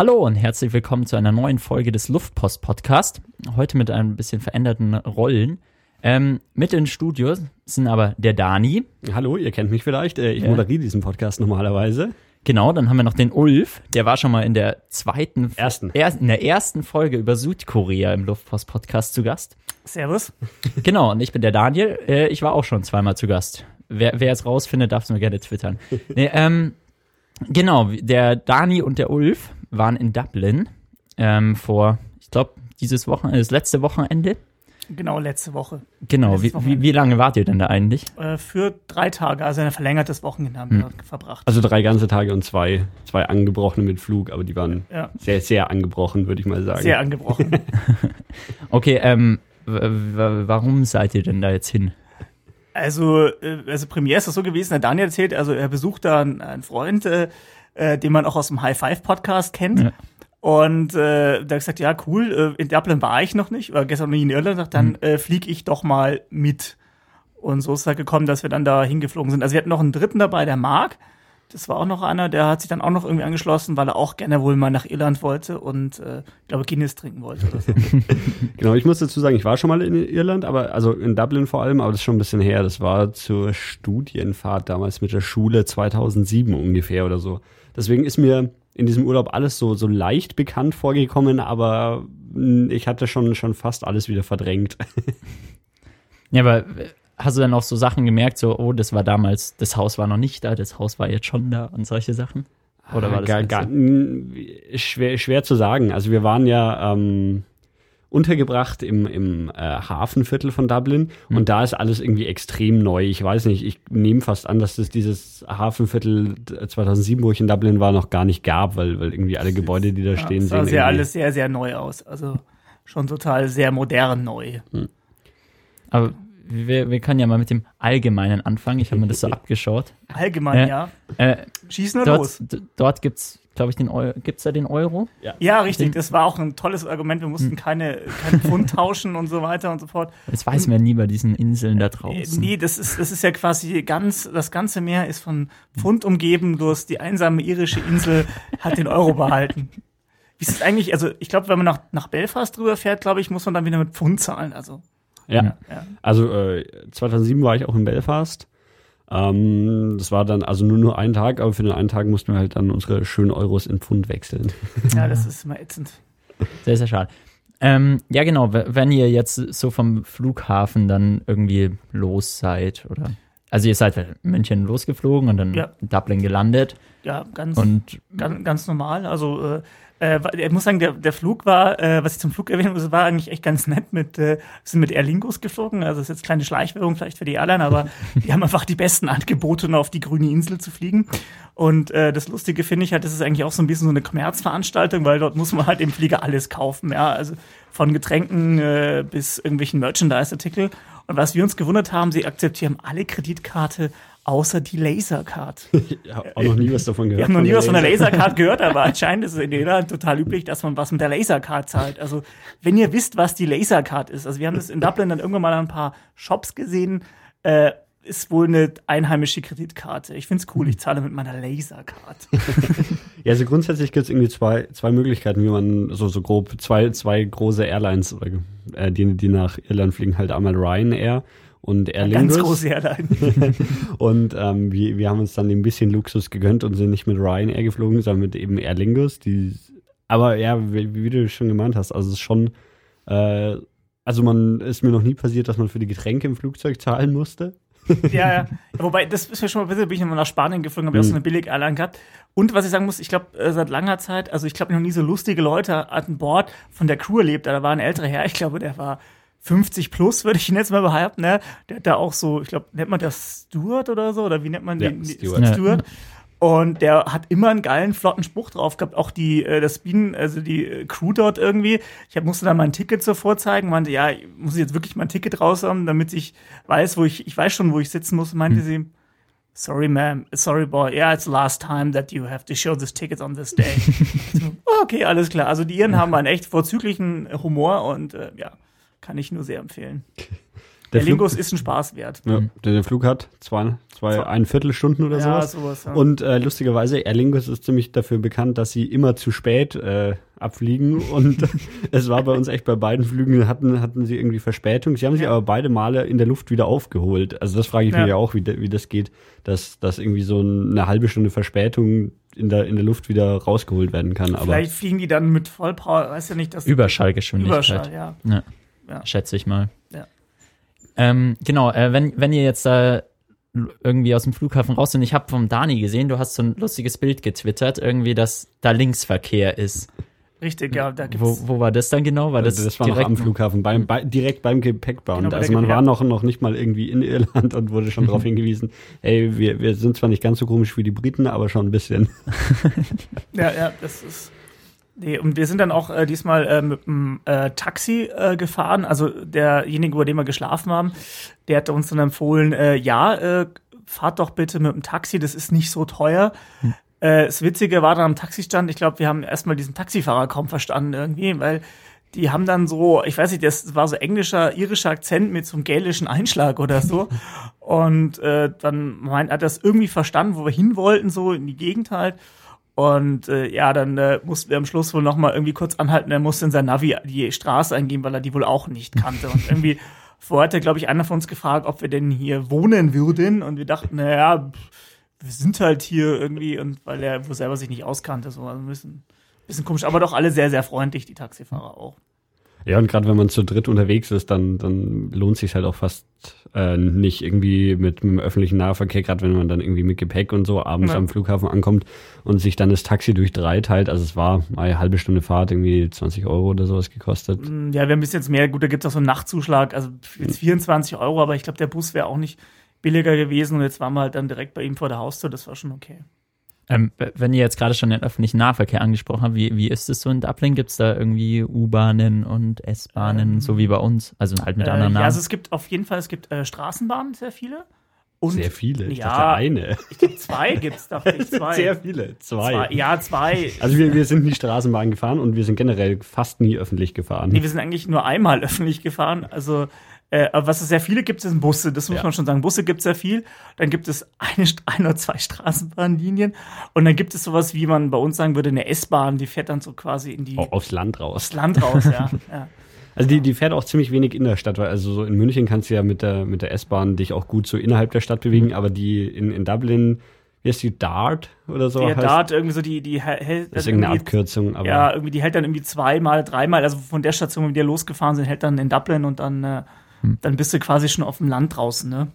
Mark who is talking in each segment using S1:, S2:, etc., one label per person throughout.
S1: Hallo und herzlich willkommen zu einer neuen Folge des Luftpost Podcast. Heute mit ein bisschen veränderten Rollen. Ähm, mit in Studio sind aber der Dani.
S2: Hallo, ihr kennt mich vielleicht. Äh, Ich
S1: Ja.
S2: moderiere diesen Podcast normalerweise.
S1: Genau, dann haben wir noch den Ulf. Der war schon mal in der zweiten,
S2: Ersten.
S1: Er, in der ersten Folge über Südkorea im Luftpost Podcast zu Gast.
S3: Servus.
S1: Genau, und ich bin der Daniel. Äh, ich war auch schon zweimal zu Gast. Wer, wer es rausfindet, darf es mir gerne twittern. nee, ähm, genau, der Dani und der Ulf waren in Dublin ähm, vor, ich glaube, dieses Wochenende, das letzte Wochenende.
S3: Genau, letzte Woche.
S1: Genau, wie,
S3: Letztes
S1: wie,
S3: Wochenende.
S1: wie lange wart ihr denn da eigentlich?
S3: Äh, für drei Tage, also ein verlängertes Wochenende haben wir dort verbracht.
S2: Also drei ganze Tage und zwei, zwei angebrochene mit Flug, aber die waren
S3: Ja,
S2: sehr, sehr angebrochen, würde ich mal sagen.
S3: sehr angebrochen.
S1: Okay, ähm, warum seid ihr denn da jetzt hin?
S3: Also, äh, also Premiere ist das so gewesen, der Daniel erzählt, also er besucht da einen, einen Freund, äh, äh, den man auch aus dem High Five Podcast kennt.
S1: Ja.
S3: Und äh, hat gesagt, ja, cool, äh, in Dublin war ich noch nicht, war gestern noch nie in Irland, sagt, dann äh, fliege ich doch mal mit. Und so ist es halt gekommen, dass wir dann da hingeflogen sind. Also wir hatten noch einen dritten dabei, der Marc. Das war auch noch einer, der hat sich dann auch noch irgendwie angeschlossen, weil er auch gerne wohl mal nach Irland wollte und äh, ich glaube Guinness trinken wollte oder so.
S2: Genau, ich muss dazu sagen, ich war schon mal in Irland, aber also in Dublin vor allem, aber das ist schon ein bisschen her. Das war zur Studienfahrt damals mit der Schule 2007 ungefähr oder so. Deswegen ist mir in diesem Urlaub alles so, so leicht bekannt vorgekommen, aber mh, ich hatte schon, schon fast alles wieder verdrängt.
S1: Ja, aber äh, hast du dann auch so Sachen gemerkt, so, oh, das war damals, das Haus war noch nicht da, das Haus war jetzt schon da und solche Sachen? Oder war das
S2: gar,
S1: nicht
S2: gar, mh, schwer, schwer zu sagen. Also wir waren ja ähm, untergebracht im, im äh, Hafenviertel von Dublin
S1: Hm.
S2: und da ist alles irgendwie extrem neu. Ich weiß nicht, ich nehme fast an, dass es dieses Hafenviertel 2007, wo ich in Dublin war, noch gar nicht gab, weil, weil irgendwie alle Gebäude, die da
S3: Ja,
S2: stehen,
S3: sah
S2: sehen
S3: sehr
S2: irgendwie-
S3: alles sehr, sehr neu aus. Also schon total sehr modern neu.
S1: Aber wir, wir können ja mal mit dem Allgemeinen anfangen. Ich habe mir das so abgeschaut.
S3: Allgemein,
S1: Äh,
S3: ja.
S1: Äh,
S3: Schießen wir
S1: dort
S3: los.
S1: dort gibt's, glaube ich, den Euro. Gibt's da den Euro?
S3: Ja, richtig. Das war auch ein tolles Argument. Wir
S1: Hm.
S3: mussten keine, keine Pfund tauschen und so weiter und so fort.
S1: Das weiß man ja nie bei diesen Inseln da
S3: Äh,
S1: draußen.
S3: Nee, das ist, das ist ja quasi ganz, das ganze Meer ist von Pfund umgeben, bloß die einsame irische Insel hat den Euro behalten. Wie ist es eigentlich, also ich glaube, wenn man nach, nach Belfast drüber fährt, glaube ich, muss man dann wieder mit Pfund zahlen. Also,
S2: Ja.
S3: ja.
S2: Also äh, 2007 war ich auch in Belfast. Ähm, das war dann also nur nur ein Tag, aber für den einen Tag mussten wir halt dann unsere schönen Euros in Pfund wechseln.
S3: ja, das ist immer ätzend.
S1: Sehr, sehr schade. Ähm, ja, genau, wenn ihr jetzt so vom Flughafen dann irgendwie los seid, oder? Also ihr seid in München losgeflogen und dann
S3: Ja.
S1: in Dublin gelandet
S3: Ja, ganz,
S1: und
S3: ganz, ganz normal. Also äh, äh, ich muss sagen, der, der Flug war, äh, was ich zum Flug erwähnen muss, war eigentlich echt ganz nett. Mit, äh, sind mit Aer Lingus geflogen. Also das ist jetzt kleine Schleichwerbung vielleicht für die Airline, aber die haben einfach die besten Angebote, um auf die grüne Insel zu fliegen. Und äh, das Lustige finde ich halt, das ist eigentlich auch so ein bisschen so eine Kommerzveranstaltung, weil dort muss man halt im Flieger alles kaufen. Ja, also von Getränken äh, bis irgendwelchen Merchandise-Artikel. Und was wir uns gewundert haben, sie akzeptieren alle Kreditkarte außer die Lasercard.
S2: Ich habe auch noch nie was davon gehört.
S3: Wir haben noch nie was von der
S2: Laser.
S3: Lasercard gehört, aber anscheinend ist es in Irland total üblich, dass man was mit der Lasercard zahlt. Also, wenn ihr wisst, was die Lasercard ist, also wir haben das in Dublin dann irgendwann mal an ein paar Shops gesehen, äh, ist wohl eine einheimische Kreditkarte. Ich find's cool, ich zahle mit meiner Lasercard.
S2: Ja, also grundsätzlich gibt es irgendwie zwei, zwei Möglichkeiten, wie man so, so grob zwei, zwei große Airlines, äh, die, die nach Irland fliegen, halt einmal Ryanair und Air
S3: Ganz
S2: Lingus.
S3: große Airline.
S2: Und ähm, wir, wir haben uns dann ein bisschen Luxus gegönnt und sind nicht mit Ryanair geflogen, sondern mit eben Air Lingus. Die, aber ja, wie, wie du schon gemeint hast, also es ist schon, äh, also man ist mir noch nie passiert, dass man für die Getränke im Flugzeug zahlen musste.
S3: ja, ja. Wobei, das ist mir schon mal ein bisschen, bin ich nochmal nach Spanien geflogen, habe ich auch so eine Billig-Airline gehabt. Und was ich sagen muss, ich glaube, äh, seit langer Zeit, also ich glaube, noch nie so lustige Leute an Bord von der Crew erlebt. Da war ein älterer Herr, ich glaube, der war 50 plus, würde ich ihn jetzt mal behaupten, ne? Der hat da auch so, ich glaube, nennt man das Steward oder so? Oder wie nennt man
S2: Ja,
S3: den?
S2: Steward.
S1: Ja.
S3: Steward. Und der hat immer einen geilen, flotten Spruch drauf gehabt. Auch die, äh, das Bienen, also die äh, Crew dort irgendwie. Ich hab, musste dann mein Ticket so vorzeigen, meinte, ja, ich muss jetzt wirklich mein Ticket raus haben, damit ich weiß, wo ich, ich weiß schon, wo ich sitzen muss. Meinte sie, sorry ma'am, sorry boy, yeah, it's the last time that you have to show this ticket on this day. so, okay, alles klar. Also die Iren haben einen echt vorzüglichen Humor und äh, ja, kann ich nur sehr empfehlen. Der,
S2: Der
S3: Lingus ist ein Spaß wert.
S2: Ja, der, der Flug hat zwei, zwei ein Viertelstunden oder
S3: Ja,
S2: sowas.
S3: sowas, ja.
S2: Und äh, lustigerweise, Aer Lingus ist ziemlich dafür bekannt, dass sie immer zu spät äh, abfliegen. Und es war bei uns echt bei beiden Flügen, hatten, hatten sie irgendwie Verspätung. Sie haben sich
S3: Ja.
S2: aber beide Male in der Luft wieder aufgeholt. Also das frage ich
S3: Ja.
S2: mich ja auch, wie, de- wie das geht, dass, dass irgendwie so eine halbe Stunde Verspätung in der, in der Luft wieder rausgeholt werden kann. Aber
S3: Vielleicht fliegen die dann mit Vollpower, weiß ja nicht, dass
S1: Überschallgeschwindigkeit.
S3: Überschall, ja.
S1: Ja.
S3: Ja.
S1: Schätze ich mal.
S3: Ja.
S1: Ähm, genau, äh, wenn, wenn ihr jetzt da irgendwie aus dem Flughafen raus sind, ich habe vom Dani gesehen, du hast so ein lustiges Bild getwittert, irgendwie, dass da Linksverkehr ist.
S3: Richtig, ja, da gibt's.
S1: Wo, wo war das dann genau? War das,
S2: das, war noch
S1: direkt
S2: am Flughafen, beim, bei, direkt beim Gepäckband.
S3: Genau, bei
S2: also man
S3: Gepäck-
S2: war noch, noch nicht mal irgendwie in Irland und wurde schon darauf hingewiesen, ey, wir, wir sind zwar nicht ganz so komisch wie die Briten, aber schon ein bisschen.
S3: Ja, ja, das ist. Nee, und wir sind dann auch äh, diesmal äh, mit dem äh, Taxi äh, gefahren. Also derjenige, über den wir geschlafen haben, der hat uns dann empfohlen, äh, ja, äh, fahrt doch bitte mit dem Taxi, das ist nicht so teuer. Äh, das Witzige war dann am Taxistand, ich glaube, wir haben erstmal diesen Taxifahrer kaum verstanden irgendwie, weil die haben dann so, ich weiß nicht, das war so englischer, irischer Akzent mit so einem gälischen Einschlag oder so. Und äh, dann meint, hat er das irgendwie verstanden, wo wir hin wollten, so in die Gegend halt. Und äh, ja, dann äh, mussten wir am Schluss wohl noch mal irgendwie kurz anhalten. Er musste in sein Navi die Straße eingeben, weil er die wohl auch nicht kannte. Und irgendwie vorher hat, glaube ich, einer von uns gefragt, ob wir denn hier wohnen würden. Und wir dachten, naja, wir sind halt hier irgendwie. Und weil er wohl selber sich nicht auskannte, so also ein bisschen, bisschen komisch. Aber doch alle sehr, sehr freundlich, die Taxifahrer auch.
S2: Ja, und gerade wenn man zu dritt unterwegs ist, dann, dann lohnt sich halt auch fast äh, nicht irgendwie mit, mit dem öffentlichen Nahverkehr, gerade wenn man dann irgendwie mit Gepäck und so abends
S3: Ja.
S2: am Flughafen ankommt und sich dann das Taxi durch drei teilt. Also es war eine halbe Stunde Fahrt, irgendwie 20 Euro oder sowas gekostet.
S3: Mm, Ja, wir haben bis jetzt mehr. Gut, da gibt es auch so einen Nachtzuschlag. Also jetzt 24 Euro, aber ich glaube, der Bus wäre auch nicht billiger gewesen. Und jetzt waren wir halt dann direkt bei ihm vor der Haustür. Das war schon okay.
S1: Ähm, wenn ihr jetzt gerade schon den öffentlichen Nahverkehr angesprochen habt, wie, wie ist es so in Dublin? Gibt es da irgendwie U-Bahnen und S-Bahnen,
S3: Ähm,
S1: so wie bei uns? Also halt mit
S3: Äh,
S1: anderen
S3: ja,
S1: Namen.
S3: also es gibt auf jeden Fall, es gibt äh, Straßenbahnen, sehr viele. Und
S2: Sehr viele. Ich
S3: ja.
S2: dachte eine.
S3: ich glaube, zwei gibt's dachte ich. Zwei.
S2: Sehr viele. Zwei.
S3: zwei. Ja, zwei.
S2: Also wir, wir sind nie Straßenbahn gefahren und wir sind generell fast nie öffentlich gefahren.
S3: Nee, wir sind eigentlich nur einmal öffentlich gefahren. Also, äh, was es sehr viele gibt, sind Busse. Das muss
S2: Ja.
S3: man schon sagen. Busse gibt es sehr viel. Dann gibt es eine, ein oder zwei Straßenbahnlinien. Und dann gibt es sowas, wie man bei uns sagen würde, eine S-Bahn, die fährt dann so quasi in die,
S2: Au- Aufs Land raus.
S3: das Land raus. Ja. ja.
S2: Also die, die fährt auch ziemlich wenig in der Stadt, weil also so in München kannst du ja mit der, mit der S-Bahn dich auch gut so innerhalb der Stadt bewegen, aber die in, in Dublin, wie heißt die, Dart oder so heißt?
S3: Dart irgendwie so die, die hält
S2: das ist
S3: dann
S2: irgendeine Abkürzung, aber
S3: Ja, irgendwie, die hält dann irgendwie zweimal, dreimal, also von der Station, wo wir losgefahren sind, hält dann in Dublin und dann, äh,
S2: Hm.
S3: dann bist du quasi schon auf dem Land draußen, ne?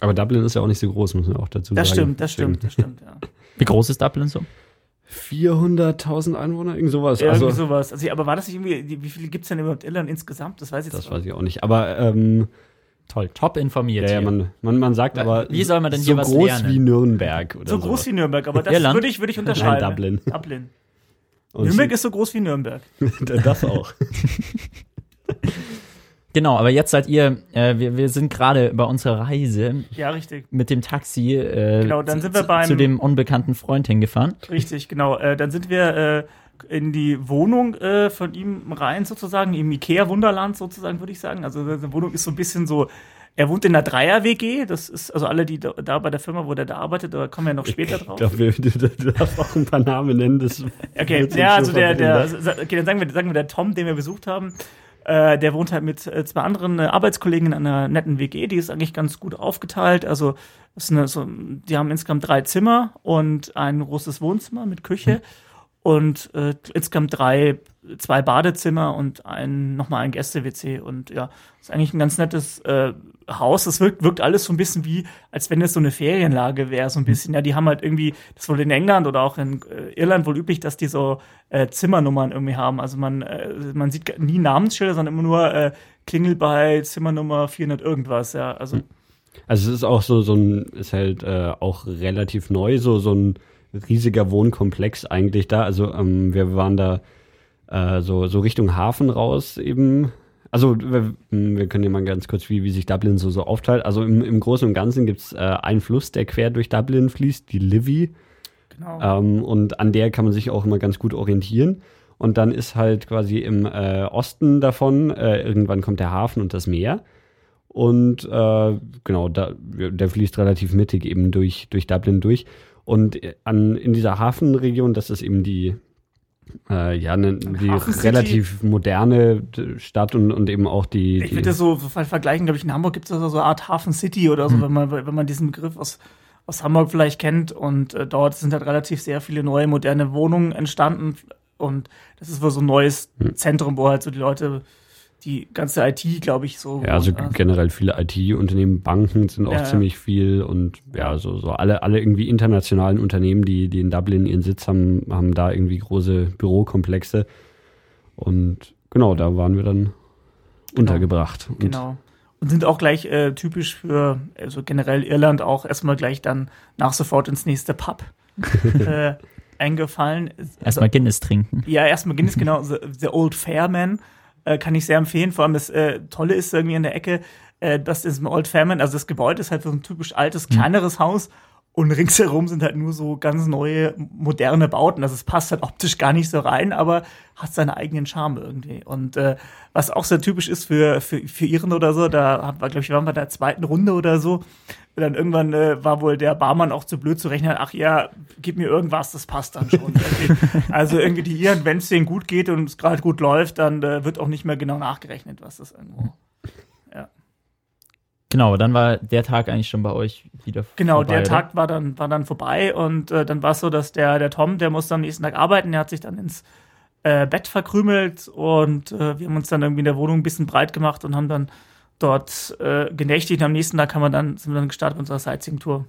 S2: aber Dublin ist ja auch nicht so groß, muss man auch dazu
S3: Das
S2: sagen.
S3: stimmt, das stimmt, das stimmt, ja.
S1: wie groß ist Dublin so?
S2: 400.000 Einwohner, irgend sowas.
S3: Irgendwie
S2: Also,
S3: sowas. Also, aber war das nicht irgendwie, wie viele gibt's denn überhaupt Irland insgesamt? Das weiß ich jetzt
S2: das weiß ich auch nicht. Aber ähm,
S1: Toll, top informiert
S2: ja, ja, man, man, man sagt aber
S1: wie soll man denn
S2: so
S1: hier was
S2: groß
S1: lernen?
S2: wie Nürnberg oder
S3: So groß wie Nürnberg, aber das
S1: Irland?
S3: würde ich, würde ich unterschreiben.
S2: Nein, Dublin.
S3: Dublin.
S2: Und
S3: Nürnberg ist so groß wie Nürnberg.
S2: das auch.
S1: Genau, aber jetzt seid ihr, äh, wir, wir sind gerade bei unserer Reise
S3: Ja, richtig.
S1: mit dem Taxi äh,
S3: Genau, dann
S1: zu-
S3: sind wir
S1: zu-
S3: beim-
S1: zu dem unbekannten Freund hingefahren.
S3: Richtig, genau. Äh, dann sind wir äh, in die Wohnung äh, von ihm rein, sozusagen, im Ikea-Wunderland, sozusagen, würde ich sagen. Also, seine Wohnung ist so ein bisschen so. Er wohnt in einer Dreier-WG. Das ist, also alle, die da, da bei der Firma, wo der da arbeitet, da kommen wir noch später
S2: Ich
S3: drauf.
S2: glaube, du, darfst auch ein paar Namen nennen. Das
S3: Okay, ja, also
S2: so
S3: der, der,
S2: verwundert.
S3: okay, dann sagen wir, sagen wir der Tom, den wir besucht haben, äh, der wohnt halt mit äh, zwei anderen äh, Arbeitskollegen in einer netten WG, die ist eigentlich ganz gut aufgeteilt. Also ist eine, so, die haben insgesamt drei Zimmer und ein großes Wohnzimmer mit Küche und äh, insgesamt drei, zwei Badezimmer und ein nochmal ein Gäste-WC und ja, ist eigentlich ein ganz nettes äh, Haus. Das wirkt, wirkt alles so ein bisschen wie, als wenn es so eine Ferienlage wäre, so ein bisschen. Ja, die haben halt irgendwie, das ist wohl in England oder auch in äh, Irland wohl üblich, dass die so äh, Zimmernummern irgendwie haben. Also man, äh, man sieht nie Namensschilder, sondern immer nur äh, Klingel bei Zimmernummer 400 irgendwas, ja. Also
S2: Also es ist auch so, so ein, ist halt äh, auch relativ neu, so, so ein riesiger Wohnkomplex eigentlich da. Also ähm, wir waren da äh, so, so Richtung Hafen raus eben. Also wir, wir können ja mal ganz kurz, wie, wie sich Dublin so, so aufteilt. Also im, im Großen und Ganzen gibt es äh, einen Fluss, der quer durch Dublin fließt, die Livy.
S3: genau.
S2: Ähm, und an der kann man sich auch immer ganz gut orientieren. Und dann ist halt quasi im äh, Osten davon, äh, irgendwann kommt der Hafen und das Meer. Und äh, genau, da, der fließt relativ mittig eben durch, durch Dublin durch. Und an, in dieser Hafenregion, das ist eben die, äh, ja, ne, die relativ moderne Stadt und, und eben auch die.
S3: Ich würde das so vergleichen, glaube ich, in Hamburg gibt es also so eine Art Hafen City oder so, hm. wenn man, wenn man diesen Begriff aus, aus Hamburg vielleicht kennt. Und äh, dort sind halt relativ sehr viele neue, moderne Wohnungen entstanden. Und das ist wohl so ein neues hm. Zentrum, wo halt so die Leute die ganze IT, glaube ich, so.
S2: Ja, also, also generell viele IT-Unternehmen, Banken sind auch ja, ziemlich viel und ja, so, so alle, alle irgendwie internationalen Unternehmen, die, die in Dublin ihren Sitz haben, haben da irgendwie große Bürokomplexe. Und genau, da waren wir dann genau. untergebracht.
S3: Und genau. Und sind auch gleich äh, typisch für, also generell Irland auch erstmal gleich dann nach sofort ins nächste Pub äh, eingefallen.
S1: Also, erstmal Guinness trinken.
S3: Ja, erstmal Guinness, genau. The, the Old Fairman äh, kann ich sehr empfehlen. Vor allem das äh, Tolle ist irgendwie in der Ecke, äh, dass das Old Fairman, also das Gebäude ist halt so ein typisch altes, mhm. kleineres mhm. Haus und ringsherum sind halt nur so ganz neue, moderne Bauten. Also es passt halt optisch gar nicht so rein, aber hat seinen eigenen Charme irgendwie. Und äh, was auch sehr typisch ist für, für, für Iren oder so, da war, glaube ich, waren wir in der zweiten Runde oder so. Und dann irgendwann äh, war wohl der Barmann auch zu blöd zu rechnen, ach ja, gib mir irgendwas, das passt dann schon. also irgendwie die Iren, wenn es denen gut geht und es gerade gut läuft, dann äh, wird auch nicht mehr genau nachgerechnet, was das irgendwo. Ja.
S1: Genau, dann war der Tag eigentlich schon bei euch wieder
S3: genau, vorbei. Genau, der Tag war dann, war dann vorbei und äh, dann war es so, dass der, der Tom, der musste am nächsten Tag arbeiten, der hat sich dann ins äh, Bett verkrümelt und äh, wir haben uns dann irgendwie in der Wohnung ein bisschen breit gemacht und haben dann dort äh, genächtigt und am nächsten Tag haben wir dann, sind wir dann gestartet mit unserer Sightseeing-Tour.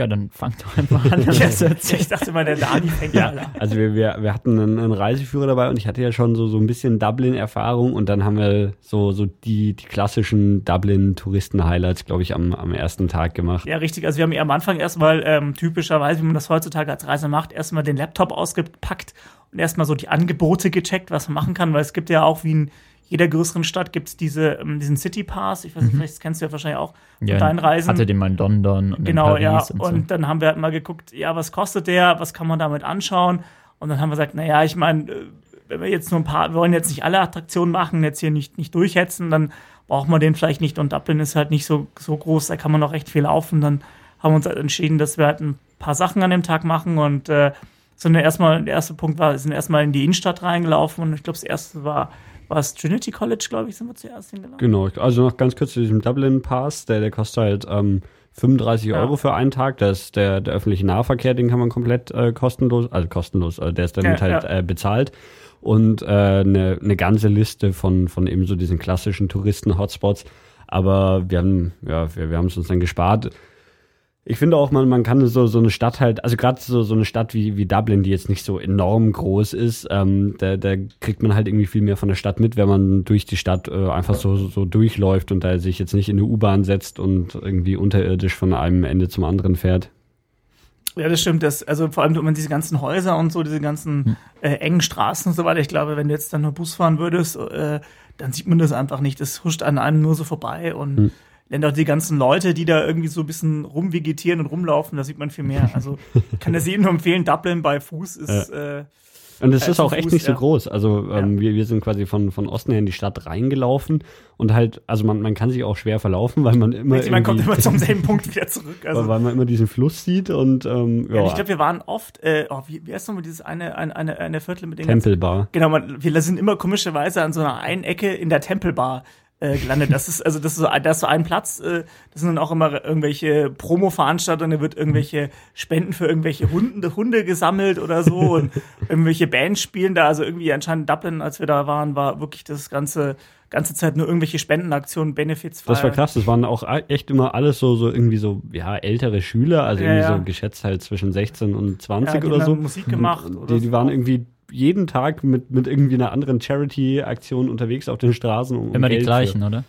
S1: Ja, dann fang doch einfach an.
S3: yes. ich dachte mal, der Dani fängt
S2: ja,
S3: an.
S2: Also wir, wir, wir hatten einen, einen, Reiseführer dabei und ich hatte ja schon so, so ein bisschen Dublin-Erfahrung und dann haben wir so, so die, die klassischen Dublin-Touristen-Highlights, glaube ich, am, am ersten Tag gemacht.
S3: Ja, richtig. Also wir haben ja am Anfang erstmal ähm, typischerweise, wie man das heutzutage als Reise macht, erstmal den Laptop ausgepackt und erstmal so die Angebote gecheckt, was man machen kann, weil es gibt ja auch wie ein jeder größeren Stadt gibt es diese, ähm, diesen City Pass. Ich weiß nicht, mhm. vielleicht kennst du ja wahrscheinlich auch
S1: ja, deinen Reisen. Hatte den mal in London
S3: und Genau, in Paris ja. Und, und so. dann haben wir halt mal geguckt, ja, was kostet der? Was kann man damit anschauen? Und dann haben wir gesagt, naja, ich meine, äh, wenn wir jetzt nur ein paar, wir wollen jetzt nicht alle Attraktionen machen, jetzt hier nicht, nicht durchhetzen, dann braucht man den vielleicht nicht. Und Dublin ist halt nicht so, so groß, da kann man noch recht viel laufen. Dann haben wir uns halt entschieden, dass wir halt ein paar Sachen an dem Tag machen und äh, sind erstmal, der erste Punkt war, sind erstmal in die Innenstadt reingelaufen und ich glaube, das erste war war es Trinity College, glaube ich, sind wir zuerst hingelaufen.
S2: Genau, also noch ganz kurz zu diesem Dublin Pass, der, der kostet halt ähm, 35 ja. Euro für einen Tag. Das ist der, der öffentliche Nahverkehr, den kann man komplett äh, kostenlos, also kostenlos, also der ist dann ja, halt ja. Äh, bezahlt. Und eine äh, ne, ne ganze Liste von, von eben so diesen klassischen Touristen-Hotspots. Aber wir haben, ja, wir, wir haben es uns dann gespart ich finde auch, man, man kann so, so eine Stadt halt, also gerade so, so eine Stadt wie, wie Dublin, die jetzt nicht so enorm groß ist, ähm, da, da kriegt man halt irgendwie viel mehr von der Stadt mit, wenn man durch die Stadt äh, einfach so, so durchläuft und da sich jetzt nicht in eine U-Bahn setzt und irgendwie unterirdisch von einem Ende zum anderen fährt.
S3: Ja, das stimmt. Das, also vor allem, wenn man diese ganzen Häuser und so, diese ganzen hm. äh, engen Straßen und so weiter, ich glaube, wenn du jetzt dann nur Bus fahren würdest, äh, dann sieht man das einfach nicht. Das huscht an einem nur so vorbei und hm denn auch die ganzen Leute, die da irgendwie so ein bisschen rumvegetieren und rumlaufen, da sieht man viel mehr. Also kann das jedem nur empfehlen, Dublin bei Fuß ist. Ja. Äh,
S2: und es ist auch echt Fuß, nicht so ja. groß. Also ähm, ja. wir, wir sind quasi von, von Osten her in die Stadt reingelaufen und halt, also man, man kann sich auch schwer verlaufen, weil man immer.
S3: Man kommt immer zum selben Punkt wieder zurück.
S2: Also. Weil man immer diesen Fluss sieht und ähm,
S3: ja. ich glaube, wir waren oft, äh, oh, wie, wie heißt nochmal dieses eine, eine, eine, eine Viertel mit den
S2: Tempelbar.
S3: Genau, man, wir sind immer komischerweise an so einer einen Ecke in der Tempelbar äh, gelandet. Das ist also das ist so, das ist so ein Platz. Äh, das sind dann auch immer irgendwelche Promo-Veranstaltungen. Da wird irgendwelche Spenden für irgendwelche Hunde, Hunde gesammelt oder so und irgendwelche Bands spielen da. Also irgendwie anscheinend Dublin, als wir da waren, war wirklich das ganze ganze Zeit nur irgendwelche Spendenaktionen, Benefits.
S2: Das war krass. Das waren auch echt immer alles so so irgendwie so ja ältere Schüler, also ja, irgendwie ja. so geschätzt halt zwischen 16 und 20 ja, oder so.
S3: Musik gemacht.
S2: Die, die waren irgendwie jeden Tag mit, mit irgendwie einer anderen Charity-Aktion unterwegs auf den Straßen.
S1: Um Immer Geld die gleichen,
S3: für.
S1: oder?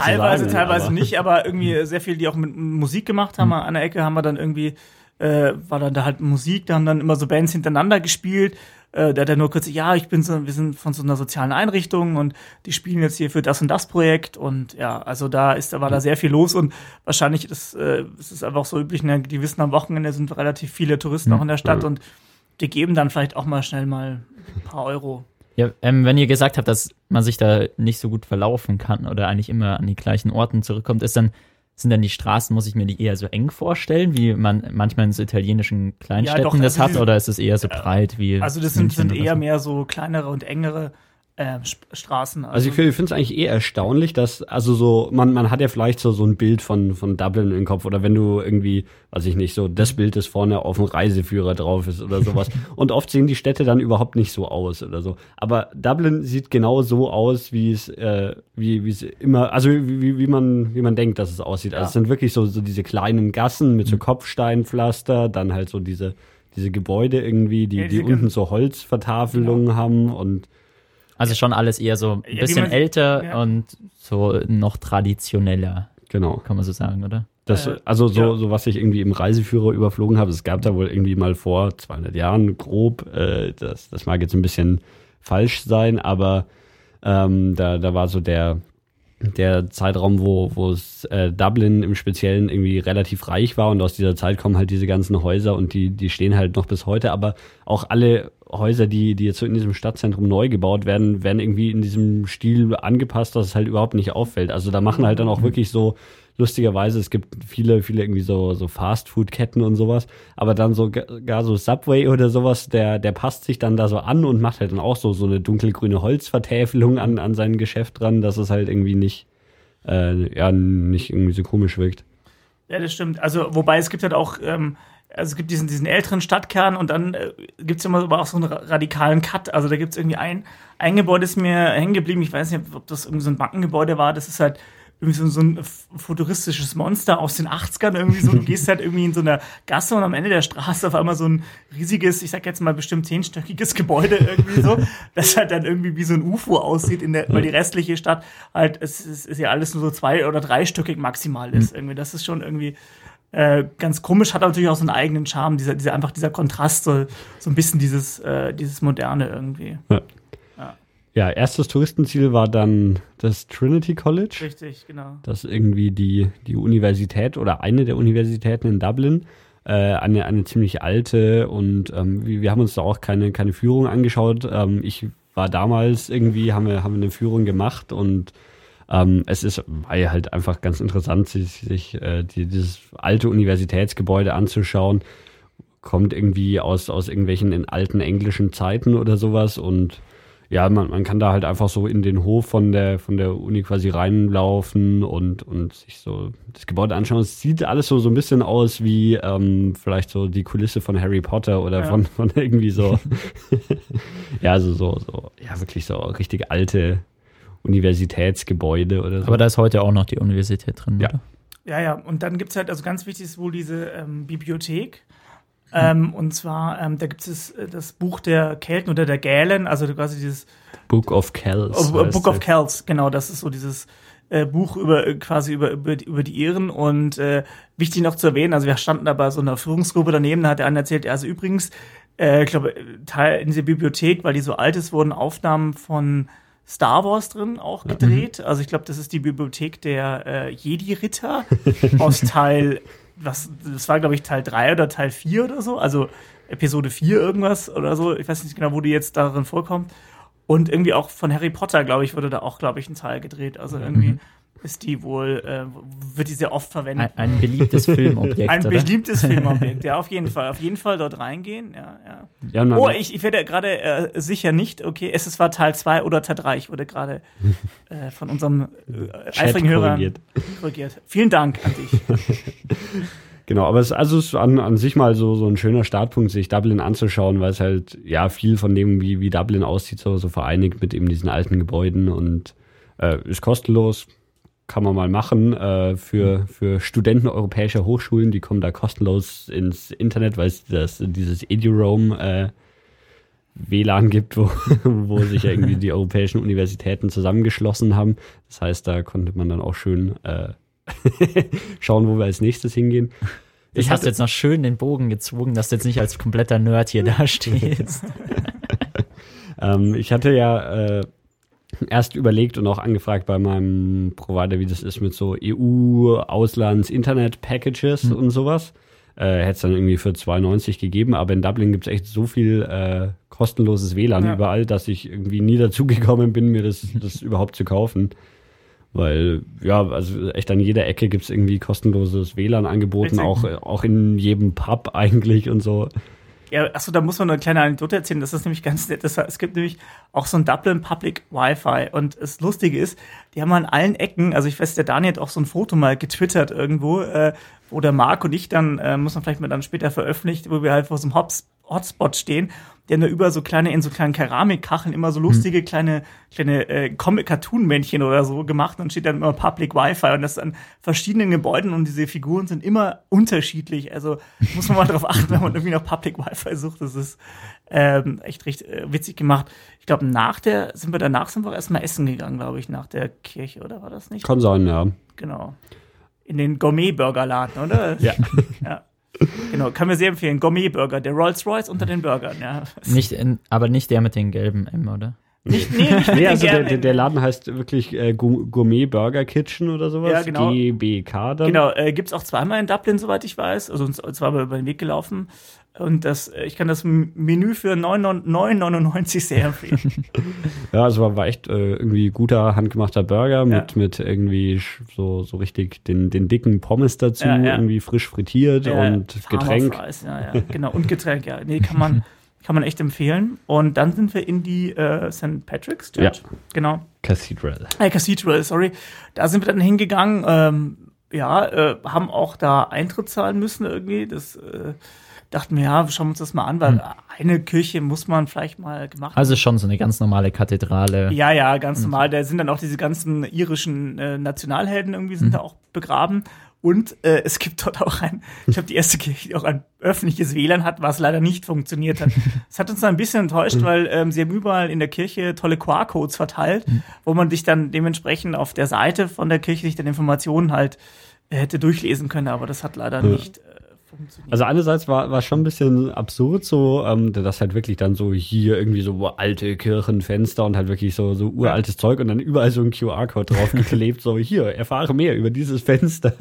S3: teilweise, sagen, teilweise aber. nicht, aber irgendwie sehr viel, die auch mit Musik gemacht haben. Hm. An der Ecke haben wir dann irgendwie, äh, war dann da halt Musik, da haben dann immer so Bands hintereinander gespielt. Äh, der hat dann nur kurz, ja, ich bin so, wir sind von so einer sozialen Einrichtung und die spielen jetzt hier für das und das Projekt und ja, also da ist, da war da sehr viel los und wahrscheinlich ist äh, es ist einfach so üblich, ne, die wissen am Wochenende sind relativ viele Touristen mhm. auch in der Stadt ja. und die geben dann vielleicht auch mal schnell mal ein paar Euro.
S1: Ja, ähm, wenn ihr gesagt habt, dass man sich da nicht so gut verlaufen kann oder eigentlich immer an die gleichen Orten zurückkommt, ist dann sind dann die Straßen, muss ich mir die eher so eng vorstellen, wie man manchmal in so italienischen Kleinstädten
S3: Ja, doch,
S1: das
S3: also
S1: hat,
S3: diese-
S1: oder ist es eher so breit wie.
S3: Also das sind, sind eher
S1: so?
S3: mehr so kleinere und engere äh, Straßen.
S2: Also ich finde es eigentlich eh erstaunlich, dass, also so, man, man hat ja vielleicht so, so ein Bild von, von Dublin im Kopf oder wenn du irgendwie, weiß ich nicht, so das Bild, das vorne auf dem Reiseführer drauf ist oder sowas. Und oft sehen die Städte dann überhaupt nicht so aus oder so. Aber Dublin sieht genau so aus, wie es, äh, wie, wie es immer, also wie, wie, man, wie man denkt, dass es aussieht. Also
S3: Ja.
S2: es sind wirklich so, so diese kleinen Gassen mit so Kopfsteinpflaster, dann halt so diese, diese Gebäude irgendwie, die,
S3: Ja,
S2: die
S3: diese
S2: unten so Holzvertafelungen haben und
S1: Also schon alles eher so ein
S3: Ja,
S1: bisschen
S3: man-
S1: älter
S3: ja.
S1: und so noch traditioneller,
S2: genau.
S1: kann man so sagen, oder?
S2: Das,
S3: Äh,
S2: also so,
S3: ja.
S2: so was ich irgendwie im Reiseführer überflogen habe, es gab da wohl irgendwie mal vor 200 Jahren grob, äh, das, das mag jetzt ein bisschen falsch sein, aber ähm, da, da war so der, der Zeitraum, wo, wo es äh, Dublin im Speziellen irgendwie relativ reich war und aus dieser Zeit kommen halt diese ganzen Häuser und die, die stehen halt noch bis heute, aber auch alle Häuser, die, die jetzt so in diesem Stadtzentrum neu gebaut werden, werden irgendwie in diesem Stil angepasst, dass es halt überhaupt nicht auffällt. Also da machen halt dann auch wirklich so lustigerweise, es gibt viele, viele irgendwie so, so Fast-Food-Ketten und sowas, aber dann so ga- gar so Subway oder sowas, der, der passt sich dann da so an und macht halt dann auch so, so eine dunkelgrüne Holzvertäfelung an, an sein Geschäft dran, dass es halt irgendwie nicht, äh, ja, nicht irgendwie so komisch wirkt.
S3: Ja, das stimmt. Also, wobei es gibt halt auch, ähm, also es gibt diesen, diesen älteren Stadtkern und dann äh, gibt es immer aber auch so einen ra- radikalen Cut. Also da gibt es irgendwie ein, ein Gebäude ist mir hängen geblieben, ich weiß nicht, ob das irgendwie so ein Bankengebäude war, das ist halt irgendwie so, so ein futuristisches Monster aus den 80ern irgendwie so. Du gehst halt irgendwie in so einer Gasse und am Ende der Straße auf einmal so ein riesiges, ich sag jetzt mal bestimmt zehnstöckiges Gebäude irgendwie so, das halt dann irgendwie wie so ein UFO aussieht, in der, weil die restliche Stadt halt, es ist, ist ja alles nur so zwei- oder dreistöckig maximal ist irgendwie. Das ist schon irgendwie äh, ganz komisch, hat aber natürlich auch so einen eigenen Charme, dieser, dieser einfach dieser Kontrast, so, so ein bisschen dieses, äh, dieses Moderne irgendwie.
S2: Ja, erstes Touristenziel war dann das Trinity College.
S3: Richtig, genau.
S2: Das ist irgendwie die, die Universität oder eine der Universitäten in Dublin. Äh, eine, eine ziemlich alte und ähm, wir, wir haben uns da auch keine, keine Führung angeschaut. Ähm, ich war damals irgendwie, haben wir, haben wir eine Führung gemacht und ähm, es ist war ja halt einfach ganz interessant, sich, sich äh, die, dieses alte Universitätsgebäude anzuschauen. Kommt irgendwie aus, aus irgendwelchen in alten englischen Zeiten oder sowas und ja, man, man kann da halt einfach so in den Hof von der, von der Uni quasi reinlaufen und, und sich so das Gebäude anschauen. Es sieht alles so, so ein bisschen aus wie ähm, vielleicht so die Kulisse von Harry Potter oder
S3: Ja.
S2: von, von irgendwie so, ja, also so, so, ja, wirklich so richtig alte Universitätsgebäude oder so.
S1: Aber da ist heute auch noch die Universität drin,
S2: Ja.
S1: oder?
S3: Ja, ja, und dann gibt es halt, also ganz wichtig ist wohl diese ähm, Bibliothek. Ähm, und zwar, ähm, da gibt es äh, das Buch der Kelten oder der Gälen, also quasi dieses
S2: Book of Kells.
S3: Oh, Book of. Kells, genau, das ist so dieses äh, Buch über äh, quasi über, über, die- über die Iren und äh, wichtig noch zu erwähnen, also wir standen da bei so einer Führungsgruppe daneben, da hat der eine erzählt, ja, also übrigens, äh, ich glaube, Teil in dieser Bibliothek, weil die so alt ist, wurden Aufnahmen von Star Wars drin auch gedreht. Also ich glaube, das ist die Bibliothek der äh, Jedi-Ritter aus Teil, was, das war, glaube ich, Teil 3 oder Teil 4 oder so, also Episode 4 irgendwas oder so. Ich weiß nicht genau, wo die jetzt darin vorkommt. Und irgendwie auch von Harry Potter, glaube ich, wurde da auch, glaube ich, ein Teil gedreht. Also irgendwie ist die wohl, äh, wird die sehr oft verwendet.
S1: Ein, ein beliebtes Filmobjekt,
S3: Ein
S1: oder?
S3: beliebtes Filmobjekt, ja, auf jeden Fall. Auf jeden Fall dort reingehen, ja, ja.
S2: Ja,
S3: Oh, ich, ich werde gerade äh, sicher nicht, okay, es ist- war Teil 2 oder Teil 3. Ich wurde gerade äh, von unserem äh, eifrigen Hörer
S2: korrigiert.
S3: korrigiert. Vielen Dank an dich.
S2: Genau, aber es also es ist an, an sich mal so, so ein schöner Startpunkt, sich Dublin anzuschauen, weil es halt ja viel von dem, wie, wie Dublin aussieht, so, so vereinigt mit eben diesen alten Gebäuden und äh, ist kostenlos, kann man mal machen äh, für, für Studenten europäischer Hochschulen, die kommen da kostenlos ins Internet, weil es das, dieses EduRoam äh, WLAN gibt, wo, wo sich ja irgendwie die europäischen Universitäten zusammengeschlossen haben. Das heißt, da konnte man dann auch schön äh, schauen, wo wir als nächstes hingehen.
S1: Ich hast jetzt noch schön den Bogen gezogen, dass du jetzt nicht als kompletter Nerd hier dastehst.
S2: Ähm, ich hatte ja äh, erst überlegt und auch angefragt bei meinem Provider, wie das ist mit so EU-Auslands-Internet-Packages und sowas. Äh, Hätte es dann irgendwie für 2,90 gegeben, aber in Dublin gibt es echt so viel äh, kostenloses WLAN
S3: Ja.
S2: überall, dass ich irgendwie nie dazugekommen bin, mir das, das überhaupt zu kaufen. Weil, ja, also echt an jeder Ecke gibt's irgendwie kostenloses WLAN angeboten, auch, auch in jedem Pub eigentlich und so.
S3: Ja, achso, da muss man eine kleine Anekdote erzählen. Das ist nämlich ganz nett. Das es gibt nämlich auch so ein Dublin Public Wi-Fi. Und das Lustige ist, die haben an allen Ecken, also ich weiß, der Daniel hat auch so ein Foto mal getwittert irgendwo, äh, wo der Marc und ich dann, äh, muss man vielleicht mal dann später veröffentlicht, wo wir halt vor so einem Hotspot stehen. Haben da über so kleine, in so kleinen Keramikkacheln immer so lustige kleine, kleine äh, Comic-Cartoon-Männchen oder so gemacht und steht dann immer Public Wi-Fi und das ist an verschiedenen Gebäuden und diese Figuren sind immer unterschiedlich. Also muss man mal darauf achten, wenn man irgendwie nach Public Wi-Fi sucht. Das ist ähm, echt richtig äh, witzig gemacht. Ich glaube, nach der, sind wir danach, sind wir erstmal essen gegangen, glaube ich, nach der Kirche, oder war das nicht?
S2: Kann sein, ja.
S3: Genau. In den Gourmet-Burgerladen, oder?
S2: Ja.
S3: ja. Genau, kann mir sehr empfehlen. Gourmet-Burger, der Rolls-Royce unter den Burgern, ja.
S1: Nicht in, aber nicht der mit den gelben M, oder?
S3: Nicht, nee, nicht
S2: Nee, also der, der, der Laden heißt wirklich äh, Gour- Gourmet Burger Kitchen oder sowas.
S3: Ja, genau.
S2: GBK dann.
S3: Genau, äh, gibt's auch zweimal in Dublin, soweit ich weiß. Also uns zwar über den Weg gelaufen. Und das, äh, ich kann das Menü für 9,99 sehr empfehlen.
S2: Ja, also war, war echt äh, irgendwie guter handgemachter Burger mit,
S3: Ja.
S2: mit irgendwie so, so richtig den, den dicken Pommes dazu,
S3: Ja, ja.
S2: irgendwie frisch frittiert und Getränk.
S3: Fries, ja, ja, genau. Und Getränk, ja. Nee, kann man, kann man echt empfehlen. Und dann sind wir in die äh, St. Patrick's Church.
S2: Ja.
S3: Genau.
S2: Cathedral.
S3: Äh, Cathedral, sorry. Da sind wir dann hingegangen. Ähm, ja, äh, haben auch da Eintritt zahlen müssen irgendwie. Das äh, dachten wir, ja, schauen wir uns das mal an, weil eine Kirche muss man vielleicht mal gemacht haben.
S1: Also schon so eine ganz normale Kathedrale.
S3: Ja, ja, ganz normal. Da sind dann auch diese ganzen irischen äh, Nationalhelden irgendwie
S2: Mhm.
S3: sind da auch begraben. Und äh, es gibt dort auch ein, ich glaube, die erste Kirche, die auch ein öffentliches WLAN hat, was leider nicht funktioniert hat. Es hat uns da ein bisschen
S2: Mhm.
S3: enttäuscht, weil ähm, sie haben überall in der Kirche tolle QR-Codes verteilt,
S2: Mhm.
S3: wo man sich dann dementsprechend auf der Seite von der Kirche sich dann Informationen halt äh, hätte durchlesen können, aber das hat leider nicht äh, funktioniert.
S2: Also einerseits war, war schon ein bisschen absurd so, ähm, dass halt wirklich dann so hier irgendwie so alte Kirchenfenster und halt wirklich so, so uraltes Zeug und dann überall so ein QR-Code draufgeklebt, so hier, erfahre mehr über dieses Fenster.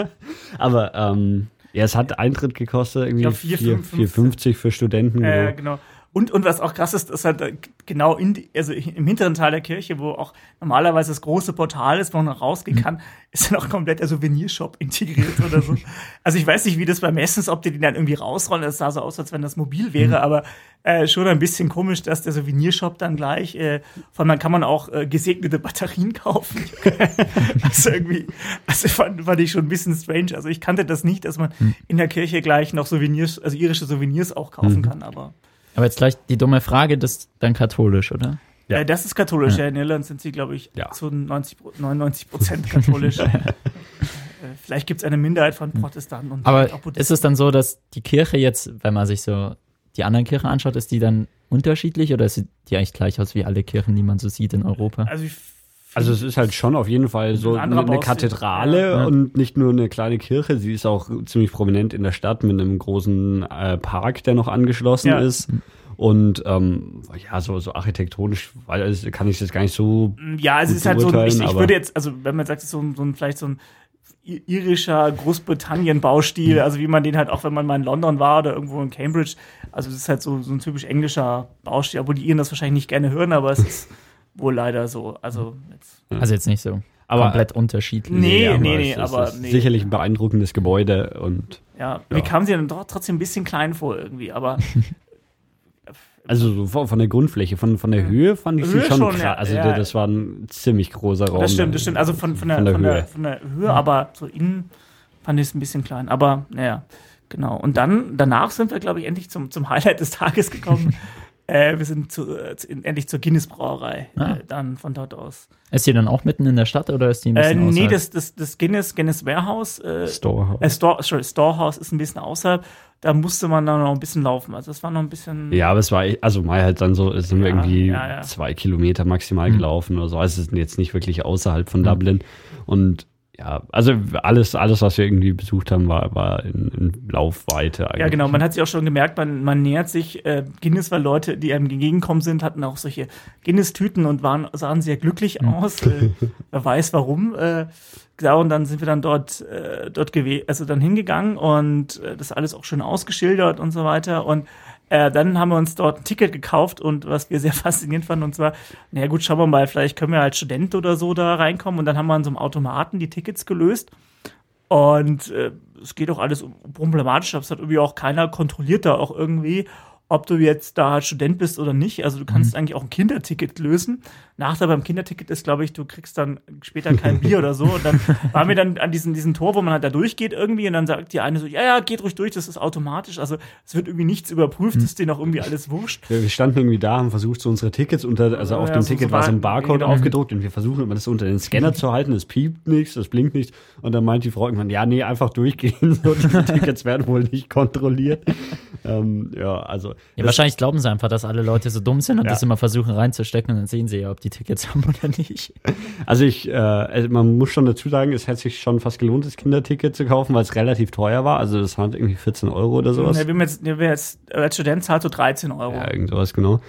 S2: Aber ähm, ja, es hat Eintritt gekostet, irgendwie
S3: glaub, 4,55.
S2: 4,50 für Studenten.
S3: Äh, genau. Und, und was auch krass ist, ist halt äh, genau in also im hinteren Teil der Kirche, wo auch normalerweise das große Portal ist, wo man noch rausgehen kann, ist dann auch komplett der Souvenirshop integriert oder so. Also ich weiß nicht, wie das beim Essen ist, ob die den dann irgendwie rausrollen. Das sah so aus, als wenn das mobil wäre, aber äh, schon ein bisschen komisch, dass der Souvenirshop dann gleich, äh, vor allem kann man auch äh, gesegnete Batterien kaufen. also irgendwie, also fand, fand ich schon ein bisschen strange. Also ich kannte das nicht, dass man in der Kirche gleich noch Souvenirs, also irische Souvenirs auch kaufen kann, aber
S1: Aber jetzt gleich die dumme Frage, das ist dann katholisch, oder?
S2: Ja.
S3: Äh, das ist katholisch. Ja. In Irland sind sie, glaube ich,
S2: Ja.
S3: zu 90, Pro- 99 Prozent katholisch. äh, vielleicht gibt es eine Minderheit von Protestanten und
S1: Aber ist es dann so, dass die Kirche jetzt, wenn man sich so die anderen Kirchen anschaut, ist die dann unterschiedlich oder sieht die eigentlich gleich aus wie alle Kirchen, die man so sieht in Europa?
S3: Also, ich
S2: Also es ist halt schon auf jeden Fall so
S3: Ein
S2: eine. Kathedrale
S1: Ja.
S2: und nicht nur eine kleine Kirche. Sie ist auch ziemlich prominent in der Stadt mit einem großen äh, Park, der noch angeschlossen
S3: Ja.
S2: ist. Und ähm, ja, so, so architektonisch weil, es- kann ich das gar nicht so.
S3: ja, es ist halt so, ich, ich würde jetzt, also wenn man sagt, es ist so, ein- so ein, vielleicht so ein irischer Großbritannien-Baustil, also wie man den halt auch, wenn man mal in London war oder irgendwo in Cambridge, also das ist halt so, so ein typisch englischer Baustil, obwohl die Iren das wahrscheinlich nicht gerne hören, aber es ist wohl leider so. Also jetzt,
S1: Also jetzt nicht so
S2: Aber-
S1: komplett unterschiedlich.
S3: Nee, nee, nee,
S2: es ist,
S3: aber nee.
S2: sicherlich ein beeindruckendes Gebäude und
S3: ja,
S2: Ja.
S3: mir kam sie dann doch trotzdem ein bisschen klein vor irgendwie, aber
S2: also so von von der Grundfläche, von, von der Höhe fand ich sie
S3: Höhe
S2: schon
S3: schon,
S2: krass.
S3: ja,
S2: Also
S3: ja.
S2: das war ein ziemlich großer Raum.
S3: Das stimmt, das stimmt. Also von, von, der,
S2: Von
S3: von,
S2: der
S3: der,
S2: Höhe.
S3: von der Höhe, aber so innen fand ich es ein bisschen klein. Aber naja, genau. Und dann, danach sind wir, glaube ich, endlich zum, zum Highlight des Tages gekommen. äh, wir sind zu, äh, zu, endlich zur Guinness Brauerei.
S1: Ah.
S3: Äh, dann von dort aus.
S1: Ist die dann auch mitten in der Stadt oder ist die ein
S3: Äh,
S1: bisschen
S3: nee,
S1: außerhalb?
S3: das, das, das Guinness, Guinness Warehouse, äh,
S2: Storehouse.
S3: äh, Store, sorry, Storehouse ist ein bisschen außerhalb. Da musste man dann noch ein bisschen laufen. Also das war noch ein bisschen.
S2: Ja, aber es war, also mal halt dann so, es sind wir
S3: Ja,
S2: irgendwie
S3: ja, ja.
S2: zwei Kilometer maximal gelaufen oder so. Also es ist jetzt nicht wirklich außerhalb von Dublin. Und ja, also alles, alles, was wir irgendwie besucht haben, war, war in, in Laufweite eigentlich.
S3: Ja, genau. Man hat sich auch schon gemerkt, man, man nähert sich äh, Guinness, weil Leute, die einem entgegengekommen sind, hatten auch solche Guinness-Tüten und waren, sahen sehr glücklich aus. Äh, wer weiß warum. Äh, genau, und dann sind wir dann dort, äh, dort also dann hingegangen und äh, das alles auch schön ausgeschildert und so weiter. Und Äh, dann haben wir uns dort ein Ticket gekauft und was wir sehr faszinierend fanden, und zwar, naja gut, schauen wir mal, vielleicht können wir als Student oder so da reinkommen. Und dann haben wir an so einem Automaten die Tickets gelöst. Und äh, es geht auch alles problematisch, aber es hat irgendwie auch keiner kontrolliert da auch irgendwie ob du jetzt da Student bist oder nicht. Also du kannst mhm. eigentlich auch ein Kinderticket lösen. Nachteil beim Kinderticket ist, glaube ich, du kriegst dann später kein Bier oder so. Und dann waren wir dann an diesem diesen Tor, wo man halt da durchgeht irgendwie und dann sagt die eine so, ja, ja, geht ruhig durch, das ist automatisch. Also es wird irgendwie nichts überprüft, mhm. ist denen auch irgendwie alles wurscht.
S2: Wir, wir, standen irgendwie da, haben versucht, so unsere Tickets unter, also auf ja, dem so, Ticket so war so ein Barcode genau. aufgedruckt und wir versuchen immer das unter den Scanner zu halten, es piept nichts, es blinkt nichts. Und dann meint die Frau irgendwann, ja, nee, einfach durchgehen, so, die Tickets werden wohl nicht kontrolliert. ähm, ja, also.
S1: Ja, wahrscheinlich glauben sie einfach, dass alle Leute so dumm sind und ja. das immer versuchen reinzustecken und dann sehen sie ja, ob die Tickets haben oder nicht.
S2: Also ich, äh, also man muss schon dazu sagen, es hätte sich schon fast gelohnt, das Kinderticket zu kaufen, weil es relativ teuer war. Also das waren irgendwie 14 Euro oder sowas.
S3: Ja, wir jetzt, wir jetzt als Student zahlt so 13 Euro.
S2: Ja, irgend sowas, genau.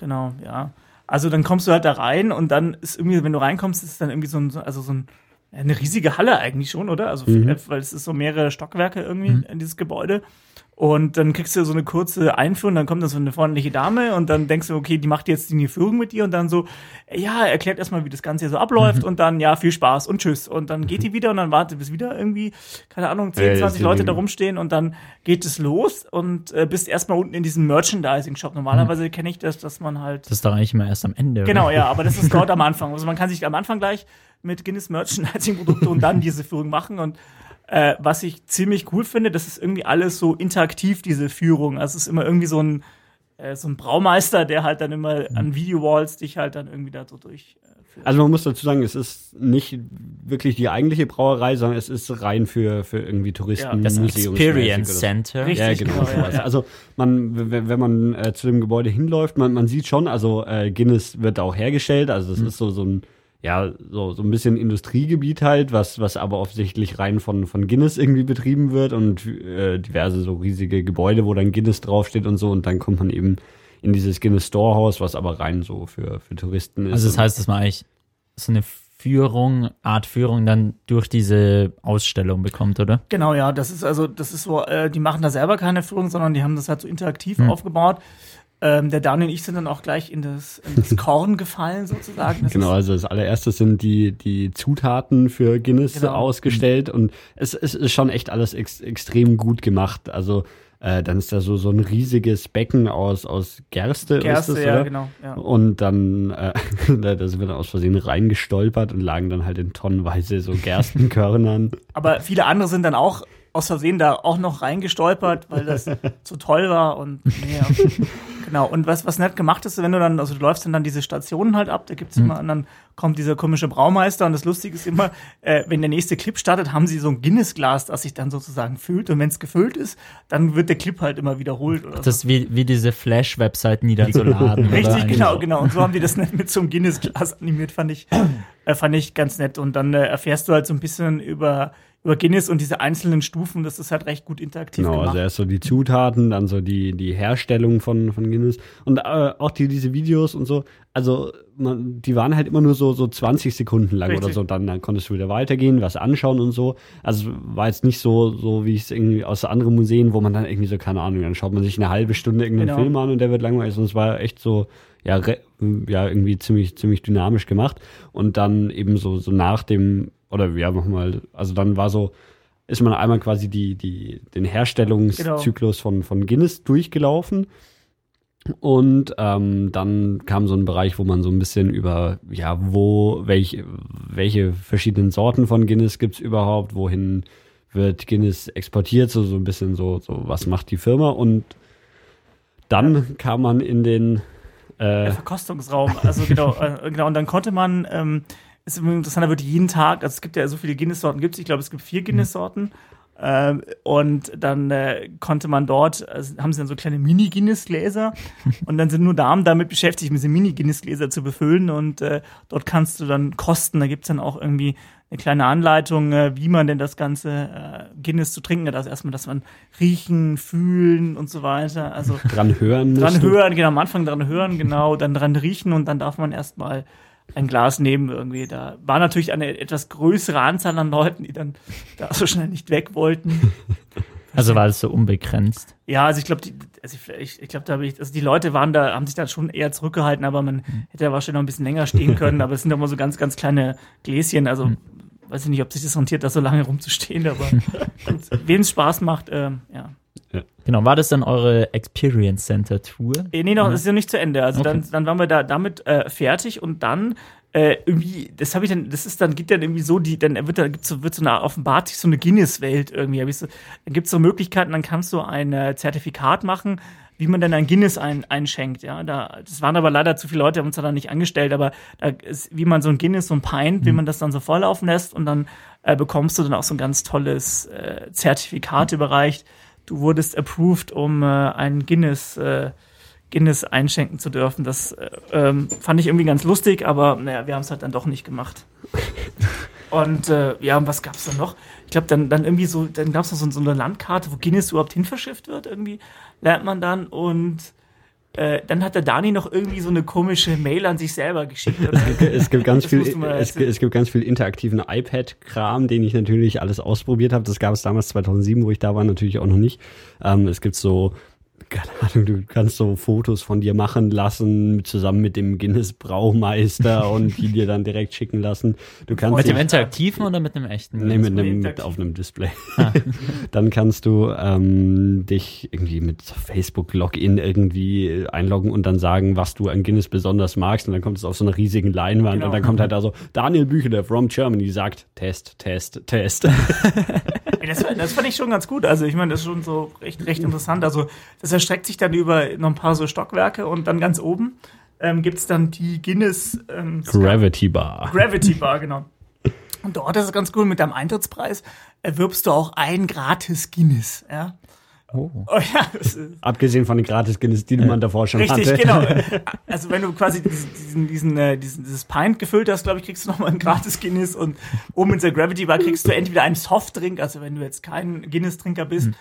S3: Genau, ja. Also dann kommst du halt da rein und dann ist irgendwie, wenn du reinkommst, ist es dann irgendwie so ein, also so ein eine riesige Halle eigentlich schon, oder? Also, mhm. weil es ist so mehrere Stockwerke irgendwie mhm. in dieses Gebäude. Und dann kriegst du so eine kurze Einführung, dann kommt da so eine freundliche Dame und dann denkst du, okay, die macht jetzt die Führung mit dir und dann so, ja, erklärt erstmal, wie das Ganze hier so abläuft mhm. und dann, ja, viel Spaß und tschüss. Und dann geht die wieder und dann wartet bis wieder irgendwie, keine Ahnung, 10, 20 ja, Leute da rumstehen und dann geht es los und äh, bist erstmal unten in diesem Merchandising-Shop. Normalerweise mhm. kenne ich das, dass man halt.
S1: Das ist doch eigentlich immer erst am Ende.
S3: Genau, oder? ja, aber das ist dort am Anfang. Also man kann sich am Anfang gleich mit Guinness Merchandising-Produkte und dann diese Führung machen und äh, was ich ziemlich cool finde, das ist irgendwie alles so interaktiv, diese Führung. Also es ist immer irgendwie so ein, äh, so ein Braumeister, der halt dann immer mhm. an Video-Walls dich halt dann irgendwie da so durch.
S2: Äh, also man muss dazu sagen, es ist nicht wirklich die eigentliche Brauerei, sondern es ist rein für, für irgendwie Touristen. Ja,
S1: das Experience Center.
S2: Richtig, ja, genau. genau ja. Also man, wenn man äh, zu dem Gebäude hinläuft, man, man sieht schon, also äh, Guinness wird auch hergestellt, also das mhm. ist so, so ein ja, so, so ein bisschen Industriegebiet halt, was, was aber offensichtlich rein von, von Guinness irgendwie betrieben wird und äh, diverse so riesige Gebäude, wo dann Guinness draufsteht und so und dann kommt man eben in dieses Guinness Storehouse, was aber rein so für, für Touristen ist.
S1: Also das heißt, dass man eigentlich so eine Führung, Art Führung dann durch diese Ausstellung bekommt, oder?
S3: Genau, ja, das ist also, das ist so, äh, die machen da selber keine Führung, sondern die haben das halt so interaktiv hm. aufgebaut. Ähm, der Daniel und ich sind dann auch gleich in das, in das Korn gefallen, sozusagen. Das
S2: genau, also das allererste sind die, die Zutaten für Guinness genau. ausgestellt und es, es ist schon echt alles ex, extrem gut gemacht. Also äh, dann ist da so, so ein riesiges Becken aus, aus Gerste.
S3: Gerste, ist das, ja, genau. Ja.
S2: Und dann, äh, da sind wir dann aus Versehen reingestolpert und lagen dann halt in tonnenweise so Gerstenkörnern.
S3: Aber viele andere sind dann auch aus Versehen da auch noch reingestolpert, weil das zu toll war und ja. genau. Und was, was nett gemacht ist, wenn du dann, also du läufst dann, dann diese Stationen halt ab, da gibt's mhm. immer, und dann kommt dieser komische Braumeister und das Lustige ist immer, äh, wenn der nächste Clip startet, haben sie so ein Guinness-Glas, das sich dann sozusagen füllt und wenn es gefüllt ist, dann wird der Clip halt immer wiederholt. Oder
S1: das ist wie, wie diese Flash-Webseiten, die dann so laden.
S3: Richtig, genau, genau. Und so haben die das mit so einem Guinness-Glas animiert, fand ich, äh, fand ich ganz nett. Und dann äh, erfährst du halt so ein bisschen über über Guinness und diese einzelnen Stufen, das ist halt recht gut interaktiv
S2: genau,
S3: gemacht.
S2: also erst so die Zutaten, dann so die, die Herstellung von, von Guinness und äh, auch die, diese Videos und so, also man, die waren halt immer nur so, so 20 Sekunden lang Richtig. oder so, dann, dann konntest du wieder weitergehen, was anschauen und so. Also war jetzt nicht so, so wie ich es irgendwie aus anderen Museen, wo man dann irgendwie so, keine Ahnung, dann schaut man sich eine halbe Stunde irgendeinen genau. Film an und der wird langweilig, sondern es war echt so, ja, ja, irgendwie ziemlich, ziemlich dynamisch gemacht. Und dann eben so, so nach dem oder ja, nochmal, also dann war so, ist man einmal quasi die, die, den Herstellungszyklus genau. von, von Guinness durchgelaufen. Und ähm, dann kam so ein Bereich, wo man so ein bisschen über, ja, wo, welche, welche verschiedenen Sorten von Guinness gibt's überhaupt, wohin wird Guinness exportiert, so, so ein bisschen so, so, was macht die Firma? Und dann kam man in den
S3: äh, Verkostungsraum, also genau, äh, genau, und dann konnte man ähm, ist interessant, da wird jeden Tag, also es gibt ja so viele Guinness-Sorten, gibt ich glaube, es gibt vier mhm. Guinness-Sorten. Ähm, und dann äh, konnte man dort, also haben sie dann so kleine Mini-Guinness-Gläser und dann sind nur Damen damit beschäftigt, diese Mini-Guinness-Gläser zu befüllen und äh, dort kannst du dann kosten. Da gibt's dann auch irgendwie eine kleine Anleitung, äh, wie man denn das ganze äh, Guinness zu trinken hat. Also erstmal, dass man riechen, fühlen und so weiter. Also
S2: dran hören.
S3: Dran hören, genau, am Anfang dran hören, genau, dann dran riechen und dann darf man erstmal ein Glas nehmen irgendwie. Da war natürlich eine etwas größere Anzahl an Leuten, die dann da so schnell nicht weg wollten.
S1: Also war das so unbegrenzt?
S3: Ja, also ich glaube, also ich, ich glaube, da habe ich, also die Leute waren da, haben sich da schon eher zurückgehalten, aber man mhm. hätte ja wahrscheinlich noch ein bisschen länger stehen können, aber es sind immer so ganz, ganz kleine Gläschen, also mhm. weiß ich nicht, ob sich das rentiert, da so lange rumzustehen, aber wem es Spaß macht, ähm, ja.
S1: Ja. Genau, war das dann eure Experience Center Tour?
S3: Äh, nee, noch, das ist ja nicht zu Ende. Also okay. dann, dann waren wir da damit äh, fertig und dann äh, irgendwie, das habe ich dann, das ist dann, geht dann irgendwie so, die, dann wird da gibt's so, wird so eine, offenbart sich so eine Guinness-Welt irgendwie. Hab ich so, dann gibt's so Möglichkeiten, dann kannst du ein äh, Zertifikat machen, wie man dann ein Guinness ein, einschenkt, ja. Da, das waren aber leider zu viele Leute, haben uns da nicht angestellt, aber da ist, wie man so ein Guinness, so ein Pint, mhm. wie man das dann so volllaufen lässt und dann äh, bekommst du dann auch so ein ganz tolles äh, Zertifikat mhm. überreicht. Du wurdest approved, um äh, ein Guinness äh, Guinness einschenken zu dürfen. Das äh, ähm, fand ich irgendwie ganz lustig, aber naja, wir haben es halt dann doch nicht gemacht. Und äh, ja, und was gab es dann noch? Ich glaube, dann, dann irgendwie so, dann gab es noch so, so, eine Landkarte, wo Guinness überhaupt hinverschifft wird, irgendwie, lernt man dann. Und äh, dann hat der Dani noch irgendwie so eine komische Mail an sich selber geschickt.
S2: es, gibt ganz viel, es, es, gibt ganz viel interaktiven iPad-Kram, den ich natürlich alles ausprobiert habe. Das gab es damals 2007, wo ich da war, natürlich auch noch nicht. Ähm, es gibt so keine Ahnung, du kannst so Fotos von dir machen lassen, zusammen mit dem Guinness-Braumeister und die dir dann direkt schicken lassen. Du kannst
S1: mit dem interaktiven oder mit einem echten?
S2: Nee, mit einem, mit auf einem Display. Ah. dann kannst du ähm, dich irgendwie mit Facebook-Login irgendwie einloggen und dann sagen, was du an Guinness besonders magst. Und dann kommt es auf so einer riesigen Leinwand genau. und dann kommt halt da so, Daniel Bücheler from Germany sagt, Test, Test, Test.
S3: das, das fand ich schon ganz gut. Also ich meine, das ist schon so recht, recht interessant. Also das erstreckt sich dann über noch ein paar so Stockwerke und dann ganz oben ähm, gibt es dann die Guinness
S2: ähm, Gravity Bar.
S3: Gravity Bar, genau. Und dort ist es ganz cool, mit deinem Eintrittspreis erwirbst du auch ein gratis Guinness. Ja?
S2: Oh. oh ja, Abgesehen von den gratis Guinness, die man davor schon
S3: Richtig,
S2: hatte.
S3: genau. Also wenn du quasi diesen, diesen, äh, diesen, dieses Pint gefüllt hast, glaube ich, kriegst du nochmal ein gratis Guinness und oben in der Gravity Bar kriegst du entweder einen Softdrink, also wenn du jetzt kein Guinness-Trinker bist, hm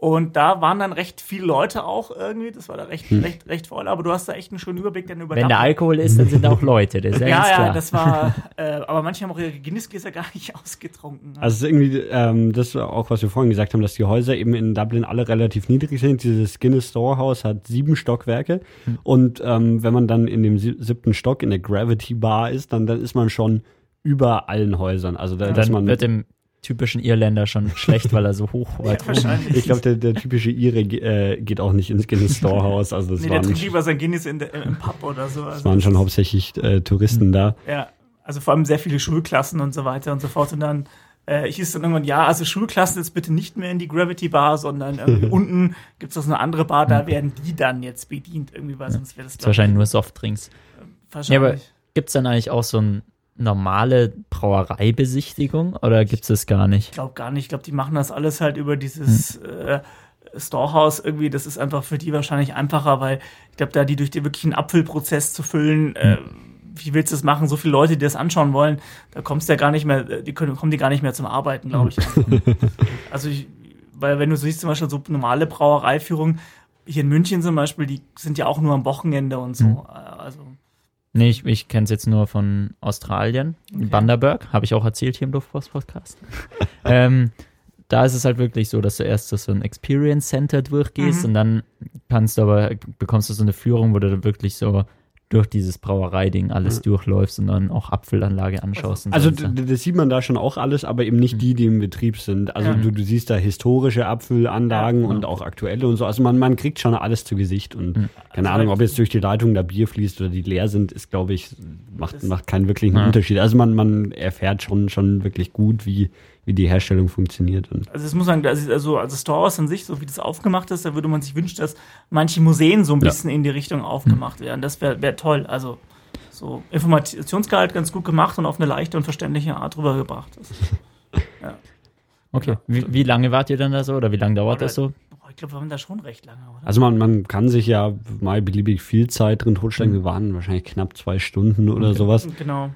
S3: und da waren dann recht viele Leute auch irgendwie. Das war da recht, hm. recht, recht voll. Aber du hast da echt einen schönen Überblick dann über.
S1: Wenn da Alkohol ist, dann sind auch Leute. Das ist ja, ja, ja klar.
S3: das war. Äh, aber manche haben auch ihre Guinness-Gläser gar nicht ausgetrunken.
S2: Ne? Also irgendwie, ähm, das war auch, was wir vorhin gesagt haben, dass die Häuser eben in Dublin alle relativ niedrig sind. Dieses Guinness Storehouse hat sieben Stockwerke. Hm. Und ähm, wenn man dann in dem siebten Stock in der Gravity Bar ist, dann, dann ist man schon über allen Häusern. Also da,
S1: dann man wird im typischen Irländer schon schlecht, weil er so hoch war. Ja.
S2: Ich glaube, der, der typische Ire äh, geht auch nicht ins Guinness Storehouse. Also das nee,
S3: der trinkt lieber sein Guinness in der, im Pub oder so. Also
S2: es waren schon hauptsächlich äh, Touristen mhm. da.
S3: Ja, also vor allem sehr viele Schulklassen und so weiter und so fort. Und dann äh, ich hieß dann irgendwann, ja, also Schulklassen jetzt bitte nicht mehr in die Gravity Bar, sondern unten gibt es noch so eine andere Bar, da werden die dann jetzt bedient irgendwie, weil sonst wäre das,
S1: das wahrscheinlich nur Softdrinks. Wahrscheinlich. Ja, aber gibt es dann eigentlich auch so ein normale Brauereibesichtigung oder gibt es das gar nicht?
S3: Ich glaube gar nicht. Ich glaube, die machen das alles halt über dieses hm. äh, Storehouse irgendwie. Das ist einfach für die wahrscheinlich einfacher, weil ich glaube, da die durch den wirklichen Apfelprozess zu füllen, äh, hm. wie willst du das machen? So viele Leute, die das anschauen wollen, da kommst du ja gar nicht mehr, die können, kommen die gar nicht mehr zum Arbeiten, glaube ich. also ich, weil wenn du siehst zum Beispiel so normale Brauereiführung, hier in München zum Beispiel, die sind ja auch nur am Wochenende und so. Mhm. Also
S1: Nee, ich, ich kenne es jetzt nur von Australien, okay. Bundaberg, habe ich auch erzählt hier im Luftpost-Podcast. ähm, da ist es halt wirklich so, dass du erst so ein Experience Center durchgehst mhm. und dann kannst du aber, bekommst du so eine Führung, wo du wirklich so durch dieses Brauereiding alles ja. durchläufst und dann auch Apfelanlage anschaust.
S2: Also, so. das sieht man da schon auch alles, aber eben nicht mhm. die, die im Betrieb sind. Also ja. du, du siehst da historische Apfelanlagen ja, und auch aktuelle und so. Also man, man kriegt schon alles zu Gesicht und mhm. keine also Ahnung, ob jetzt durch die Leitung da Bier fließt oder die leer sind, ist, glaube ich, macht, macht keinen wirklichen Unterschied. Also man, man erfährt schon, schon wirklich gut, wie, wie die Herstellung funktioniert. Und
S3: also es muss sagen, also, also Stores an sich, so wie das aufgemacht ist, da würde man sich wünschen, dass manche Museen so ein bisschen ja. in die Richtung aufgemacht werden. Das wäre wär toll. Also so Informationsgehalt ganz gut gemacht und auf eine leichte und verständliche Art rübergebracht.
S1: ja. Okay, wie, wie, lange wart ihr dann da so oder wie lange dauert oder, das so?
S3: Ich glaube, wir waren da schon recht lange,
S2: oder? Also man, man kann sich ja mal beliebig viel Zeit drin totstellen. Mhm. Wir waren wahrscheinlich knapp zwei Stunden oder okay. sowas.
S3: Genau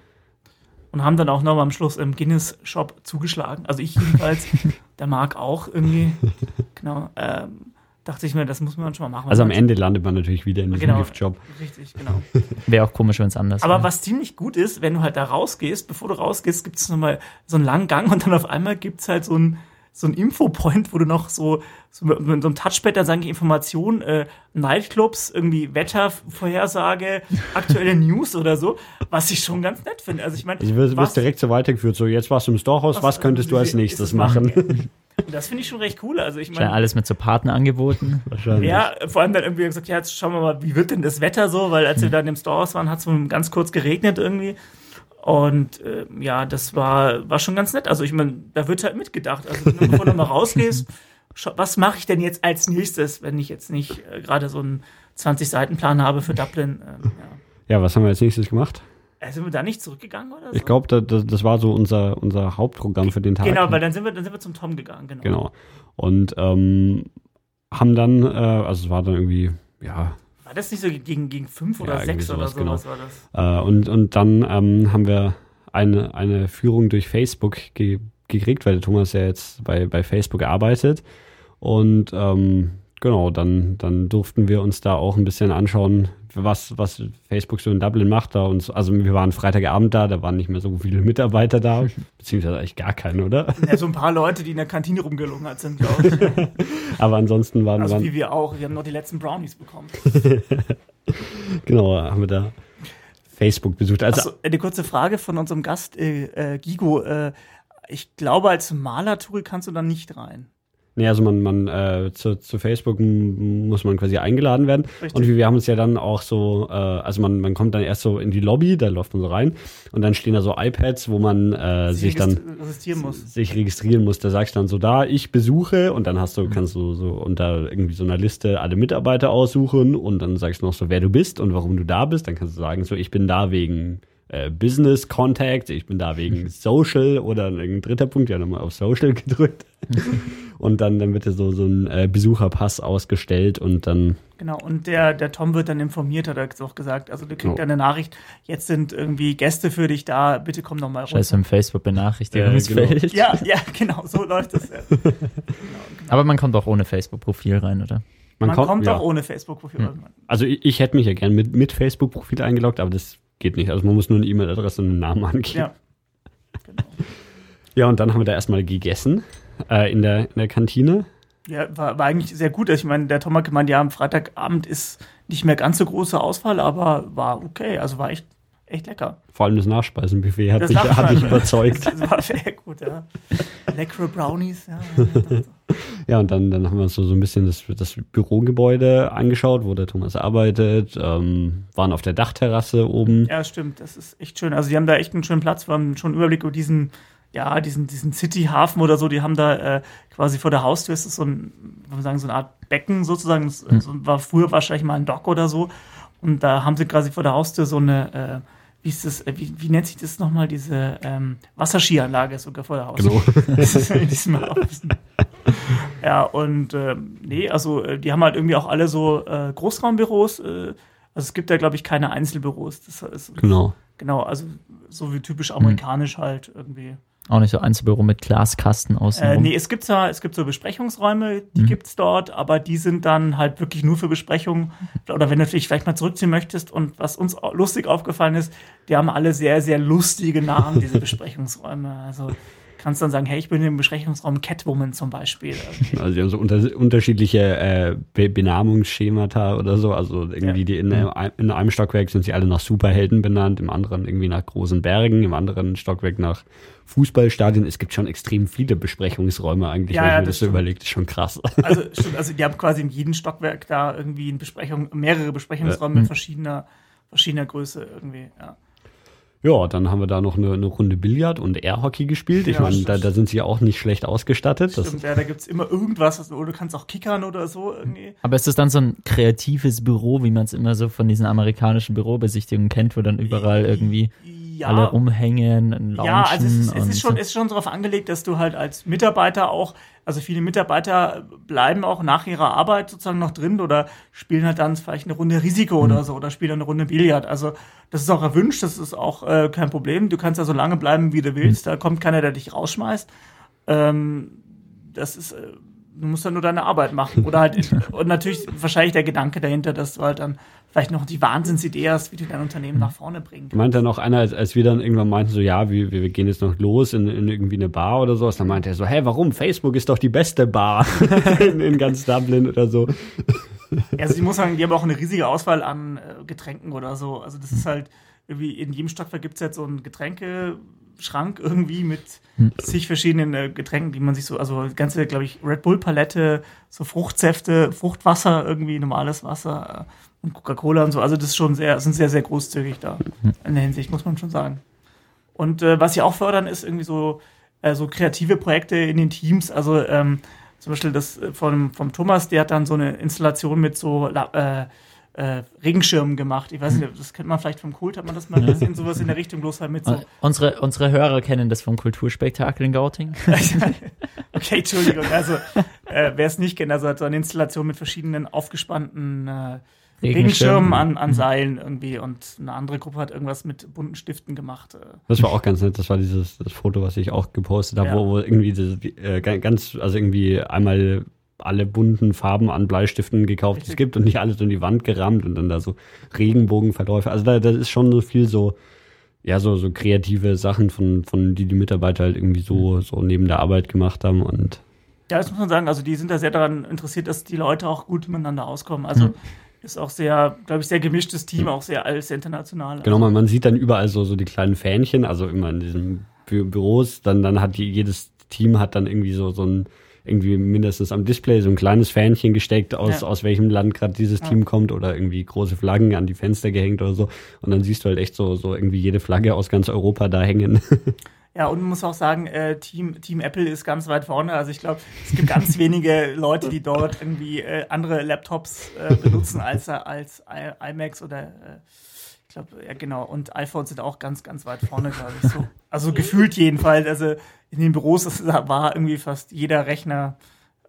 S3: und haben dann auch noch am Schluss im Guinness-Shop zugeschlagen. Also ich jedenfalls, der Marc auch irgendwie. Genau. Ähm, dachte ich mir, das muss man schon mal machen.
S2: Also am Ende landet man natürlich wieder in diesem
S3: genau,
S2: Giftjob.
S3: Richtig, genau.
S1: Wäre auch komisch, wenn es anders
S3: Aber wäre. was ziemlich gut ist, wenn du halt da rausgehst, bevor du rausgehst, gibt es nochmal so einen langen Gang und dann auf einmal gibt es halt so ein so ein Infopoint, wo du noch so, so mit, mit so einem Touchpad dann sagen die Informationen, äh, Nightclubs, irgendwie Wettervorhersage, aktuelle News oder so, was ich schon ganz nett finde. Also ich meine,
S2: Also wirst, direkt so weitergeführt, so jetzt warst du im Storehaus, was,
S3: Was-
S2: könntest du als
S3: ist
S2: nächstes
S3: es
S2: machen?
S3: das finde ich schon recht cool. Also ich
S1: Ja,
S3: meine,
S1: alles mit so Partnerangeboten.
S2: Wahrscheinlich.
S3: Ja, vor allem dann irgendwie gesagt, ja, jetzt schauen wir mal, wie wird denn das Wetter so, weil als wir dann im Storehaus waren, hat es ganz kurz geregnet irgendwie. Und äh, ja, das war, war schon ganz nett. Also ich meine, da wird halt mitgedacht. Also wenn du, bevor du mal rausgehst, was mache ich denn jetzt als nächstes, wenn ich jetzt nicht äh, gerade so einen 20-Seiten-Plan habe für Dublin? Ähm, ja.
S2: Ja, was haben wir als nächstes gemacht?
S3: Äh, sind wir da nicht zurückgegangen oder so?
S2: Ich glaube, da, da, das war so unser, unser Hauptprogramm für den Tag.
S3: Genau, weil dann sind wir, dann sind wir zum Tom gegangen, genau.
S2: Genau. Und ähm, haben dann, äh, also es war dann irgendwie, ja,
S3: War das nicht so gegen, gegen fünf oder
S2: Ja,
S3: sechs oder
S2: sowas, genau.
S3: sowas war das?
S2: Äh, und, und dann ähm, haben wir eine, eine Führung durch Facebook ge gekriegt, weil der Thomas ja jetzt bei, bei Facebook arbeitet. Und ähm, genau, dann, dann durften wir uns da auch ein bisschen anschauen, was, was Facebook so in Dublin macht. Da uns, also wir waren Freitagabend da, da waren nicht mehr so viele Mitarbeiter da, beziehungsweise eigentlich gar keine, oder?
S3: Ja, so ein paar Leute, die in der Kantine rumgelungert sind, glaube ich.
S2: Aber ansonsten waren,
S3: Also
S2: waren
S3: wie wir auch. Wir haben noch die letzten Brownies bekommen.
S2: genau, haben wir da Facebook besucht. Also
S3: Achso, eine kurze Frage von unserem Gast äh, äh, Gigo. Äh, ich glaube, als Malertouri kannst du da nicht rein.
S2: Nee, also man, man äh, zu, zu Facebook muss man quasi eingeladen werden.
S3: Richtig.
S2: Und wir, haben uns ja dann auch so, äh, also man, man kommt dann erst so in die Lobby, da läuft man so rein und dann stehen da so iPads, wo man äh, sich dann
S3: registri- registrieren muss.
S2: sich registrieren muss. Da sagst du dann so da, ich besuche und dann hast du, kannst du so unter irgendwie so einer Liste alle Mitarbeiter aussuchen und dann sagst du noch so, wer du bist und warum du da bist. Dann kannst du sagen, so ich bin da wegen äh, Business Contact, ich bin da wegen Social oder ein dritter Punkt, ja nochmal auf Social gedrückt. und dann, dann wird dir so, so ein äh, Besucherpass ausgestellt und dann,
S3: Genau, und der, der Tom wird dann informiert, hat er jetzt auch gesagt. Also du kriegst
S2: Oh.
S3: eine Nachricht, jetzt sind irgendwie Gäste für dich da, bitte komm noch mal runter.
S1: Scheiße im Facebook-Benachrichtigungsfeld.
S3: Ja, ja, genau, so läuft das. Ja.
S1: Aber man kommt auch ohne Facebook-Profil rein, oder?
S3: Man, kommt
S2: ja.
S3: auch ohne Facebook-Profil.
S1: Hm.
S3: irgendwann.
S2: Also ich, ich hätte mich ja gern mit, mit Facebook-Profil eingeloggt, aber das geht nicht. Also man muss nur eine E-Mail-Adresse und einen Namen angeben.
S3: Ja. Genau.
S2: Ja, und dann haben wir da erstmal gegessen äh, in, der, in der Kantine.
S3: Ja, war, war eigentlich sehr gut. Also Ich meine, der Tom hat gemeint, ja, am Freitagabend ist nicht mehr ganz so große Auswahl, aber war okay. Also war echt, echt lecker.
S2: Vor allem das Nachspeisenbuffet hat,
S3: Das
S2: mich, hat mich überzeugt.
S3: Das war sehr gut, ja. Leckere Brownies, ja. ja.
S2: Und dann, dann haben wir uns so, so ein bisschen das, das Bürogebäude angeschaut, wo der Thomas arbeitet, ähm, waren auf der Dachterrasse oben.
S3: Ja, stimmt. Das ist echt schön. Also, die haben da echt einen schönen Platz. Wir haben schon einen Überblick über diesen, ja, diesen, diesen City-Hafen oder so. Die haben da äh, quasi vor der Haustür ist es so ein, wir sagen, so eine Art Becken sozusagen. Das
S1: Hm.
S3: so, war früher wahrscheinlich mal ein Dock oder so. Und da haben sie quasi vor der Haustür so eine, äh, wie ist das, äh, wie, wie nennt sich das nochmal, diese ähm, Wasserskianlage sogar vor der Haustür.
S2: Genau.
S3: Das ist in diesem Hafen. Ja, und ähm, nee, also äh, die haben halt irgendwie auch alle so äh, Großraumbüros. Äh, also es gibt da, glaube ich, keine Einzelbüros. Das ist,
S2: Genau.
S3: Genau, also so wie typisch amerikanisch halt irgendwie.
S1: Auch nicht so Einzelbüro mit Glaskasten außen.
S3: Äh, nee, es gibt zwar, es gibt so Besprechungsräume, die
S1: Mhm.
S3: gibt's dort, aber die sind dann halt wirklich nur für Besprechungen. Oder wenn du dich vielleicht mal zurückziehen möchtest und was uns lustig aufgefallen ist, die haben alle sehr, sehr lustige Namen, diese Besprechungsräume. Also kannst dann sagen, hey, ich bin im Besprechungsraum Catwoman zum Beispiel.
S2: Also die haben so unter, unterschiedliche äh, Be Benamungsschemata oder so. Also irgendwie
S3: Ja.
S2: die in, äh, in einem Stockwerk sind sie alle nach Superhelden benannt, im anderen irgendwie nach großen Bergen, im anderen Stockwerk nach Fußballstadien. Es gibt schon extrem viele Besprechungsräume eigentlich,
S3: Ja,
S2: wenn
S3: ja,
S2: mir
S3: das
S2: das so überlegt. Ist schon krass.
S3: Also, stimmt, also die haben quasi in jedem Stockwerk da irgendwie eine Besprechung, mehrere Besprechungsräume
S1: Ja.
S3: mit verschiedener, verschiedener Größe irgendwie, ja.
S2: Ja, dann haben wir da noch eine, eine Runde Billard und Airhockey gespielt. Ich
S3: Ja,
S2: meine, da, da sind sie auch nicht schlecht ausgestattet. Das,
S3: Stimmt, ja, da gibt's immer irgendwas, also, oder du kannst auch kickern oder so irgendwie.
S1: Aber ist das dann so ein kreatives Büro, wie man es immer so von diesen amerikanischen Bürobesichtigungen kennt, wo dann überall irgendwie
S3: ja,
S1: alle rumhängen, launchen
S3: Ja, also es ist, es ist, schon, ist schon darauf angelegt, dass du halt als Mitarbeiter auch, also viele Mitarbeiter bleiben auch nach ihrer Arbeit sozusagen noch drin oder spielen halt dann vielleicht eine Runde Risiko
S1: Mhm.
S3: oder so oder spielen eine Runde Billard. Also das ist auch erwünscht, das ist auch äh, kein Problem. Du kannst ja so lange bleiben, wie du
S1: Mhm.
S3: willst. Da kommt keiner, der dich rausschmeißt. Ähm, das ist, äh, du musst dann nur deine Arbeit machen. Oder halt, und natürlich wahrscheinlich der Gedanke dahinter, dass du halt dann vielleicht noch die Wahnsinnsidee hast, wie du dein Unternehmen nach vorne bringen kannst.
S2: Meinte dann auch einer, als, als wir dann irgendwann meinten, so, ja, wir, wir gehen jetzt noch los in, in irgendwie eine Bar oder sowas, dann meinte er so, hä, warum? Facebook ist doch die beste Bar in, in ganz Dublin oder so.
S3: Also, die muss sagen, die haben auch eine riesige Auswahl an äh, Getränken oder so. Also, das ist halt irgendwie in jedem Stockwerk gibt es jetzt so einen Getränkeschrank irgendwie mit zig verschiedenen äh, Getränken, die man sich so, also ganze, glaube ich, Red Bull Palette, so Fruchtsäfte, Fruchtwasser, irgendwie normales Wasser äh, und Coca-Cola und so. Also, das ist schon sehr, sind sehr, sehr großzügig da in der Hinsicht, muss man schon sagen. Und äh, was sie auch fördern, ist irgendwie so, äh, so kreative Projekte in den Teams. Also ähm, zum Beispiel das äh, vom, vom Thomas, der hat dann so eine Installation mit so äh, äh, Regenschirmen gemacht. Ich weiß nicht, das kennt man vielleicht vom Kult, hat man das mal gesehen, sowas in der Richtung, bloß halt mit so.
S1: Unsere, unsere Hörer kennen das vom Kulturspektakel in Gauting.
S3: okay, Entschuldigung. Also, äh, wer es nicht kennt, also hat so eine Installation mit verschiedenen aufgespannten äh, Regenschirmen an, an Seilen irgendwie und eine andere Gruppe hat irgendwas mit bunten Stiften gemacht. Äh.
S2: Das war auch ganz nett. Das war dieses das Foto, was ich auch gepostet habe,
S3: Ja.
S2: wo, wo irgendwie das, äh, ga- ganz, also irgendwie einmal alle bunten Farben an Bleistiften gekauft, die es
S3: Richtig.
S2: gibt und nicht alles in die Wand gerammt und dann da so Regenbogenverläufe. Also da, da ist schon so viel so, ja, so, so kreative Sachen von, von die die Mitarbeiter halt irgendwie so, so neben der Arbeit gemacht haben und
S3: Ja, das muss man sagen. Also die sind da sehr daran interessiert, dass die Leute auch gut miteinander auskommen. Also ist auch sehr, glaube ich, sehr gemischtes Team, auch sehr alles international.
S2: Genau, man, man sieht dann überall so, so die kleinen Fähnchen, also immer in diesen Bü Büros, dann, dann hat die, jedes Team hat dann irgendwie so, so ein, irgendwie mindestens am Display so ein kleines Fähnchen gesteckt, aus,
S3: Ja.
S2: aus welchem Land gerade dieses
S3: Ja.
S2: Team kommt oder irgendwie große Flaggen an die Fenster gehängt oder so. Und dann siehst du halt echt so, so irgendwie jede Flagge aus ganz Europa da hängen.
S3: Ja, und man muss auch sagen, äh, Team, Team Apple ist ganz weit vorne. Also ich glaube, es gibt ganz wenige Leute, die dort irgendwie äh, andere Laptops äh, benutzen als, als I iMacs oder äh, ich glaube, ja genau. Und iPhones sind auch ganz, ganz weit vorne, glaube ich. So. Also gefühlt jedenfalls. Also in den Büros das war irgendwie fast jeder Rechner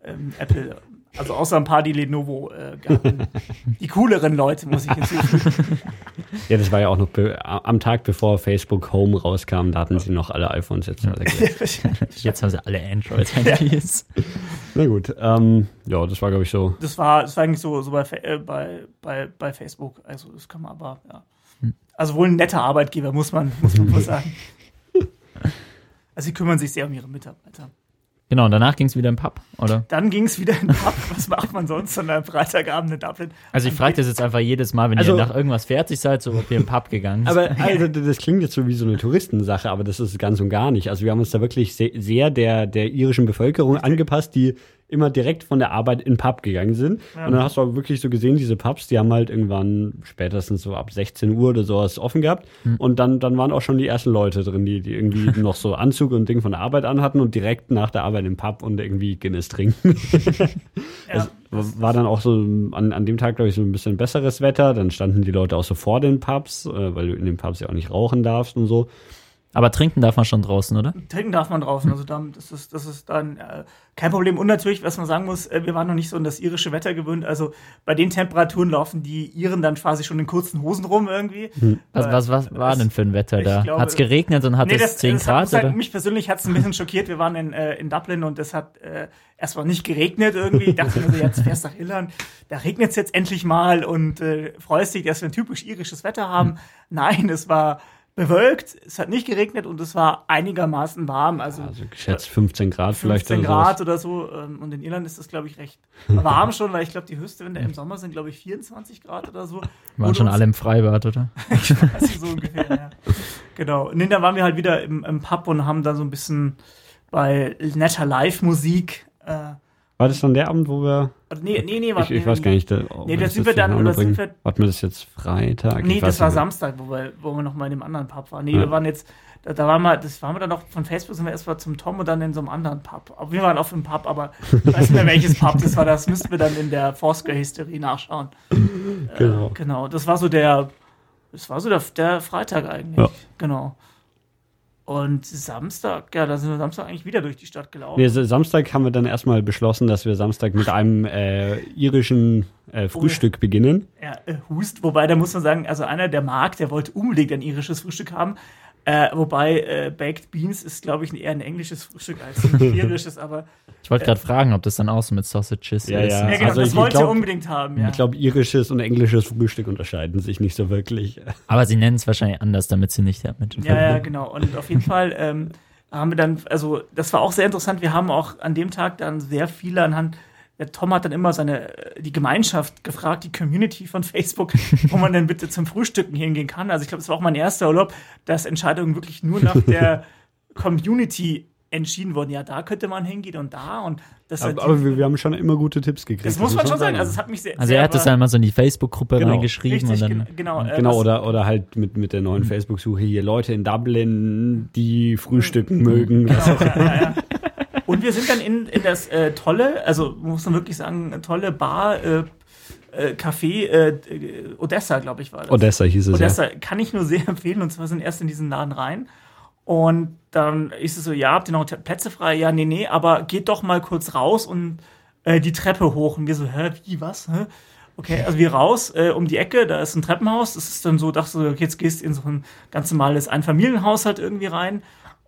S3: ähm, Apple. Also außer ein paar, die Lenovo äh, gaben. Die cooleren Leute, muss ich hinzufügen.
S2: ja, das war ja auch noch am Tag bevor Facebook Home rauskam, da hatten sie noch alle iPhones jetzt. alle.
S1: Jetzt haben sie alle Android-Handys.
S2: Na gut, ähm, ja, das war glaube ich so.
S3: Das war, das war eigentlich so, so bei, äh, bei, bei, bei Facebook. Also das kann man aber, ja. Also wohl ein netter Arbeitgeber, muss man, muss man wohl sagen. Also sie kümmern sich sehr um ihre Mitarbeiter.
S1: Genau, und danach ging es wieder im Pub, oder?
S3: Dann ging es wieder in den Pub. Was macht man sonst an einem Freitagabend in Dublin?
S1: Also ich frage das jetzt einfach jedes Mal, wenn
S2: Also-
S1: ihr nach irgendwas fertig seid, so ob ihr im Pub gegangen seid.
S2: Aber also, das klingt jetzt so wie so eine Touristensache, aber das ist es ganz und gar nicht. Also wir haben uns da wirklich se sehr der, der irischen Bevölkerung angepasst, die immer direkt von der Arbeit in den Pub gegangen sind. Und dann hast du auch wirklich so gesehen, diese Pubs, die haben halt irgendwann spätestens so ab 16 Uhr oder sowas offen gehabt. Und dann, dann waren auch schon die ersten Leute drin, die, die irgendwie noch so Anzug und Ding von der Arbeit anhatten und direkt nach der Arbeit im Pub und irgendwie Guinness trinken.
S3: Ja,
S2: Das war dann auch so an, an dem Tag, glaube ich, so ein bisschen besseres Wetter. Dann standen die Leute auch so vor den Pubs, äh, weil du in den Pubs ja auch nicht rauchen darfst und so.
S1: Aber trinken darf man schon draußen, oder?
S3: trinken darf man draußen. Also dann, das ist, das ist dann äh, kein Problem. Und natürlich, was man sagen muss, äh, wir waren noch nicht so an das irische Wetter gewöhnt. Also bei den Temperaturen laufen die Iren dann quasi schon in kurzen Hosen rum irgendwie.
S1: Was,
S3: Äh,
S1: was, was war
S3: das-
S1: denn für ein Wetter
S3: ich
S1: da? Hat es geregnet und hat es 10
S3: das hat,
S1: Grad?
S3: muss sagen,
S1: Oder?
S3: mich persönlich hat es ein bisschen schockiert. Wir waren in, äh, in Dublin und es hat äh, erstmal nicht geregnet irgendwie. Ich dachte mir so, jetzt fährst du nach Irland, da regnet es jetzt endlich mal und äh, freust dich, dass wir ein typisch irisches Wetter haben.
S1: Hm.
S3: Nein, es war bewölkt, es hat nicht geregnet und es war einigermaßen warm. Also,
S2: Also geschätzt 15 Grad vielleicht
S3: 15
S2: oder sowas.
S3: Grad oder so. ähm, Und in Irland ist das, glaube ich, recht warm schon, weil ich glaube, die Höchstwinde im Sommer sind, glaube ich, 24 Grad oder so.
S1: Waren
S3: Wurde
S1: schon alle im Freibad, oder?
S3: also so ungefähr, ja. Genau. Und dann waren wir halt wieder im, im Pub und haben da so ein bisschen bei netter Live-Musik. Äh,
S2: War das dann der Abend, wo wir.
S3: oder nee, nee, nee,
S2: Ich,
S3: warte,
S2: ich weiß gar nicht. Da,
S3: Nee, da
S2: das
S3: sind wir dann- oder sind wir-
S2: Warten wir das jetzt Freitag?
S3: Nee,
S2: Ich
S3: das war. Samstag, wo wir, wo wir noch mal in dem anderen Pub waren. Nee,
S2: Ja.
S3: wir waren jetzt, da, da waren wir, das waren wir dann noch, von Facebook sind wir erst mal zum Tom und dann in so einem anderen Pub. Aber wir waren auf dem Pub, aber ich weiß nicht mehr, welches Pub das war. Das müssten wir dann in der Foursquare-Hysterie nachschauen.
S2: Genau.
S3: Genau, das war so der, das war so der, der Freitag eigentlich.
S2: Ja.
S3: Genau. Und Samstag, ja, da sind wir Samstag eigentlich wieder durch die Stadt gelaufen.
S2: Nee, Samstag haben wir dann erstmal beschlossen, dass wir Samstag mit einem äh, irischen äh, Frühstück beginnen.
S3: Ja, äh, Hust, wobei da muss man sagen, also einer, der mag, der wollte unbedingt ein irisches Frühstück haben. Äh, wobei äh, Baked Beans ist, glaube ich, eher ein englisches Frühstück als ein irisches, aber
S1: Ich wollte gerade fragen, ob das dann auch so mit Sausages
S2: Ja,
S1: ist.
S2: ja.
S3: ja, genau,
S2: Also
S3: das
S2: ich
S3: wollte ihr
S2: glaub-
S3: unbedingt haben. Ja.
S2: Ich glaube, irisches und englisches Frühstück unterscheiden sich nicht so wirklich.
S1: Aber sie nennen es wahrscheinlich anders, damit sie nicht damit.
S3: Ja, ja, genau. Und auf jeden Fall ähm, haben wir dann, also das war auch sehr interessant. Wir haben auch an dem Tag dann sehr viele anhand. Der Tom hat dann immer seine äh, die Gemeinschaft gefragt, die Community von Facebook, wo man denn bitte zum Frühstücken hingehen kann. Also ich glaube, es war auch mein erster Urlaub, dass Entscheidungen wirklich nur nach der Community entschieden wurden. Ja, da könnte man hingehen und da und das.
S2: Aber, aber wir, wir haben schon immer gute Tipps gekriegt.
S3: das muss man schon sagen. Also es hat mich sehr.
S1: Also er hat das einmal so in die Facebook-Gruppe
S2: Genau.
S1: reingeschrieben
S3: richtig,
S1: und dann.
S3: gen- genau. äh,
S2: Genau, oder, oder halt mit, mit der neuen Facebook-Suche hier Leute in Dublin, die frühstücken mögen. Was auch
S3: ja, ja, ja. Und wir sind dann in, in das äh, tolle, also muss man wirklich sagen, tolle Bar, äh, äh, Café äh, äh, Odessa, glaube ich, war das.
S2: Odessa hieß es
S3: Odessa kann ich nur sehr empfehlen. Und zwar sind erst in diesen Laden rein. Und dann ist es so, ja, habt ihr noch Plätze frei? Ja, nee, nee, aber geht doch mal kurz raus und äh, die Treppe hoch. Und wir so, hä, wie, was? Hä? Okay, also wir raus äh, um die Ecke, da ist ein Treppenhaus. Das ist dann so, dachte so, okay, jetzt gehst du in so ein ganz normales Einfamilienhaushalt irgendwie rein.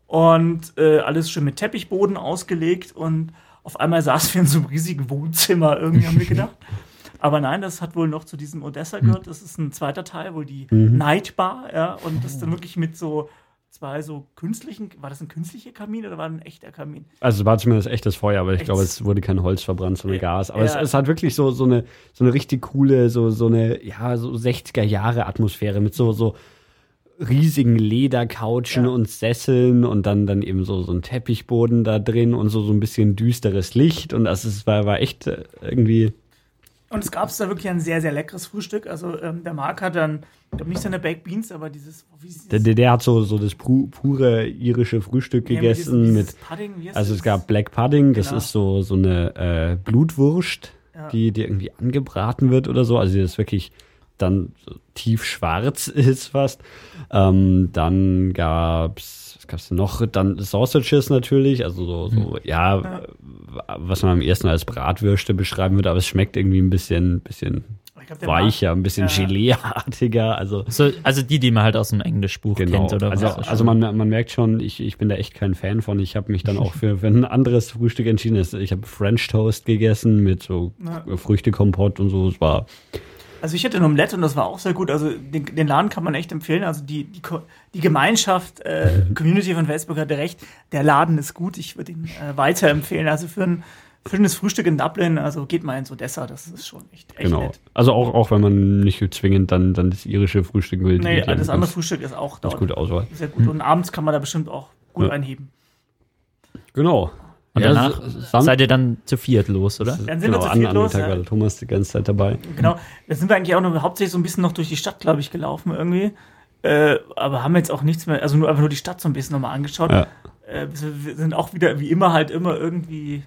S3: Und äh, alles schön mit Teppichboden ausgelegt. Und auf einmal saßen wir in so einem riesigen Wohnzimmer, irgendwie haben wir gedacht. Aber nein, das hat wohl noch zu diesem Odessa gehört. Das ist ein zweiter Teil, wohl die Night Bar, ja. Und das dann wirklich mit so zwei so künstlichen, war das ein künstlicher Kamin oder war das ein echter Kamin?
S2: Also es war zumindest echtes Feuer, aber ich
S3: Echt?
S2: glaube, es wurde kein Holz verbrannt, sondern
S3: Ja.
S2: Gas. Aber es,
S3: Ja.
S2: es hat wirklich so, so, eine, so eine richtig coole, so, so eine, ja, so 60er-Jahre-Atmosphäre mit so, so riesigen Ledercouchen
S3: Ja.
S2: und Sesseln und dann, dann eben so, so ein Teppichboden da drin und so, so ein bisschen düsteres Licht. Und das ist, war, war echt äh, irgendwie.
S3: Und es gab da wirklich ein sehr, sehr leckeres Frühstück. Also ähm, der Marc hat dann, ich glaube nicht seine Baked Beans, aber dieses,
S2: Der, der, hat so, so das pu pure irische Frühstück
S3: Ja,
S2: gegessen
S3: dieses,
S2: mit.
S3: dieses Pudding, wie heißt
S2: Also
S3: das?
S2: es gab Black Pudding, das
S3: Genau.
S2: ist so, so eine äh, Blutwurst,
S3: Ja.
S2: die, die irgendwie angebraten wird oder so. Also die ist wirklich dann so tief schwarz ist fast. Ähm, dann gab's, was gab's denn noch? Dann Sausages natürlich, also so, so ja,
S3: Ja.
S2: was man am ersten als Bratwürste beschreiben würde, aber es schmeckt irgendwie ein bisschen, bisschen
S3: glaub,
S2: weicher, ein bisschen
S3: Ja.
S2: Gelee-artiger. Also
S1: So, also die, die man halt aus dem Englischbuch
S2: Genau.
S1: kennt, oder
S2: also,
S1: was?
S2: also man, man merkt schon, ich, ich bin da echt kein Fan von. Ich habe mich dann auch für, für ein anderes Frühstück entschieden. Ich habe French Toast gegessen mit so
S3: Ja.
S2: Früchtekompott und so. Es war
S3: Also ich hatte ein Omelette und das war auch sehr gut. Also den, den Laden kann man echt empfehlen. Also die, die, die Gemeinschaft, äh, Community von Facebook hatte recht. Der Laden ist gut. Ich würde ihn äh, weiterempfehlen. Also für ein schönes Frühstück in Dublin, also geht mal ins Odessa. Das ist schon echt, echt
S2: genau.
S3: nett.
S2: Also auch, auch wenn man nicht zwingend dann, dann das irische Frühstück will.
S3: Nee, das andere
S2: ganz-
S3: Frühstück ist auch
S2: ganz
S3: dort
S2: gute Auswahl.
S3: sehr gut. Und abends kann man da bestimmt auch gut
S2: Ja.
S3: einheben.
S2: Genau.
S1: Und
S2: Ja,
S1: danach
S2: Sam-
S1: seid ihr dann zu viert los, oder?
S3: Dann sind
S2: genau,
S3: wir zu viert
S2: an
S3: los,
S2: Tag
S3: ja.
S2: Thomas die ganze Zeit dabei.
S3: Genau. Da sind wir eigentlich auch nur hauptsächlich so ein bisschen noch durch die Stadt, glaube ich, gelaufen irgendwie. Äh, aber haben jetzt auch nichts mehr, also nur einfach nur die Stadt so ein bisschen nochmal angeschaut.
S2: Ja.
S3: Äh, wir sind auch wieder, wie immer, halt immer irgendwie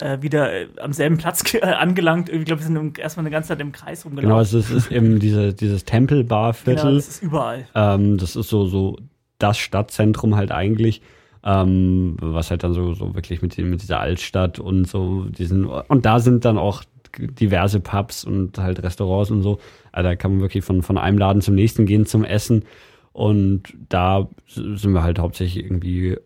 S3: äh, wieder äh, am selben Platz äh, angelangt. Ich glaube, wir sind erstmal eine ganze Zeit im Kreis
S2: Genau,
S3: rumgelaufen.
S2: also es ist eben diese, dieses
S3: Genau,
S2: Tempelbarviertel.
S3: das ist überall.
S2: Ähm, das ist so, so das Stadtzentrum halt eigentlich, ähm, was halt dann so, so wirklich mit, mit dieser Altstadt und so diesen, und da sind dann auch diverse Pubs und halt Restaurants und so. Also da kann man wirklich von, von einem Laden zum nächsten gehen zum Essen. Und da sind wir halt hauptsächlich irgendwie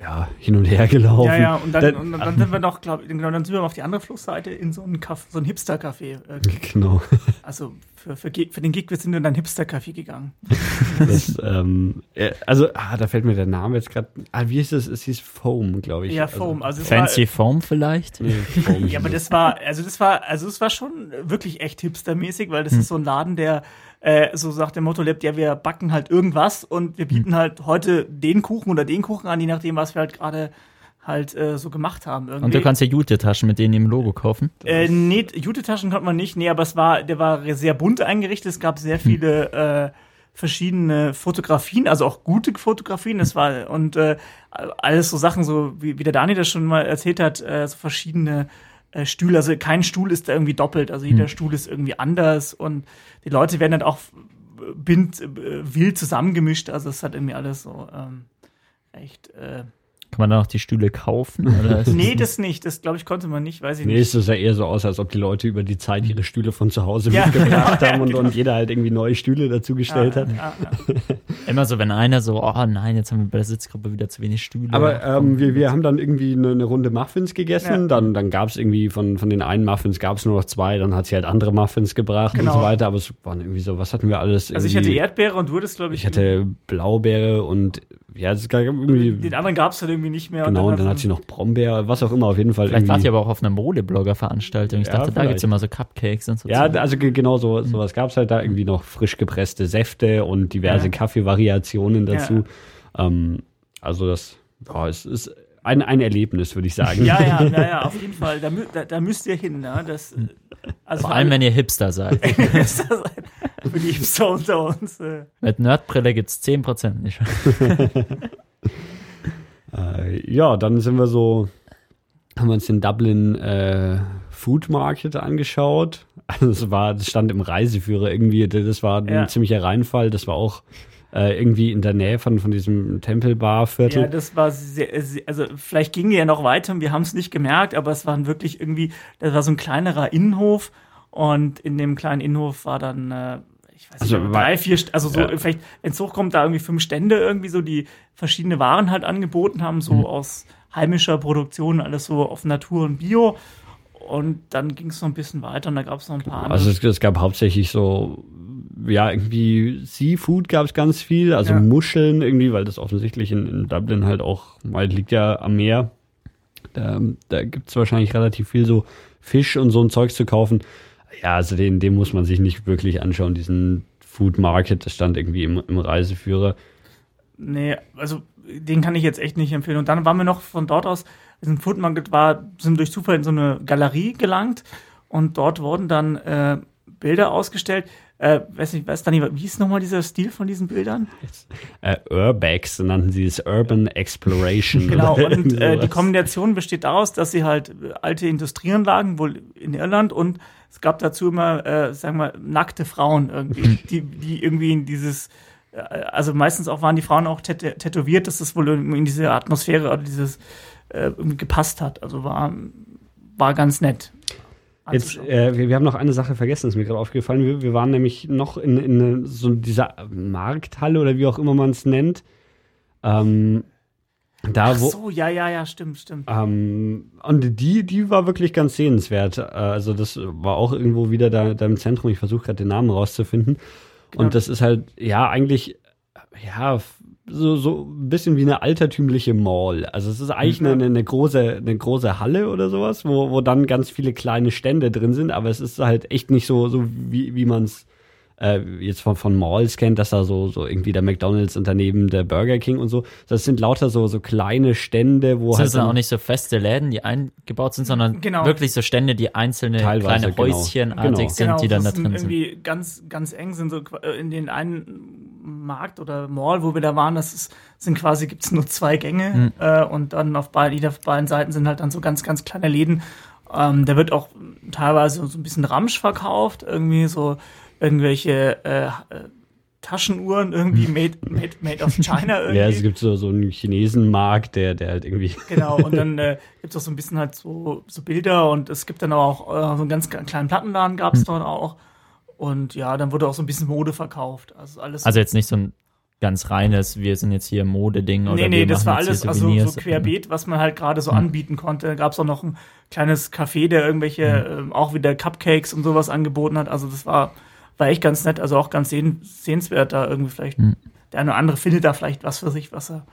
S2: ja, hin und her gelaufen.
S3: Ja, ja, und dann,
S2: Dann-
S3: und dann sind wir noch, glaube ich, genau, dann sind wir auf die andere Flussseite in so ein, Caf- so ein Hipster-Café. Äh,
S2: Genau.
S3: also für, für, für den Gig, wir sind in ein Hipster-Café gegangen.
S2: Das, ähm, äh, also, ah, da fällt mir der Name jetzt gerade. Ah, wie hieß es? Es hieß Foam, glaube ich.
S3: Ja, Foam. Also es
S1: Fancy
S3: War,
S1: Foam vielleicht?
S2: Nee, Foam.
S3: Ja, aber das war, also das war, also es war schon wirklich echt hipstermäßig, weil das ist so ein Laden, der äh, so sagt dem Motto lebt, ja, wir backen halt irgendwas und wir bieten halt heute den Kuchen oder den Kuchen an, je nachdem, was wir halt gerade halt äh, so gemacht haben. Irgendwie.
S1: Und du kannst ja Jute-Taschen mit denen im Logo kaufen.
S3: Äh, nee, Jute-Taschen konnte man nicht, nee, aber es war, der war sehr bunt eingerichtet. Es gab sehr viele äh, verschiedene Fotografien, also auch gute Fotografien. Es war und äh, alles so Sachen, so wie, wie der Dani das schon mal erzählt hat, äh, so verschiedene äh, Stühle. Also kein Stuhl ist da irgendwie doppelt, also jeder Stuhl ist irgendwie anders und die Leute werden dann auch bind, äh, wild zusammengemischt. Also es hat irgendwie alles so ähm, echt. Äh,
S1: Kann man da noch die Stühle kaufen? Oder ist
S3: Nee,
S1: das
S3: nicht. Das, glaube ich, konnte man nicht, weiß ich
S2: Nee,
S3: nicht.
S2: es sah eher so aus, als ob die Leute über die Zeit ihre Stühle von zu Hause
S3: Ja,
S2: mitgebracht
S3: genau,
S2: haben und,
S3: ja,
S2: und jeder halt irgendwie neue Stühle dazugestellt hat.
S3: Ah, ah,
S1: immer so, wenn einer so, oh nein, jetzt haben wir bei der Sitzgruppe wieder zu wenig Stühle.
S2: Aber ähm, wir, wir haben dann irgendwie eine, eine Runde Muffins gegessen.
S3: Ja.
S2: Dann, dann gab es irgendwie von, von den einen Muffins gab es nur noch zwei. Dann hat sie halt andere Muffins gebracht und
S3: Genau.
S2: so weiter. Aber es waren irgendwie so, was hatten wir alles?
S3: Also ich hatte Erdbeere und du hattest, glaube ich,
S2: ich hatte Blaubeere und ja, es gab irgendwie.
S3: den anderen gab es halt irgendwie nicht mehr.
S2: Genau, und dann hat sie noch Brombeere, was auch immer, auf jeden Fall.
S1: Vielleicht
S2: irgendwie.
S1: ihr aber auch auf einer Modeblogger-Veranstaltung. Ich
S2: Ja,
S1: dachte, da
S2: vielleicht.
S1: gibt's immer so Cupcakes und so.
S2: Ja, also ge- genau so, sowas gab es halt da irgendwie noch frisch gepresste Säfte und diverse
S3: Ja.
S2: Kaffeevariationen dazu. Ähm, also das ja, es ist ein, ein Erlebnis, würde ich sagen.
S3: Ja, ja, ja, ja, auf jeden Fall. Da, da, da müsst ihr hin. Ne? Das, äh, also
S1: Vor allem, wenn ihr Hipster seid.
S3: ist das ein- für die Hipster unter uns. Äh.
S1: Mit Nerdbrille gibt's 10% nicht.
S2: Äh, ja, dann sind wir so, haben wir uns den Dublin äh, Food Market angeschaut. Also das war, das stand im Reiseführer irgendwie, das war ein
S3: Ja.
S2: ziemlicher Reinfall. Das war auch äh, irgendwie in der Nähe von, von diesem Tempelbar-Viertel.
S3: Ja, das war sehr, sehr, also vielleicht ging ja noch weiter und wir haben es nicht gemerkt, aber es waren wirklich irgendwie, das war so ein kleinerer Innenhof und in dem kleinen Innenhof war dann, äh, ich weiß
S2: Also
S3: nicht, drei, vier, also so,
S2: Ja.
S3: vielleicht, wenn es hochkommt, da irgendwie fünf Stände irgendwie so, die verschiedene Waren halt angeboten haben, so aus heimischer Produktion, alles so auf Natur und Bio. Und dann ging es noch ein bisschen weiter und da gab es noch ein paar andere.
S2: Also es, es gab hauptsächlich so, ja, irgendwie Seafood gab es ganz viel, also
S3: Ja.
S2: Muscheln irgendwie, weil das offensichtlich in, in Dublin halt auch, weil liegt ja am Meer. Da, da gibt es wahrscheinlich relativ viel so Fisch und so ein Zeugs zu kaufen. Ja, also den, den muss man sich nicht wirklich anschauen, diesen Food Market, das stand irgendwie im, im Reiseführer.
S3: Nee, also den kann ich jetzt echt nicht empfehlen. Und dann waren wir noch von dort aus, ein Food Market war, sind durch Zufall in so eine Galerie gelangt und dort wurden dann äh, Bilder ausgestellt. Äh, weiß nicht, weiß Dani, wie hieß nochmal dieser Stil von diesen Bildern?
S2: Äh, Urbex nannten sie es Urban Exploration.
S3: Genau, und äh, die. Kombination besteht daraus, dass sie halt alte Industrieanlagen, wohl in Irland, und es gab dazu immer, äh, sagen wir, nackte Frauen irgendwie, die, die irgendwie in dieses, äh, also meistens auch waren die Frauen auch tät tätowiert, dass das wohl in diese Atmosphäre oder dieses äh, irgendwie gepasst hat. Also war, war ganz nett.
S2: Jetzt, äh, wir, wir haben noch eine Sache vergessen, ist mir gerade aufgefallen. Wir, wir waren nämlich noch in, in so dieser Markthalle oder wie auch immer man es nennt. Ähm, da,
S3: Ach
S2: wo.
S3: so, ja, ja, ja, stimmt, stimmt.
S2: Ähm, und die, die war wirklich ganz sehenswert. Äh, Also, das war auch irgendwo wieder da, da im Zentrum. Ich versuche gerade den Namen rauszufinden.
S3: Genau.
S2: Und das ist halt, ja, eigentlich, ja, so, so ein bisschen wie eine altertümliche Mall. Also, es ist eigentlich
S3: Mhm.
S2: eine, eine, große, eine große Halle oder sowas, wo, wo dann ganz viele kleine Stände drin sind. Aber es ist halt echt nicht so, so wie, wie man es äh, jetzt von, von Malls kennt, dass da so, so irgendwie der McDonalds und daneben der Burger King und so. Das sind lauter so, so kleine Stände, wo
S1: Das
S2: halt.
S1: sind
S2: dann-
S1: auch nicht so feste Läden, die eingebaut sind, sondern
S3: Genau.
S1: wirklich so Stände, die einzelne
S2: Teilweise,
S1: kleine
S2: genau.
S1: Häuschenartig
S2: Genau.
S1: sind, die dann da
S3: das sind
S1: drin sind.
S3: irgendwie ganz, ganz eng sind so äh, in den einen Markt oder Mall, wo wir da waren, das ist, sind quasi, gibt's nur zwei Gänge
S1: Mhm.
S3: äh, und dann auf beiden, auf beiden Seiten sind halt dann so ganz, ganz kleine Läden. Ähm, da wird auch teilweise so ein bisschen Ramsch verkauft, irgendwie so irgendwelche äh, äh, Taschenuhren irgendwie made, made, made of China irgendwie.
S2: Ja, es gibt so, so einen Chinesenmarkt, der, der halt irgendwie.
S3: Genau, und dann äh, gibt es auch so ein bisschen halt so, so Bilder und es gibt dann auch äh, so einen ganz kleinen Plattenladen gab
S1: Hm.
S3: es dort auch. Und ja, dann wurde auch so ein bisschen Mode verkauft. Also alles.
S1: Also jetzt nicht so ein ganz reines, wir sind jetzt hier Modeding oder
S3: nee, nee,
S1: wir
S3: das war alles also so querbeet, was man halt gerade
S1: Hm.
S3: so anbieten konnte. Gab es auch noch ein kleines Café, der irgendwelche,
S1: Hm.
S3: ähm, auch wieder Cupcakes und sowas angeboten hat. Also das war, war echt ganz nett, also auch ganz sehen, sehenswert da irgendwie vielleicht.
S1: Hm.
S3: Der eine oder andere findet da vielleicht was für sich, was er.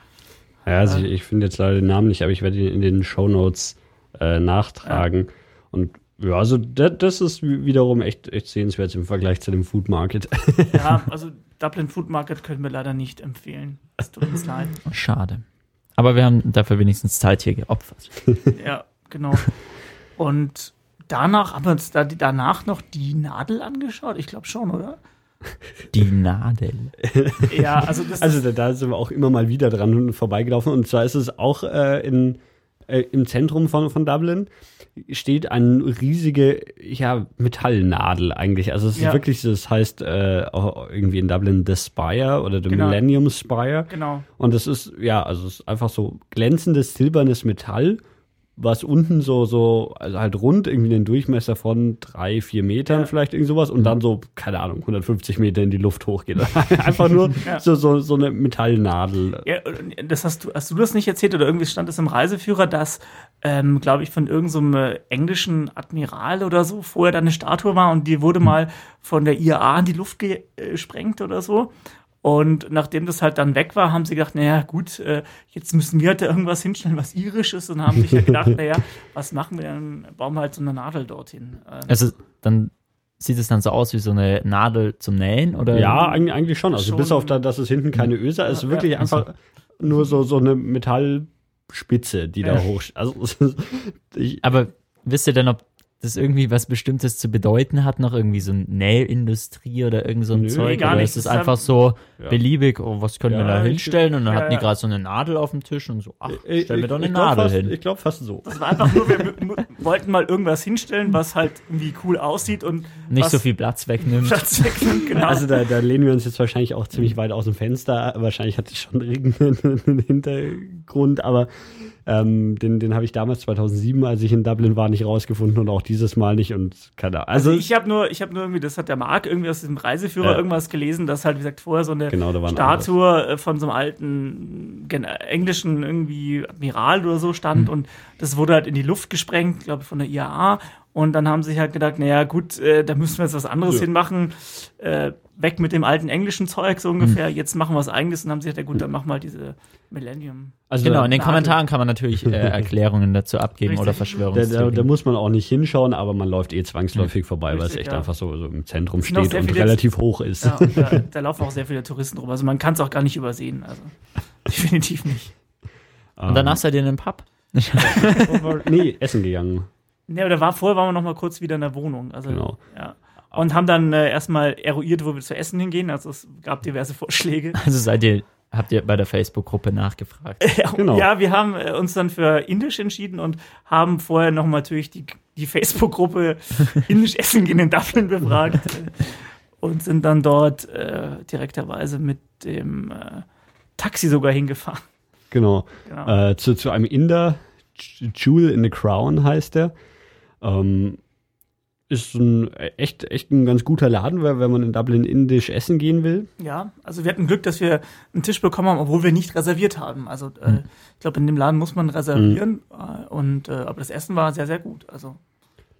S2: Ja, also ich, ich finde jetzt leider den Namen nicht, aber ich werde ihn in den Shownotes äh, nachtragen. Und ja, also das, das ist wi- wiederum echt, echt sehenswert im Vergleich zu dem Food Market.
S3: Ja, also Dublin Food Market können wir leider nicht empfehlen. Es tut uns leid.
S1: Schade. Aber wir haben dafür wenigstens Zeit hier geopfert.
S3: Ja, genau. Und danach haben wir uns da, danach noch die Nadel angeschaut. Ich glaube schon, oder?
S1: Die Nadel.
S3: Ja, also das
S2: Also
S3: ist,
S2: da, da sind wir auch immer mal wieder dran vorbeigelaufen. Und zwar ist es auch äh, in, äh, im Zentrum von, von Dublin steht eine riesige ja, Metallnadel eigentlich. Also es ist
S3: Ja.
S2: wirklich, das heißt äh, auch irgendwie in Dublin The Spire oder The
S3: Genau.
S2: Millennium Spire.
S3: Genau.
S2: Und das ist, ja, also es ist einfach so glänzendes silbernes Metall, was unten so, so, also halt rund irgendwie den Durchmesser von drei, vier Metern
S3: Ja.
S2: vielleicht irgend sowas und dann so, keine Ahnung, 150 Meter in die Luft hochgeht. einfach nur
S3: Ja.
S2: so, so, so eine Metallnadel.
S3: Ja, das hast du, hast du das nicht erzählt oder irgendwie stand es im Reiseführer, dass, ähm, glaube ich, von irgendeinem so einem englischen Admiral oder so vorher da eine Statue war und die wurde mal von der IAA in die Luft gesprengt oder so. Und nachdem das halt dann weg war, haben sie gedacht, naja, gut, äh, jetzt müssen wir halt da irgendwas hinstellen, was irisch ist und haben sich halt gedacht, naja, was machen wir dann? Bauen wir halt so eine Nadel dorthin. Ähm,
S1: Also dann sieht es dann so aus wie so eine Nadel zum Nähen oder?
S2: Ja, eigentlich, eigentlich schon. Also
S3: Schon.
S2: bis auf da, dass es hinten keine Öse ist,
S3: Ja,
S2: wirklich
S3: ja.
S2: einfach nur so, so eine Metallspitze, die da
S3: Ja.
S2: hoch. Also ich,
S1: Aber wisst ihr denn, ob das irgendwie was Bestimmtes zu bedeuten hat, noch irgendwie so eine Nähindustrie oder irgend so ein
S2: Nö,
S1: Zeug?
S3: gar
S1: oder
S3: nicht.
S1: ist es
S3: Das ist
S1: einfach so
S2: Ja.
S1: beliebig, oh, was können wir
S2: Ja,
S1: da
S2: ich-
S1: hinstellen? Und dann
S3: ja,
S1: hatten die gerade so eine Nadel auf dem Tisch und so, ach,
S2: ich,
S1: stellen wir doch eine Nadel
S2: fast,
S1: hin.
S2: Ich glaube fast so.
S3: das war einfach nur, wir wollten mal irgendwas hinstellen, was halt irgendwie cool aussieht und
S1: Nicht so viel Platz wegnimmt.
S3: Platz wegnimmt, genau.
S2: Also da, da lehnen wir uns jetzt wahrscheinlich auch ziemlich weit aus dem Fenster. Wahrscheinlich hat es schon irgendeinen Hintergrund, aber ähm, den, den habe ich damals 2007, als ich in Dublin war, nicht rausgefunden und auch dieses Mal nicht und keine Ahnung.
S3: Also
S2: Also,
S3: ich habe nur, ich habe nur irgendwie, das hat der Marc irgendwie aus dem Reiseführer
S2: Ja.
S3: irgendwas gelesen, dass halt, wie gesagt, vorher so eine
S2: Genau,
S3: Statue äh, von so einem alten englischen irgendwie Admiral oder so
S2: Hm.
S3: stand und das wurde halt in die Luft gesprengt, glaube ich, von der IAA. Und dann haben sie sich halt gedacht, naja, gut, äh, da müssen wir jetzt was anderes
S2: Ja.
S3: hinmachen. Äh, weg mit dem alten englischen Zeug, so ungefähr. Jetzt machen wir was eigenes und haben sie gesagt, ja gut, dann machen wir halt diese Millennium.
S2: also
S1: Genau,
S2: da,
S1: in den. Kommentaren kann man natürlich äh, Erklärungen dazu abgeben
S3: Richtig.
S1: oder
S2: da, da,
S1: Verschwörungstheorien.
S2: da muss man auch nicht hinschauen, aber man läuft eh zwangsläufig vorbei, weil es echt
S3: ja.
S2: einfach so, so im Zentrum steht und
S3: viele-
S2: relativ hoch ist.
S3: Ja, und da, da laufen auch sehr viele Touristen rum. Also man kann es auch gar nicht übersehen. Also definitiv nicht.
S1: und danach seid ihr in einem Pub?
S2: nee, essen gegangen.
S3: Ja, oder war vorher waren wir noch mal kurz wieder in der Wohnung. Also,
S2: Genau.
S3: ja. Und haben dann äh, erstmal eruiert, wo wir zu essen hingehen. Also es gab diverse Vorschläge.
S1: Also seid ihr, habt ihr bei der Facebook-Gruppe nachgefragt?
S3: ja,
S2: Genau.
S3: ja, wir haben äh, uns dann für Indisch entschieden und haben vorher noch mal natürlich die, die Facebook-Gruppe Indisch Essen gehen in Dublin befragt. und sind dann dort äh, direkterweise mit dem äh, Taxi sogar hingefahren.
S2: Genau.
S3: Genau.
S2: Äh, zu, zu einem Inder, Jewel in the Crown heißt der. Ähm, ist ein echt, echt ein ganz guter Laden, weil wenn man in Dublin indisch essen gehen will.
S3: Ja, also wir hatten Glück, dass wir einen Tisch bekommen haben, obwohl wir nicht reserviert haben. Also äh, ich glaube, in dem Laden muss man reservieren. Äh, und äh, aber das Essen war sehr, sehr gut. Also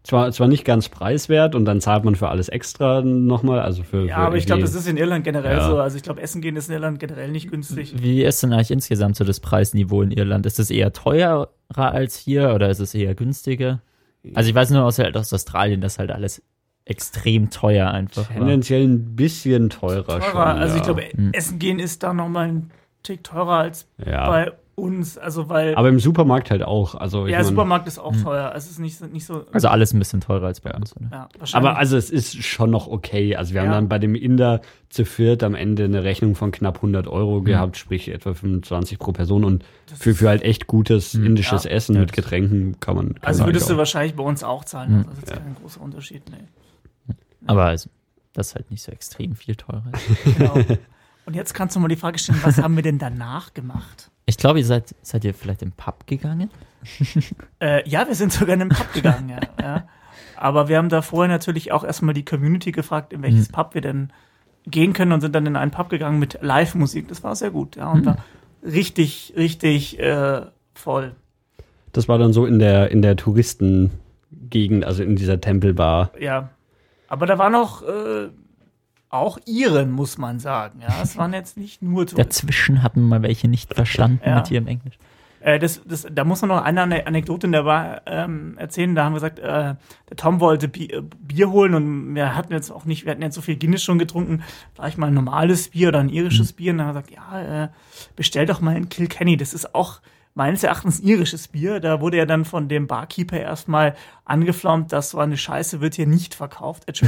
S2: Zwar, zwar nicht ganz preiswert und dann zahlt man für alles extra nochmal. Also für,
S3: ja,
S2: für
S3: aber ich glaube, das ist in Irland generell
S2: Ja.
S3: so. Also ich glaube, Essen gehen ist in Irland generell nicht günstig.
S1: Wie ist denn eigentlich insgesamt so das Preisniveau in Irland? Ist es eher teurer als hier oder ist es eher günstiger? Also ich weiß nur aus, halt aus Australien, dass halt alles extrem teuer einfach war.
S2: tendenziell ein bisschen teurer,
S3: Teurer.
S2: schon.
S3: also
S2: ja.
S3: ich glaube,
S1: Hm.
S3: Essen gehen ist da noch mal ein Tick teurer als
S2: ja.
S3: bei uns. Also weil
S2: Aber im Supermarkt halt auch. Also ich
S3: ja,
S2: mein-
S3: Supermarkt ist auch teuer. Also es ist nicht so, nicht so.
S1: Also alles ein bisschen teurer als bei uns, oder?
S3: ja, wahrscheinlich.
S2: Aber also es ist schon noch okay. Also wir haben
S3: Ja.
S2: dann bei dem Inder zu viert am Ende eine Rechnung von knapp 100 Euro
S3: Mhm.
S2: gehabt, sprich etwa 25 pro Person und für, für halt echt gutes indisches
S3: Ja.
S2: Essen
S1: Ja,
S2: mit Getränken kann man. Kann
S3: also
S2: man
S3: würdest du
S2: auch.
S3: wahrscheinlich bei uns auch zahlen.
S1: Hm.
S3: Also das ist jetzt kein großer Unterschied. Nee.
S1: Aber also, das ist halt nicht so extrem viel teurer.
S3: Genau. Und jetzt kannst du mal die Frage stellen, was haben wir denn danach gemacht?
S1: Ich glaube, ihr seid, seid ihr vielleicht im Pub gegangen?
S3: Äh, ja, wir sind sogar in einen Pub gegangen, ja, ja. Aber wir haben da vorher natürlich auch erstmal die Community gefragt, in welches Pub wir denn gehen können und sind dann in einen Pub gegangen mit Live-Musik. Das war sehr gut, ja. Und war richtig, richtig äh, voll.
S2: Das war dann so in der, in der Touristengegend, also in dieser Tempelbar.
S3: Ja. Aber da waren auch, äh, auch Iren, muss man sagen. Ja, es waren jetzt nicht nur Touristen.
S1: Dazwischen hatten mal welche nicht verstanden
S3: Ja.
S1: mit ihrem Englisch.
S3: Äh, das, das, da muss man noch eine Ane- Anekdote in der Bar ähm, erzählen. Da haben wir gesagt, äh, der Tom wollte Bi äh, Bier holen und wir hatten jetzt auch nicht, wir hatten jetzt so viel Guinness schon getrunken, vielleicht mal ein normales Bier oder ein irisches Bier. Und dann haben wir gesagt, ja, äh, bestell doch mal ein Kilkenny. Das ist auch meines Erachtens irisches Bier. Da wurde ja dann von dem Barkeeper erstmal angeflammt, das so eine Scheiße wird hier nicht verkauft.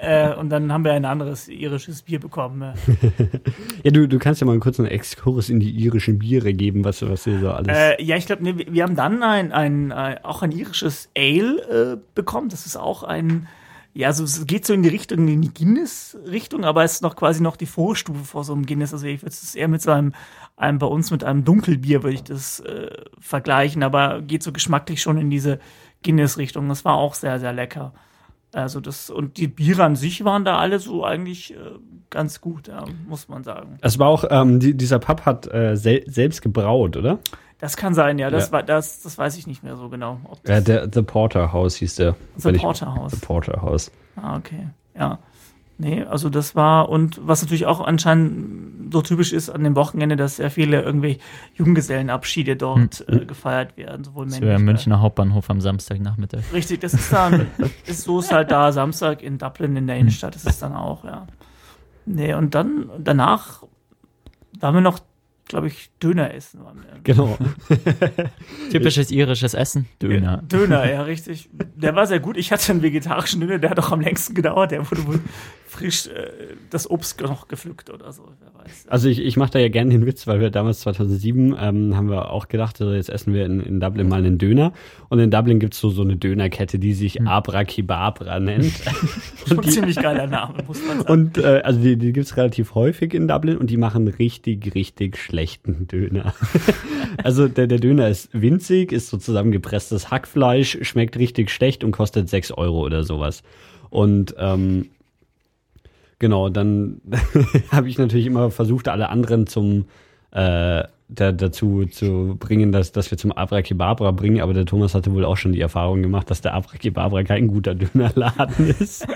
S3: Äh, und dann haben wir ein anderes irisches Bier bekommen. äh.
S2: Ja, du, du kannst ja mal einen kurzen Exkurs in die irischen Biere geben, was, was ihr so alles.
S3: Äh, ja, ich glaube, nee, wir wir haben dann ein, ein, ein, auch ein irisches Ale äh, bekommen. Das ist auch ein, ja, so, es geht so in die Richtung, in die Guinness-Richtung, aber es ist noch quasi noch die Vorstufe vor so einem Guinness. Also ich würde es eher mit so einem, einem, bei uns mit einem Dunkelbier würde ich das äh, vergleichen, aber geht so geschmacklich schon in diese Guinness-Richtung. Das war auch sehr, sehr lecker. Also das, und die Biere an sich waren da alle so eigentlich äh, ganz gut, ja, muss man sagen.
S2: Es war auch, ähm, die, dieser Pub hat äh, sel selbst gebraut, oder?
S3: Das kann sein, ja. Das
S2: Ja.
S3: war das, das weiß ich nicht mehr so genau.
S2: Ja, der The Porter House hieß der.
S3: The
S2: wenn ich-
S3: Porter House.
S2: The Porter House.
S3: Ah, okay. Ja. Nee, also das war, und was natürlich auch anscheinend so typisch ist an dem Wochenende, dass sehr viele irgendwelche Junggesellenabschiede dort äh, gefeiert werden, sowohl
S1: Das
S3: männlich.
S1: wäre
S3: als-
S1: Münchner Hauptbahnhof am Samstagnachmittag.
S3: Richtig, das ist dann, ist, so ist halt da Samstag in Dublin in der Innenstadt, das ist dann auch, ja. Nee, und dann, danach waren wir noch, glaube ich, Döner essen. Waren wir.
S2: Genau.
S1: Typisches irisches Essen, Döner.
S3: Döner, ja, richtig. Der war sehr gut. Ich hatte einen vegetarischen Döner, der hat auch am längsten gedauert. Der wurde wohl frisch äh, das Obst noch gepflückt oder so, wer weiß.
S2: Also ich, ich mache da ja gerne den Witz, weil wir damals 2007 ähm, haben wir auch gedacht, also jetzt essen wir in, in Dublin mal einen Döner. Und in Dublin gibt's so, so eine Dönerkette, die sich Abra Kebabra nennt.
S3: Schon ein ziemlich geiler Name, muss man sagen.
S2: Und äh, also die, die gibt's relativ häufig in Dublin und die machen richtig, richtig schlechten Döner. also der, der Döner ist winzig, ist so zusammengepresstes Hackfleisch, schmeckt richtig schlecht und kostet 6 Euro oder sowas. Und ähm, genau, dann habe ich natürlich immer versucht, alle anderen zum äh, da, dazu zu bringen, dass, dass wir zum Abracadabra bringen, aber der Thomas hatte wohl auch schon die Erfahrung gemacht, dass der Abracadabra kein guter Dönerladen ist.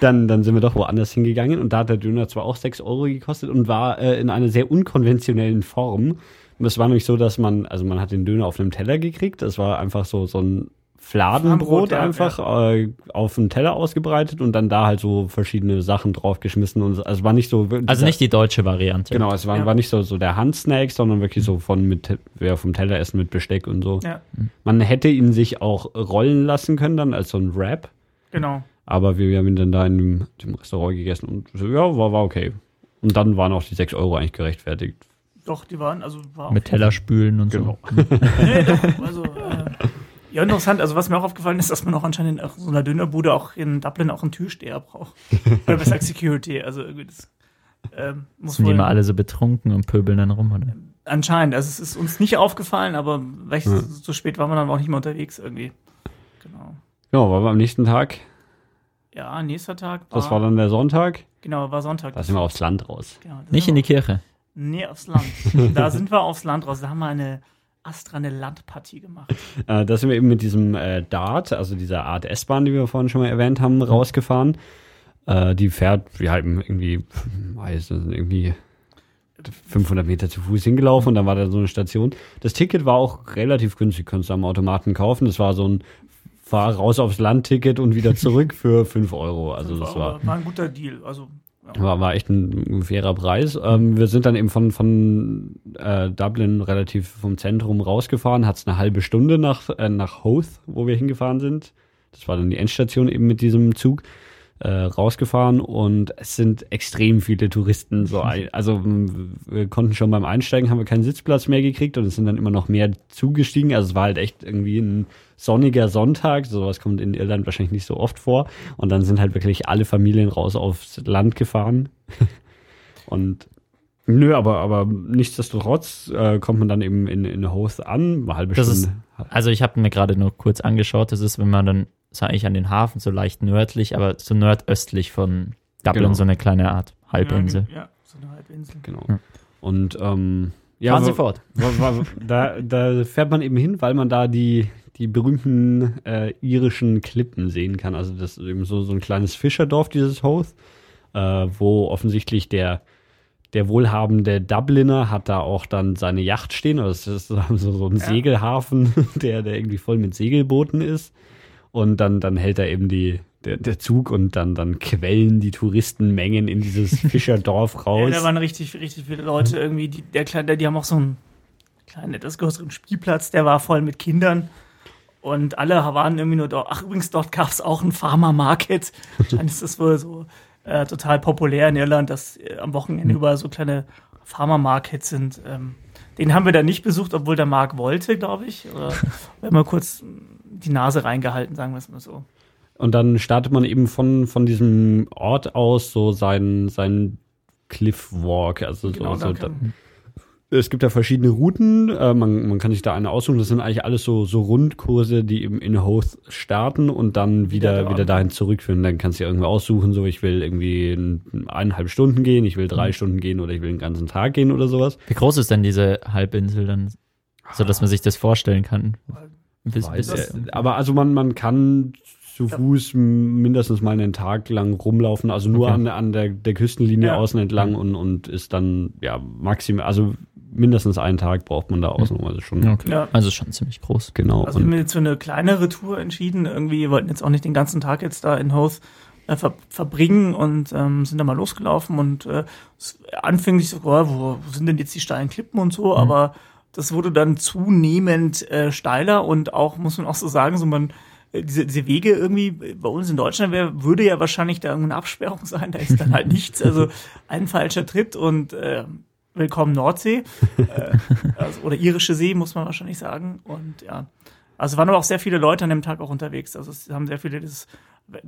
S2: dann, dann sind wir doch woanders hingegangen und da hat der Döner zwar auch 6 Euro gekostet und war äh, in einer sehr unkonventionellen Form. Und es war nämlich so, dass man, also man hat den Döner auf einem Teller gekriegt, das war einfach so, so ein Fladenbrot
S3: ja,
S2: einfach Äh, auf dem Teller ausgebreitet und dann da halt so verschiedene Sachen draufgeschmissen und so. also es war nicht so
S1: Also nicht die deutsche Variante.
S2: Genau, es war,
S3: Ja.
S2: war nicht so, so der Handsnack, sondern wirklich so von mit, wer vom Teller essen mit Besteck und so.
S3: Ja,
S2: Man hätte ihn sich auch rollen lassen können, dann als so ein Wrap.
S3: genau.
S2: Aber wir, wir haben ihn dann da in dem, dem Restaurant gegessen und so, ja, war, war okay. Und dann waren auch die 6 Euro eigentlich gerechtfertigt.
S3: Doch, die waren, also war
S1: Mit Teller spülen und
S2: Genau.
S1: so.
S3: Nee, doch, also, äh, ja, interessant. Also, was mir auch aufgefallen ist, dass man auch anscheinend in so einer Dönerbude auch in Dublin auch einen Türsteher braucht. Oder besser gesagt Security. Also, irgendwie das, ähm, muss
S1: Sind die immer alle so betrunken und pöbeln dann rum, oder?
S3: Anscheinend. Also, es ist uns nicht aufgefallen, aber recht
S2: Ja.
S3: so spät war man dann auch nicht mehr unterwegs irgendwie. Genau.
S2: Ja, waren wir am nächsten Tag.
S3: Ja, nächster Tag war,
S2: Das war dann der Sonntag.
S3: genau, war Sonntag.
S2: Da sind wir aufs Land raus.
S3: Genau,
S1: Nicht in die Kirche.
S3: Nee, aufs Land. da sind wir aufs Land raus. Da haben wir eine Astra eine Landpartie gemacht.
S2: Äh, da sind wir eben mit diesem äh, Dart, also dieser Art S-Bahn, die wir vorhin schon mal erwähnt haben, rausgefahren. Äh, die fährt, wir haben irgendwie, weiß irgendwie 500 Meter zu Fuß hingelaufen und dann war da so eine Station. Das Ticket war auch relativ günstig, konntest du am Automaten kaufen. Das war so ein Fahr raus aufs Land-Ticket und wieder zurück für 5 Euro. Also das war,
S3: war ein guter Deal. Also, ja.
S2: War, war echt ein fairer Preis. Ähm, wir sind dann eben von, von äh, Dublin relativ vom Zentrum rausgefahren, hat es eine halbe Stunde nach, äh, nach Hoth, wo wir hingefahren sind. Das war dann die Endstation eben mit diesem Zug. Äh, rausgefahren und es sind extrem viele Touristen. So ein, also wir konnten schon beim Einsteigen haben wir keinen Sitzplatz mehr gekriegt und es sind dann immer noch mehr zugestiegen. Also es war halt echt irgendwie ein sonniger Sonntag. Sowas kommt in Irland wahrscheinlich nicht so oft vor. Und dann sind halt wirklich alle Familien raus aufs Land gefahren. Und nö aber aber nichtsdestotrotz äh, kommt man dann eben in in Hoth an. Eine halbe
S1: Das ist-
S2: Stunde
S1: Also ich habe mir gerade nur kurz angeschaut, das ist, wenn man dann, ist eigentlich an den Hafen so leicht nördlich, aber so nordöstlich von Dublin
S2: Genau.
S1: so eine kleine Art Halbinsel.
S3: Ja, so eine Halbinsel.
S2: genau
S1: Ja.
S2: und ähm, ja
S1: Fahren Sie
S2: wa-
S1: fort.
S2: Wa- wa- da, da fährt man eben hin, weil man da die, die berühmten äh, irischen Klippen sehen kann. Also das ist eben so, so ein kleines Fischerdorf, dieses Hoth, äh, wo offensichtlich der, der wohlhabende Dubliner hat da auch dann seine Yacht stehen. Also das ist so, so ein
S3: Ja.
S2: Segelhafen, der, der irgendwie voll mit Segelbooten ist. Und dann, dann hält er eben die, der, der Zug und dann, dann quellen die Touristenmengen in dieses Fischerdorf
S3: Ja,
S2: raus.
S3: da waren richtig, richtig viele Leute irgendwie, die, der kleine, die haben auch so ein kleinen, etwas größeren Spielplatz, der war voll mit Kindern. Und alle waren irgendwie nur dort. Ach, übrigens, dort gab es auch einen Farmer Market. Anscheinend ist das wohl so äh, total populär in Irland, dass äh, am Wochenende überall so kleine Farmer Markets sind. Ähm, den haben wir dann nicht besucht, obwohl der Marc wollte, glaube ich. Oder wir haben mal kurz die Nase reingehalten, sagen wir es mal so.
S2: Und dann startet man eben von, von diesem Ort aus so seinen, seinen Cliffwalk. Also
S3: Genau,
S2: so, so,
S3: da
S2: es gibt da verschiedene Routen. Äh, man, man kann sich da eine aussuchen. Das sind eigentlich alles so, so Rundkurse, die eben in Hoth starten und dann wieder,
S3: Wieder
S2: wieder,
S3: da.
S2: dahin zurückführen. Dann kannst du dir irgendwo aussuchen, so ich will irgendwie ein- eineinhalb Stunden gehen, ich will drei Stunden gehen oder ich will den ganzen Tag gehen oder sowas.
S1: Wie groß ist denn diese Halbinsel dann, so dass man sich das vorstellen kann? Bis, bis,
S2: äh, aber also man, man kann zu Fuß m- mindestens mal einen Tag lang rumlaufen, also nur
S1: Okay.
S2: an, an der, der Küstenlinie
S3: Ja.
S2: außen entlang und, und ist dann ja maximal, also mindestens einen Tag braucht man da außen rum, also schon
S1: okay.
S3: Ja.
S1: Also schon ziemlich groß.
S2: genau.
S3: Also wir haben jetzt für eine kleinere Tour entschieden. Irgendwie wollten jetzt auch nicht den ganzen Tag jetzt da in Hoth äh, ver verbringen und ähm, sind da mal losgelaufen und äh, anfänglich so, oh, wo, wo sind denn jetzt die steilen Klippen und so, aber das wurde dann zunehmend äh, steiler und auch, muss man auch so sagen, so man äh, diese, diese Wege irgendwie äh, bei uns in Deutschland wär, würde ja wahrscheinlich da irgendeine Absperrung sein, da ist dann halt nichts, also ein falscher Tritt und äh, willkommen Nordsee äh, also, oder irische See, muss man wahrscheinlich sagen und ja, also waren aber auch sehr viele Leute an dem Tag auch unterwegs. Also es haben sehr viele das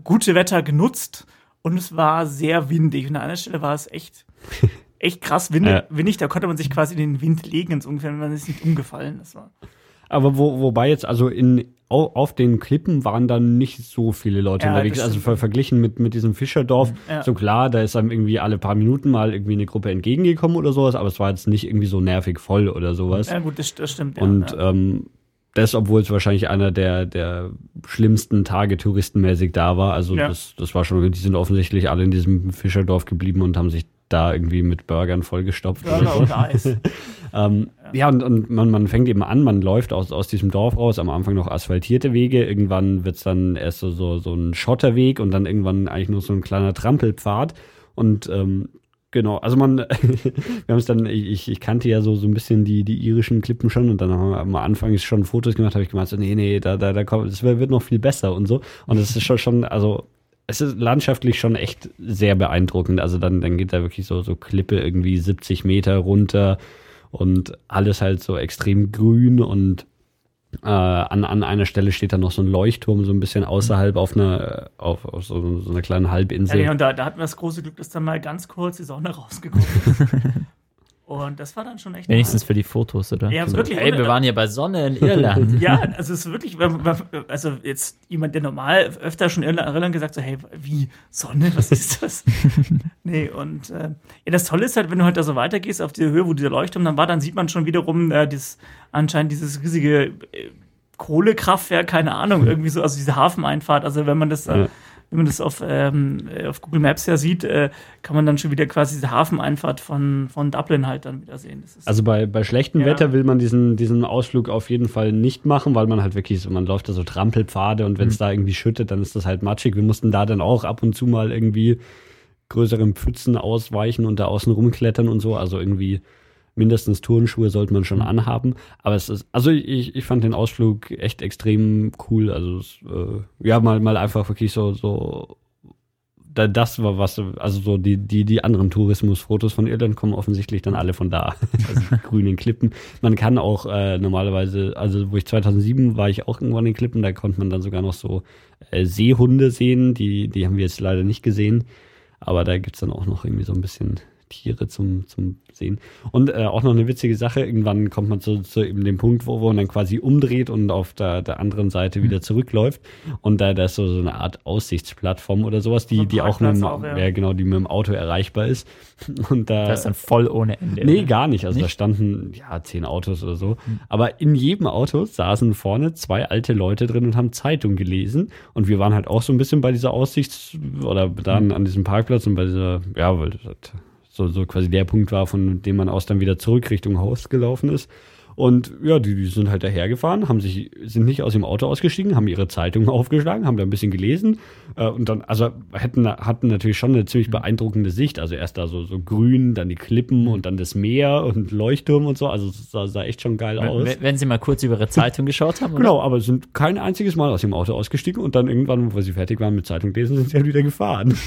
S3: gute Wetter genutzt und es war sehr windig. Und an einer Stelle war es echt, echt krass windig.
S2: Ja.
S3: windig. Da konnte man sich quasi in den Wind legen ins ungefähr, wenn man ist nicht umgefallen. Das war
S2: aber wo, wobei jetzt, also in au- auf den Klippen waren dann nicht so viele Leute
S3: Ja,
S2: unterwegs. Also ver verglichen mit, mit diesem Fischerdorf,
S3: Ja.
S2: so klar, da ist einem irgendwie alle paar Minuten mal irgendwie eine Gruppe entgegengekommen oder sowas, aber es war jetzt nicht irgendwie so nervig voll oder sowas.
S3: ja gut, das, das stimmt.
S2: Und
S3: ja, ja.
S2: ähm, das, obwohl es wahrscheinlich einer der, der schlimmsten Tage touristenmäßig da war. Also das, das war schon, die sind offensichtlich alle in diesem Fischerdorf geblieben und haben sich da irgendwie mit Burgern vollgestopft.
S3: Burger und Eis.
S2: Ähm, ja, und, und man, man fängt eben an, man läuft aus, aus diesem Dorf raus, am Anfang noch asphaltierte Wege, irgendwann wird's dann erst so, so, so ein Schotterweg und dann irgendwann eigentlich nur so ein kleiner Trampelpfad. Und ähm, genau, also man, wir haben es dann, ich, ich kannte ja so, so ein bisschen die, die irischen Klippen schon und dann haben wir am Anfang schon Fotos gemacht, habe ich gemeint, so, nee, nee, da, da, da kommt, das wird noch viel besser und so. Und es ist schon, schon, also es ist landschaftlich schon echt sehr beeindruckend. Also dann, dann geht da wirklich so, so Klippe irgendwie 70 Meter runter und alles halt so extrem grün und äh, an, an einer Stelle steht dann noch so ein Leuchtturm, so ein bisschen außerhalb auf einer, auf, auf so, so einer kleinen
S3: Ja,
S2: Halbinsel.
S3: nee, und da, da hatten wir das große Glück, dass dann mal ganz kurz die Sonne rausgekommen ist. und das war dann schon echt.
S1: Wenigstens für die Fotos, oder?
S3: Ja,
S1: So,
S3: wirklich,
S1: Ey, wir waren hier bei Sonne in Irland.
S3: Ja, also es ist wirklich, also jetzt jemand, der normal öfter schon Irland, Irland gesagt so, hey, wie Sonne, was ist das? nee, und äh, ja, das Tolle ist halt, wenn du halt da so weitergehst auf die Höhe, wo dieser Leuchtturm dann war, dann sieht man schon wiederum äh, das, anscheinend dieses riesige äh, Kohlekraftwerk, keine Ahnung, irgendwie so, also diese Hafeneinfahrt, also wenn man das äh,
S2: Ja.
S3: Wenn man das auf, ähm, äh, auf Google Maps ja sieht, äh, kann man dann schon wieder quasi diese Hafeneinfahrt von, von Dublin halt dann wieder sehen.
S2: Also bei, bei schlechtem
S3: Ja.
S2: Wetter will man diesen, diesen Ausflug auf jeden Fall nicht machen, weil man halt wirklich so, man läuft da so Trampelpfade und wenn es da irgendwie schüttet, dann ist das halt matschig. Wir mussten da dann auch ab und zu mal irgendwie größeren Pfützen ausweichen und da außen rumklettern und so. Also irgendwie mindestens Turnschuhe sollte man schon anhaben. Aber es ist, also ich, ich fand den Ausflug echt extrem cool. Also es, äh, ja, mal, mal einfach wirklich so, so da, das war was, also so die, die, die anderen Tourismusfotos von Irland kommen offensichtlich dann alle von da. Also die grünen Klippen. Man kann auch äh, normalerweise, also wo ich 2007 war ich auch irgendwo an den Klippen, da konnte man dann sogar noch so äh, Seehunde sehen, die, die haben wir jetzt leider nicht gesehen. Aber da gibt's dann auch noch irgendwie so ein bisschen Tiere zum, zum Sehen. Und äh, auch noch eine witzige Sache, irgendwann kommt man zu, zu eben dem Punkt, wo, man dann quasi umdreht und auf der, der anderen Seite wieder zurückläuft. Und da, da ist so, so eine Art Aussichtsplattform oder sowas, die, die auch mit
S3: auch, ja.
S2: ja. genau, die mit dem Auto erreichbar ist. Und da,
S1: Das ist dann voll ohne Ende.
S2: Nee,
S1: oder?
S2: gar nicht. Also da
S1: Nicht?
S2: standen ja zehn Autos oder so. Aber in jedem Auto saßen vorne zwei alte Leute drin und haben Zeitung gelesen. Und wir waren halt auch so ein bisschen bei dieser Aussichts- oder dann an diesem Parkplatz und bei dieser, ja, weil das so, so quasi der Punkt war, von dem man aus dann wieder zurück Richtung Haus gelaufen ist. Und ja, die, die sind halt dahergefahren, haben sich, sind nicht aus dem Auto ausgestiegen, haben ihre Zeitungen aufgeschlagen, haben da ein bisschen gelesen äh, und dann, also hätten, hatten natürlich schon eine ziemlich beeindruckende Sicht. Also erst da so, so grün, dann die Klippen und dann das Meer und Leuchtturm und so. Also es sah, sah echt schon geil aus.
S1: Wenn, wenn Sie mal kurz über Ihre Zeitung geschaut haben, oder?
S2: Genau, aber sind kein einziges Mal aus dem Auto ausgestiegen und dann irgendwann, wo sie fertig waren mit Zeitung lesen, sind sie halt wieder gefahren.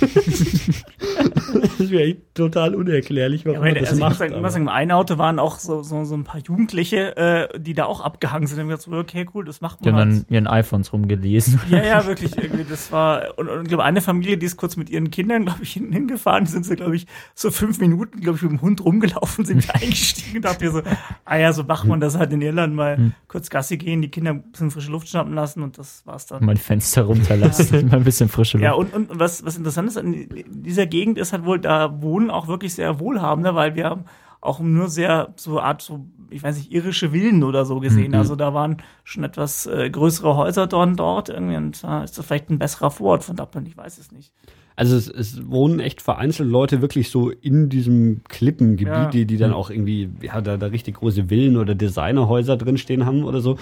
S2: das ist mir echt total unerklärlich, warum
S3: Ja,
S2: man das
S3: also ich muss
S2: macht.
S3: sagen, ich muss
S2: aber-
S3: sagen, im einen Auto waren auch so, so, so ein paar Jugendliche, äh, die da auch abgehangen sind. Und so, okay, cool, das macht
S1: Die
S3: man.
S1: haben
S3: halt.
S1: dann ihren iPhones rumgelesen.
S3: Ja, ja, wirklich. Irgendwie, das war, und, und ich glaube, eine Familie, die ist kurz mit ihren Kindern, glaube ich, hinten hingefahren, die sind sie, glaube ich, so fünf Minuten, glaube ich, mit dem Hund rumgelaufen, sind eingestiegen und dachte mir so, ah ja, so macht man das halt in Irland mal
S1: Hm.
S3: kurz Gassi gehen, die Kinder ein bisschen frische Luft schnappen lassen und das war's dann.
S1: Mein Fenster runterlassen, mal ein bisschen frische Luft.
S3: Ja, und, und was, was interessant ist an dieser Gegend ist halt wohl, da wohnen auch wirklich sehr Wohlhabende, weil wir haben auch nur sehr so Art so, ich weiß nicht, irische Villen oder so gesehen. Also da waren schon etwas äh, größere Häuser dort, dort irgendwie und da ist das vielleicht ein besserer Vorort von Dublin, ich weiß es nicht.
S2: Also es, es wohnen echt vereinzelt Leute wirklich so in diesem Klippengebiet,
S3: Ja.
S2: die, die dann auch irgendwie, ja, da, da richtig große Villen oder Designerhäuser drinstehen haben oder so.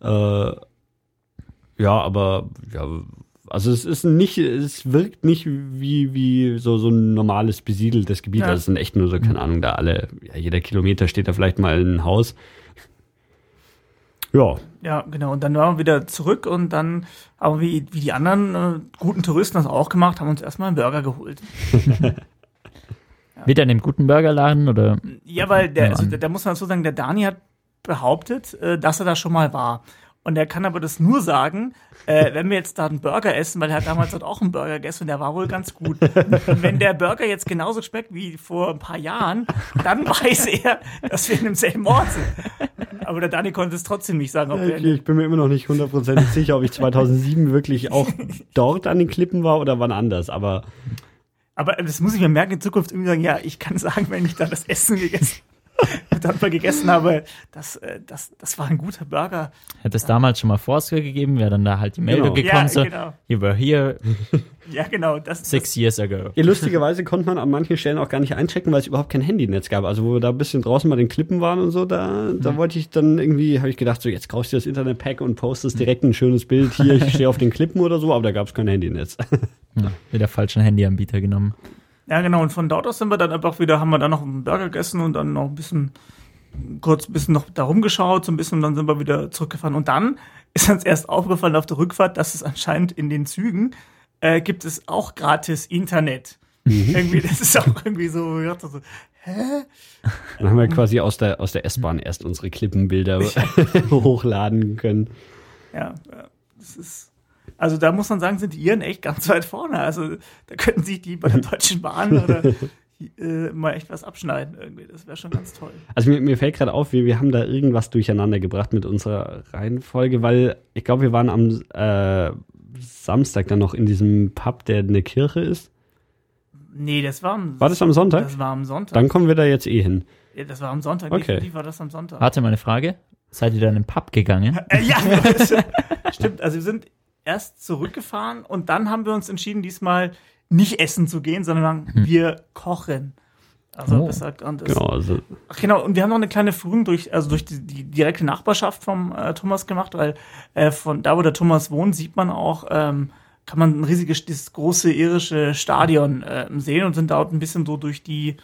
S2: Äh, ja, aber ja, also es ist nicht, es wirkt nicht wie, wie so, so ein normales besiedeltes Gebiet.
S3: Ja.
S2: Also es sind echt nur so, keine Ahnung, da alle, ja, jeder Kilometer steht da vielleicht mal ein Haus. Ja,
S3: Ja, genau. Und dann waren wir wieder zurück und dann haben wir, wie, wie die anderen äh, guten Touristen das auch gemacht, haben uns erstmal einen Burger geholt.
S1: Wieder in dem guten Burgerladen oder?
S3: Ja, weil der,
S1: Ja,
S3: also, da muss man dazu sagen, der Dani hat behauptet, äh, dass er da schon mal war. Und er kann aber das nur sagen, äh, wenn wir jetzt da einen Burger essen, weil er hat damals dort auch einen Burger gegessen und der war wohl ganz gut. Und wenn der Burger jetzt genauso schmeckt wie vor ein paar Jahren, dann weiß er, dass wir in demselben Ort sind. Aber der Dani konnte es trotzdem nicht sagen, ob wir
S2: ich, ich bin mir immer noch nicht hundertprozentig sicher, ob ich 2007 wirklich auch dort an den Klippen war oder wann anders. Aber
S3: Aber das muss ich mir merken, in Zukunft irgendwie sagen, ja, ich kann sagen, wenn ich da das Essen gegessen dann mal gegessen habe, das, äh, das, das war ein guter Burger.
S1: Hätte es damals schon mal Forsker gegeben, wäre dann da halt die Meldung
S2: Genau.
S1: gekommen,
S3: Ja,
S1: so,
S3: genau.
S1: you were here
S3: Ja, genau. Das,
S1: six years ago.
S2: Ja, lustigerweise konnte man an manchen Stellen auch gar nicht einchecken, weil es überhaupt kein Handynetz gab. Also wo wir da ein bisschen draußen bei den Klippen waren und so, da, da wollte ich dann irgendwie, habe ich gedacht, so jetzt kaufst du das Internet-Pack und postest direkt ein schönes Bild hier, ich stehe auf den Klippen oder so, aber da gab es kein Handynetz.
S1: Ja, wieder falschen Handyanbieter genommen.
S3: Ja, genau. Und von dort aus sind wir dann einfach wieder, haben wir dann noch einen Burger gegessen und dann noch ein bisschen, kurz ein bisschen noch da rumgeschaut, so ein bisschen, und dann sind wir wieder zurückgefahren. Und dann ist uns erst aufgefallen auf der Rückfahrt, dass es anscheinend in den Zügen äh, gibt es auch gratis Internet. irgendwie, das ist auch irgendwie so, ich dachte so,
S2: Dann haben wir quasi aus der, aus der S-Bahn erst unsere Klippenbilder hochladen können.
S3: ja, das ist, also da muss man sagen, sind die Iren echt ganz weit vorne. Also da könnten sich die bei der Deutschen Bahn oder äh, mal echt was abschneiden irgendwie. Das wäre schon ganz toll.
S2: Also mir, mir fällt gerade auf, wir, wir haben da irgendwas durcheinander gebracht mit unserer Reihenfolge, weil ich glaube, wir waren am äh, Samstag dann noch in diesem Pub, der eine Kirche ist.
S3: Nee, das war am,
S2: War das am Sonntag?
S3: Das war am Sonntag.
S2: Dann kommen wir da jetzt eh hin.
S3: Ja, das war am Sonntag.
S2: Okay.
S3: Definitiv war das am Sonntag.
S1: Warte mal eine Frage. Seid ihr dann im Pub gegangen?
S3: Äh, ja, stimmt. Also wir sind erst zurückgefahren und dann haben wir uns entschieden, diesmal nicht essen zu gehen, sondern wir kochen. Also
S1: Oh.
S3: hat und das,
S2: Genau, also
S3: Ach, genau, und wir haben noch eine kleine Führung durch, also durch die, die direkte Nachbarschaft vom äh, Thomas gemacht, weil äh, von da, wo der Thomas wohnt, sieht man auch, ähm, kann man ein riesiges, dieses große irische Stadion äh, sehen und sind dort ein bisschen so durch die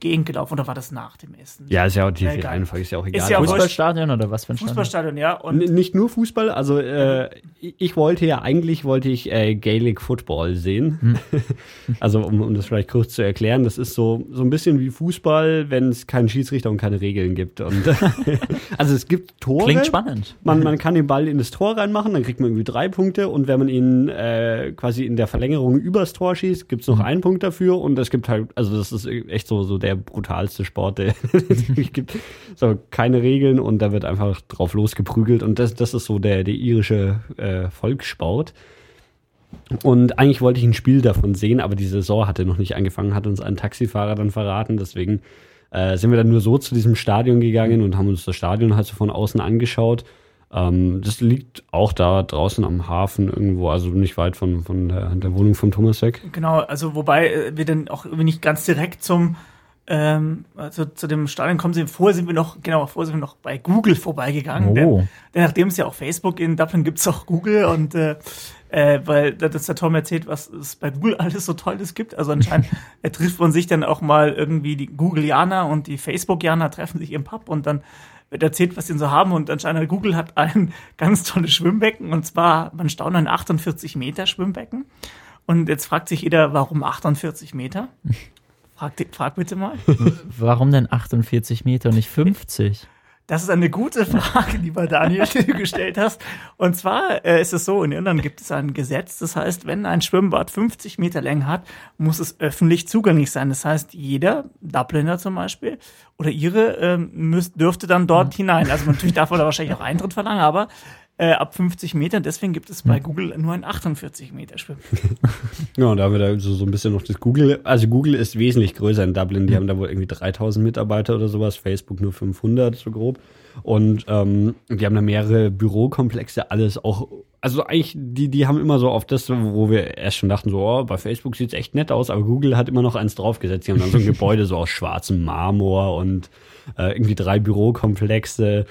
S3: Gegend gelaufen. Oder war das nach dem Essen?
S2: ja, ist ja auch die,
S3: egal.
S2: Reihenfolge ist ja auch egal.
S3: Ist ja.
S1: Fußballstadion oder was für ein Stadion?
S3: Fußballstadion, ja. Und
S2: N- Nicht nur Fußball, also äh, ich wollte ja eigentlich wollte ich äh, Gaelic Football sehen. also um, um das vielleicht kurz zu erklären, das ist so so ein bisschen wie Fußball, wenn es keinen Schiedsrichter und keine Regeln gibt. Und also es gibt Tore.
S1: Klingt spannend.
S2: Man, man kann den Ball in das Tor reinmachen, dann kriegt man irgendwie drei Punkte und wenn man ihn äh, quasi in der Verlängerung übers Tor schießt, gibt's noch einen Punkt dafür und es gibt halt, also das ist echt so, so der brutalste Sport, der es gibt. So keine Regeln und da wird einfach drauf losgeprügelt und das, das ist so der, der irische äh, Volkssport. Und eigentlich wollte ich ein Spiel davon sehen, aber die Saison hatte noch nicht angefangen, hat uns ein Taxifahrer dann verraten. Deswegen äh, sind wir dann nur so zu diesem Stadion gegangen und haben uns das Stadion halt so von außen angeschaut. Ähm, das liegt auch da draußen am Hafen irgendwo, also nicht weit von, von der, der Wohnung von Thomas weg.
S3: genau, also wobei äh, wir dann auch nicht ganz direkt zum ähm, also zu dem Stadion kommen sie, vorher sind wir noch, genau, vorher sind wir noch bei Google vorbeigegangen.
S1: Oh.
S3: Denn, denn nachdem es ja auch Facebook in Dublin gibt es auch Google und äh, äh, weil das der Tom erzählt, was es bei Google alles so Tolles gibt. Also anscheinend er trifft man sich dann auch mal irgendwie die Googleianer und die Facebookianer treffen sich im Pub und dann wird erzählt, was sie so haben und anscheinend Google hat ein ganz tolles Schwimmbecken und zwar, man staunt, ein 48 Meter Schwimmbecken. Und jetzt fragt sich jeder, warum 48 Meter? Frag, frag bitte mal.
S1: Warum denn 48 Meter und nicht 50?
S3: Das ist eine gute Frage, lieber Daniel, die du gestellt hast. Und zwar äh, ist es so, in Irland gibt es ein Gesetz, das heißt, wenn ein Schwimmbad 50 Meter Länge hat, muss es öffentlich zugänglich sein. Das heißt, jeder, Dubliner zum Beispiel, oder ihre, ähm, müsst, dürfte dann dort hinein. Also natürlich darf man da wahrscheinlich auch Eintritt verlangen, aber äh, ab 50 Metern, deswegen gibt es bei Google nur ein 48 Meter Schwimmen.
S2: Ja, und da haben wir da so, so ein bisschen noch das Google. Also Google ist wesentlich größer in Dublin. Die haben da wohl irgendwie 3000 Mitarbeiter oder sowas. Facebook nur 500, so grob. Und ähm, die haben da mehrere Bürokomplexe, alles auch. Also eigentlich, die, die haben immer so auf das, wo wir erst schon dachten, so, oh, bei Facebook sieht's echt nett aus, aber Google hat immer noch eins draufgesetzt. Die haben dann so ein Gebäude so aus schwarzem Marmor und äh, irgendwie drei Bürokomplexe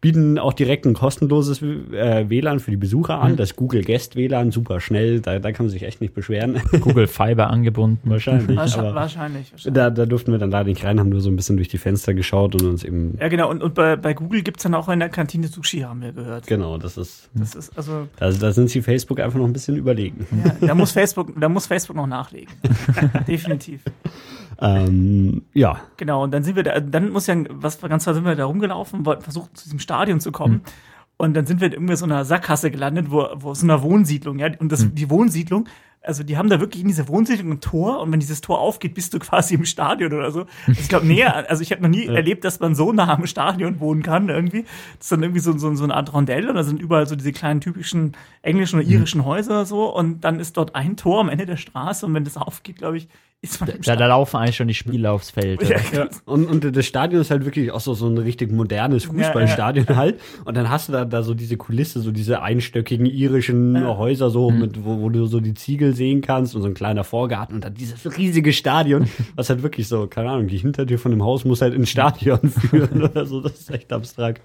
S2: bieten auch direkt ein kostenloses äh, WLAN für die Besucher an. Das Google Guest WLAN, super schnell, da, da kann man sich echt nicht beschweren.
S1: Google Fiber angebunden.
S2: wahrscheinlich.
S3: Wahrscheinlich. wahrscheinlich,
S2: da, da durften wir dann leider nicht rein, haben nur so ein bisschen durch die Fenster geschaut und uns eben.
S3: Ja, genau. Und, und bei, bei Google gibt's dann auch in der Kantine Sushi, haben wir gehört.
S2: Genau, das ist.
S3: Das ist also,
S2: Da, da sind sie Facebook einfach noch ein bisschen überlegen.
S3: ja, da muss Facebook, da muss Facebook noch nachlegen. Definitiv.
S2: Ähm, ja,
S3: Genau. Und dann sind wir da, dann muss ja, was ganz klar sind wir da rumgelaufen, wollten versuchen, zu diesem Stadion zu kommen. Und dann sind wir in irgendwie so einer Sackgasse gelandet, wo, wo so einer Wohnsiedlung, ja. Und das, die Wohnsiedlung, also die haben da wirklich in dieser Wohnsiedlung ein Tor und wenn dieses Tor aufgeht, bist du quasi im Stadion oder so. Also ich glaube, näher, also ich habe noch nie erlebt, dass man so nah am Stadion wohnen kann irgendwie. Das ist dann irgendwie so, so, so eine Art Rondell und da sind überall so diese kleinen typischen englischen oder irischen Häuser so und dann ist dort ein Tor am Ende der Straße und wenn das aufgeht, glaube ich,
S1: Da, da laufen eigentlich schon die Spiele aufs Feld.
S3: Ja,
S2: Ja, und, und das Stadion ist halt wirklich auch so, so ein richtig modernes Fußballstadion halt. Und dann hast du da, da so diese Kulisse, so diese einstöckigen irischen Häuser, so mit, wo, wo du so die Ziegel sehen kannst und so ein kleiner Vorgarten und dann dieses riesige Stadion, was halt wirklich so, keine Ahnung, die Hintertür von dem Haus muss halt ins Stadion führen oder so. Das ist echt abstrakt.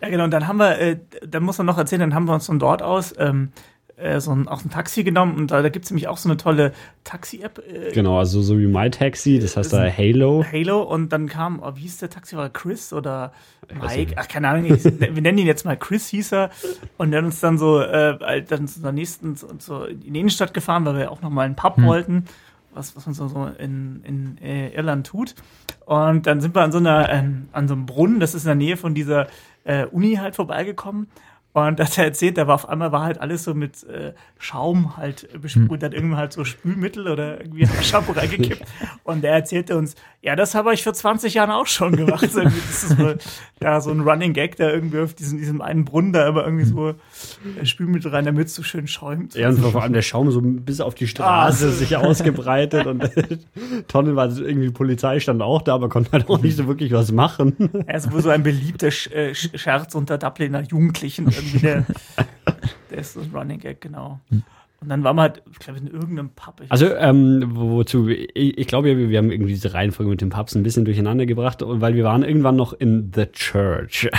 S3: Ja, genau. Und dann haben wir, äh, dann muss man noch erzählen, dann haben wir uns von dort aus ähm, äh, so ein, auch ein Taxi genommen und da, da gibt es nämlich auch so eine tolle Taxi-App, äh,
S2: Genau, also so wie MyTaxi, das heißt da Halo.
S3: Halo, und dann kam, oh, wie hieß der Taxifahrer, Chris oder Mike? Ach, keine Ahnung, ich, wir nennen ihn jetzt mal Chris, hieß er. Und hat uns dann so, äh, dann zu der nächsten, so, in die Innenstadt gefahren, weil wir auch noch mal einen Pub wollten. Was, was man so, so in, in äh, Irland tut. Und dann sind wir an so einer, ähm, an so einem Brunnen, das ist in der Nähe von dieser äh, Uni halt vorbeigekommen. Und da hat er erzählt, da war auf einmal war halt alles so mit äh, Schaum halt besprüht, hat irgendwann halt so Spülmittel oder irgendwie Shampoo reingekippt. Und der erzählte uns, ja, das habe ich vor 20 Jahren auch schon gemacht. So, irgendwie, das ist so, ja, so ein Running Gag, da irgendwie auf diesem, diesem einen Brunnen da immer irgendwie so äh, Spülmittel rein, damit es so schön schäumt.
S2: Ja, und vor allem der Schaum so bis auf die Straße
S3: Ah.
S2: sich ausgebreitet und Tonnen war irgendwie Polizei stand auch da, aber konnte halt auch nicht so wirklich was machen.
S3: Er ist wohl so ein beliebter Sch äh, Sch- Scherz unter Dubliner Jugendlichen. Der, der ist so ein Running Gag, genau. Und dann waren wir halt, ich glaube, in irgendeinem Pub.
S2: Also, ähm, wo- wozu, ich, ich glaube wir, wir haben irgendwie diese Reihenfolge mit den Pubs ein bisschen durcheinander gebracht, weil wir waren irgendwann noch in The Church.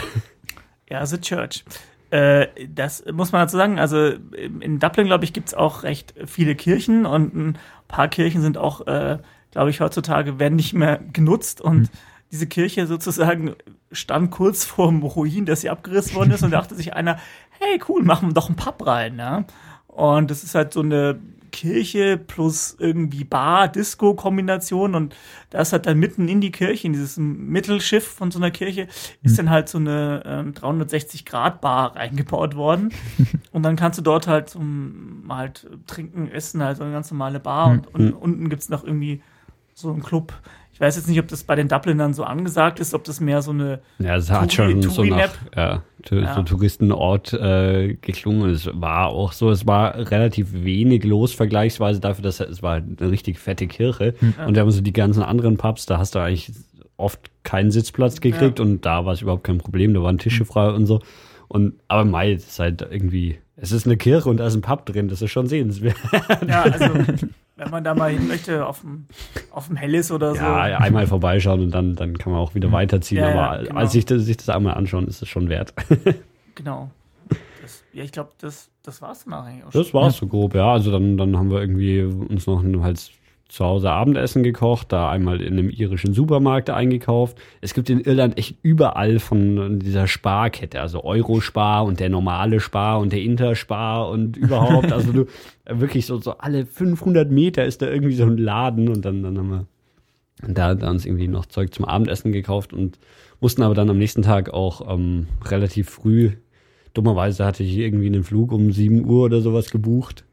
S3: Ja, The Church. Äh, das muss man dazu sagen. Also in Dublin, glaube ich, gibt's auch recht viele Kirchen und ein paar Kirchen sind auch, äh, glaube ich, heutzutage werden nicht mehr genutzt und diese Kirche sozusagen stand kurz vorm Ruin, dass sie abgerissen worden ist und dachte sich einer, hey cool, machen wir doch einen Pub rein, ja. Und das ist halt so eine Kirche plus irgendwie Bar-Disco-Kombination und da ist halt dann mitten in die Kirche, in dieses Mittelschiff von so einer Kirche, ist dann halt so eine ähm, 360-Grad-Bar reingebaut worden. und dann kannst du dort halt zum halt trinken, essen, halt so eine ganz normale Bar und, und unten gibt's noch irgendwie so einen Club. Ich weiß jetzt nicht, ob das bei den Dublinern so angesagt ist, ob das mehr so eine
S2: Ja, es hat schon so nach ja,
S3: Ja.
S2: so Touristenort äh, geklungen. Es war auch so, es war relativ wenig los vergleichsweise dafür, dass es war eine richtig fette Kirche. Und da haben so die ganzen anderen Pubs, da hast du eigentlich oft keinen Sitzplatz gekriegt und da war es überhaupt kein Problem, da waren Tische frei und so. Und aber Mai, es ist halt irgendwie, es ist eine Kirche und da ist ein Pub drin, das ist schon sehenswert.
S3: Ja, also wenn man da mal hin möchte, auf dem, auf dem Hellis oder so.
S2: Ja, einmal vorbeischauen und dann, dann kann man auch wieder weiterziehen.
S3: Ja,
S2: Aber
S3: genau.
S2: als sich das, sich das einmal anschauen, ist es schon wert.
S3: Genau. Das, ja, ich glaube, das, das war's dann auch eigentlich auch schon.
S2: Das war's so grob, ja. Also dann, dann haben wir irgendwie uns noch ein, halt zu Hause Abendessen gekocht, da einmal in einem irischen Supermarkt eingekauft. Es gibt in Irland echt überall von dieser Sparkette, also Eurospar und der normale Spar und der Interspar und überhaupt, also du wirklich so, so alle 500 Meter ist da irgendwie so ein Laden und dann, dann haben wir da, da uns irgendwie noch Zeug zum Abendessen gekauft und mussten aber dann am nächsten Tag auch ähm, relativ früh, dummerweise hatte ich irgendwie einen Flug um 7 Uhr oder sowas gebucht.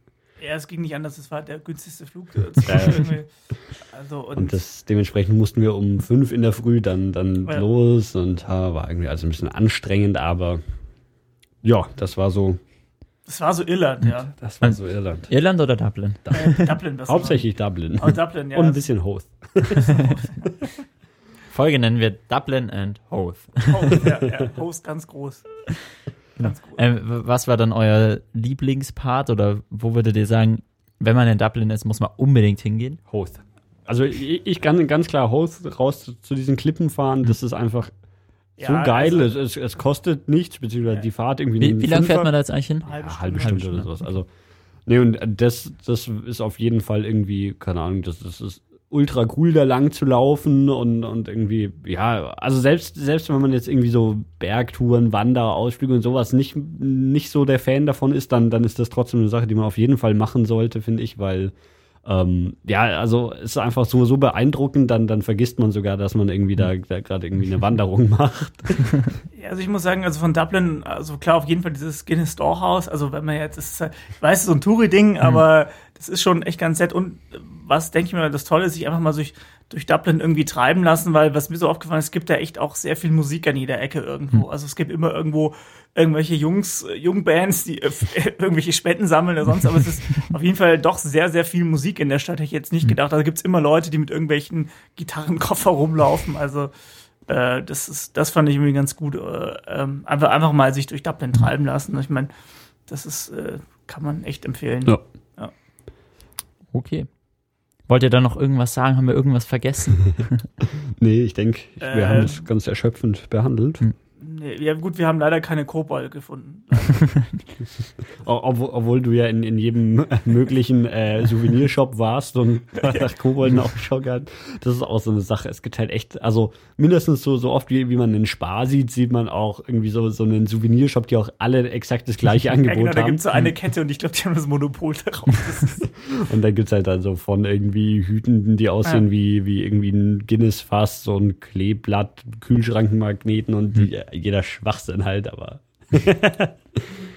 S3: Ja, es ging nicht anders, es war der günstigste Flug. irgendwie. also, und,
S2: Und das, dementsprechend mussten wir um fünf in der Früh dann, dann
S3: Ja.
S2: los und ja, war irgendwie also ein bisschen anstrengend, aber ja, das war so,
S3: das war so Irland, ja.
S2: das war so Irland.
S1: Irland oder Dublin?
S3: Äh, Dublin, das
S2: Hauptsächlich Dublin.
S3: War. Oh, Dublin, ja.
S2: und ein bisschen Hoth.
S1: Folge nennen wir Dublin and Hoth.
S3: Host, ja, ja. Host ganz groß. Ganz groß.
S1: Ähm, was war dann euer Lieblingspart oder wo würdet ihr sagen, wenn man in Dublin ist, muss man unbedingt hingehen?
S2: Hoth. Also ich, ich kann ganz klar Hoth raus zu, zu diesen Klippen fahren. Das ist einfach so
S3: Ja,
S2: geil.
S3: also-
S2: es, es, es kostet nichts, beziehungsweise
S3: Ja.
S2: die Fahrt irgendwie
S1: Wie, wie lange fährt man da jetzt eigentlich hin?
S3: Eine halbe
S2: Ja,
S3: Stunde.
S2: halbe
S1: Halbe
S2: Stunde oder
S1: Stunde.
S2: sowas. Also, nee, und das, das ist auf jeden Fall irgendwie, keine Ahnung, das, das ist ultra cool, da lang zu laufen und, und irgendwie, ja, also selbst, selbst wenn man jetzt irgendwie so Bergtouren, Wanderausflüge und sowas nicht, nicht so der Fan davon ist, dann, dann ist das trotzdem eine Sache, die man auf jeden Fall machen sollte, finde ich, weil, ähm, ja, also es ist einfach so, so beeindruckend, dann, dann vergisst man sogar, dass man irgendwie da, da gerade irgendwie eine Wanderung macht.
S3: Ja, also ich muss sagen, also von Dublin, also klar, auf jeden Fall dieses Guinness Storehouse, also wenn man jetzt, ist halt, ich weiß, es ist so ein Touri-Ding, aber das ist schon echt ganz nett. Und was, denke ich mir, das Tolle ist, sich einfach mal durch, durch Dublin irgendwie treiben lassen, weil was mir so aufgefallen ist, es gibt da echt auch sehr viel Musik an jeder Ecke irgendwo. Also es gibt immer irgendwo irgendwelche Jungs, äh, Jungbands, die äh, irgendwelche Spenden sammeln oder sonst, aber es ist auf jeden Fall doch sehr, sehr viel Musik in der Stadt, hätte ich jetzt nicht gedacht. Also gibt's immer Leute, die mit irgendwelchen Gitarrenkoffer rumlaufen, also äh, das ist, das fand ich irgendwie ganz gut. Äh, ähm, einfach, einfach mal sich durch Dublin treiben lassen. Ich meine, das ist, äh, kann man echt empfehlen.
S2: Ja.
S1: Okay. Wollt ihr da noch irgendwas sagen? Haben wir irgendwas vergessen?
S2: nee, ich denke, wir
S3: Ähm.
S2: haben das ganz erschöpfend behandelt.
S3: Nee, ja, gut, wir haben leider keine Kobold gefunden.
S2: O- Obwohl, du ja in, in jedem möglichen äh, Souvenirshop warst und nach Kobolden Ausschau gehabt. Das ist auch so eine Sache. Es gibt halt echt, also mindestens so, so oft wie, wie man einen Spar sieht, sieht man auch irgendwie so, so einen Souvenirshop, die auch alle exakt das gleiche
S3: Ja,
S2: Angebot
S3: genau, da
S2: haben.
S3: gibt es so eine Kette und ich glaube, die haben das Monopol darauf.
S2: Und dann gibt's halt dann so von irgendwie Hüten, die aussehen
S3: Ja.
S2: wie, wie irgendwie ein Guinness-Fass, so ein Kleeblatt, Kühlschrankenmagneten und die, jeder Schwachsinn halt, aber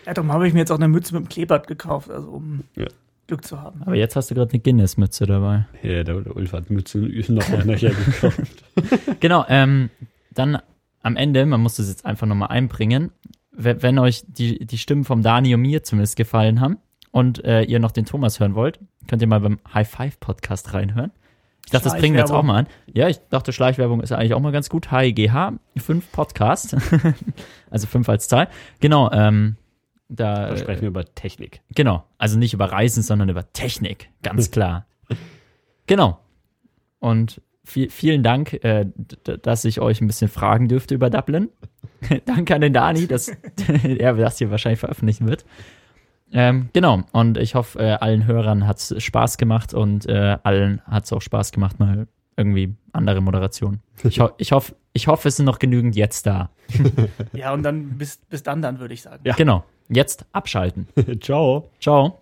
S3: ja, darum habe ich mir jetzt auch eine Mütze mit dem Kleeblatt gekauft, also um
S2: Ja.
S3: Glück zu haben.
S1: Aber jetzt hast du gerade eine Guinness-Mütze dabei.
S2: ja, der, der Ulf hat Mützen noch und nöcher gekauft.
S1: Genau, ähm, dann am Ende, man muss das jetzt einfach nochmal einbringen, wenn, wenn euch die, die Stimmen vom Dani und mir zumindest gefallen haben und äh, ihr noch den Thomas hören wollt, könnt ihr mal beim High Five Podcast reinhören. Ich dachte, das bringen wir jetzt auch mal an. Ja, ich dachte, Schleichwerbung ist eigentlich auch mal ganz gut. HIGH, 5 Podcast. also 5 als Zahl. Genau, ähm, da,
S2: Da sprechen wir über Technik.
S1: Genau. Also nicht über Reisen, sondern über Technik. Ganz klar. genau. Und viel, vielen Dank, äh, dass ich euch ein bisschen fragen dürfte über Dublin. Danke an den Dani, dass er das hier wahrscheinlich veröffentlichen wird. Ähm, genau. Und ich hoffe, äh, allen Hörern hat es Spaß gemacht und äh, allen hat es auch Spaß gemacht, mal irgendwie andere Moderation. Ich, ho ich hoffe, ich hoffe, es sind noch genügend jetzt da.
S3: Ja, und dann bis, bis dann, dann würde ich sagen.
S2: Ja.
S1: Genau. Jetzt abschalten.
S2: Ciao.
S1: Ciao.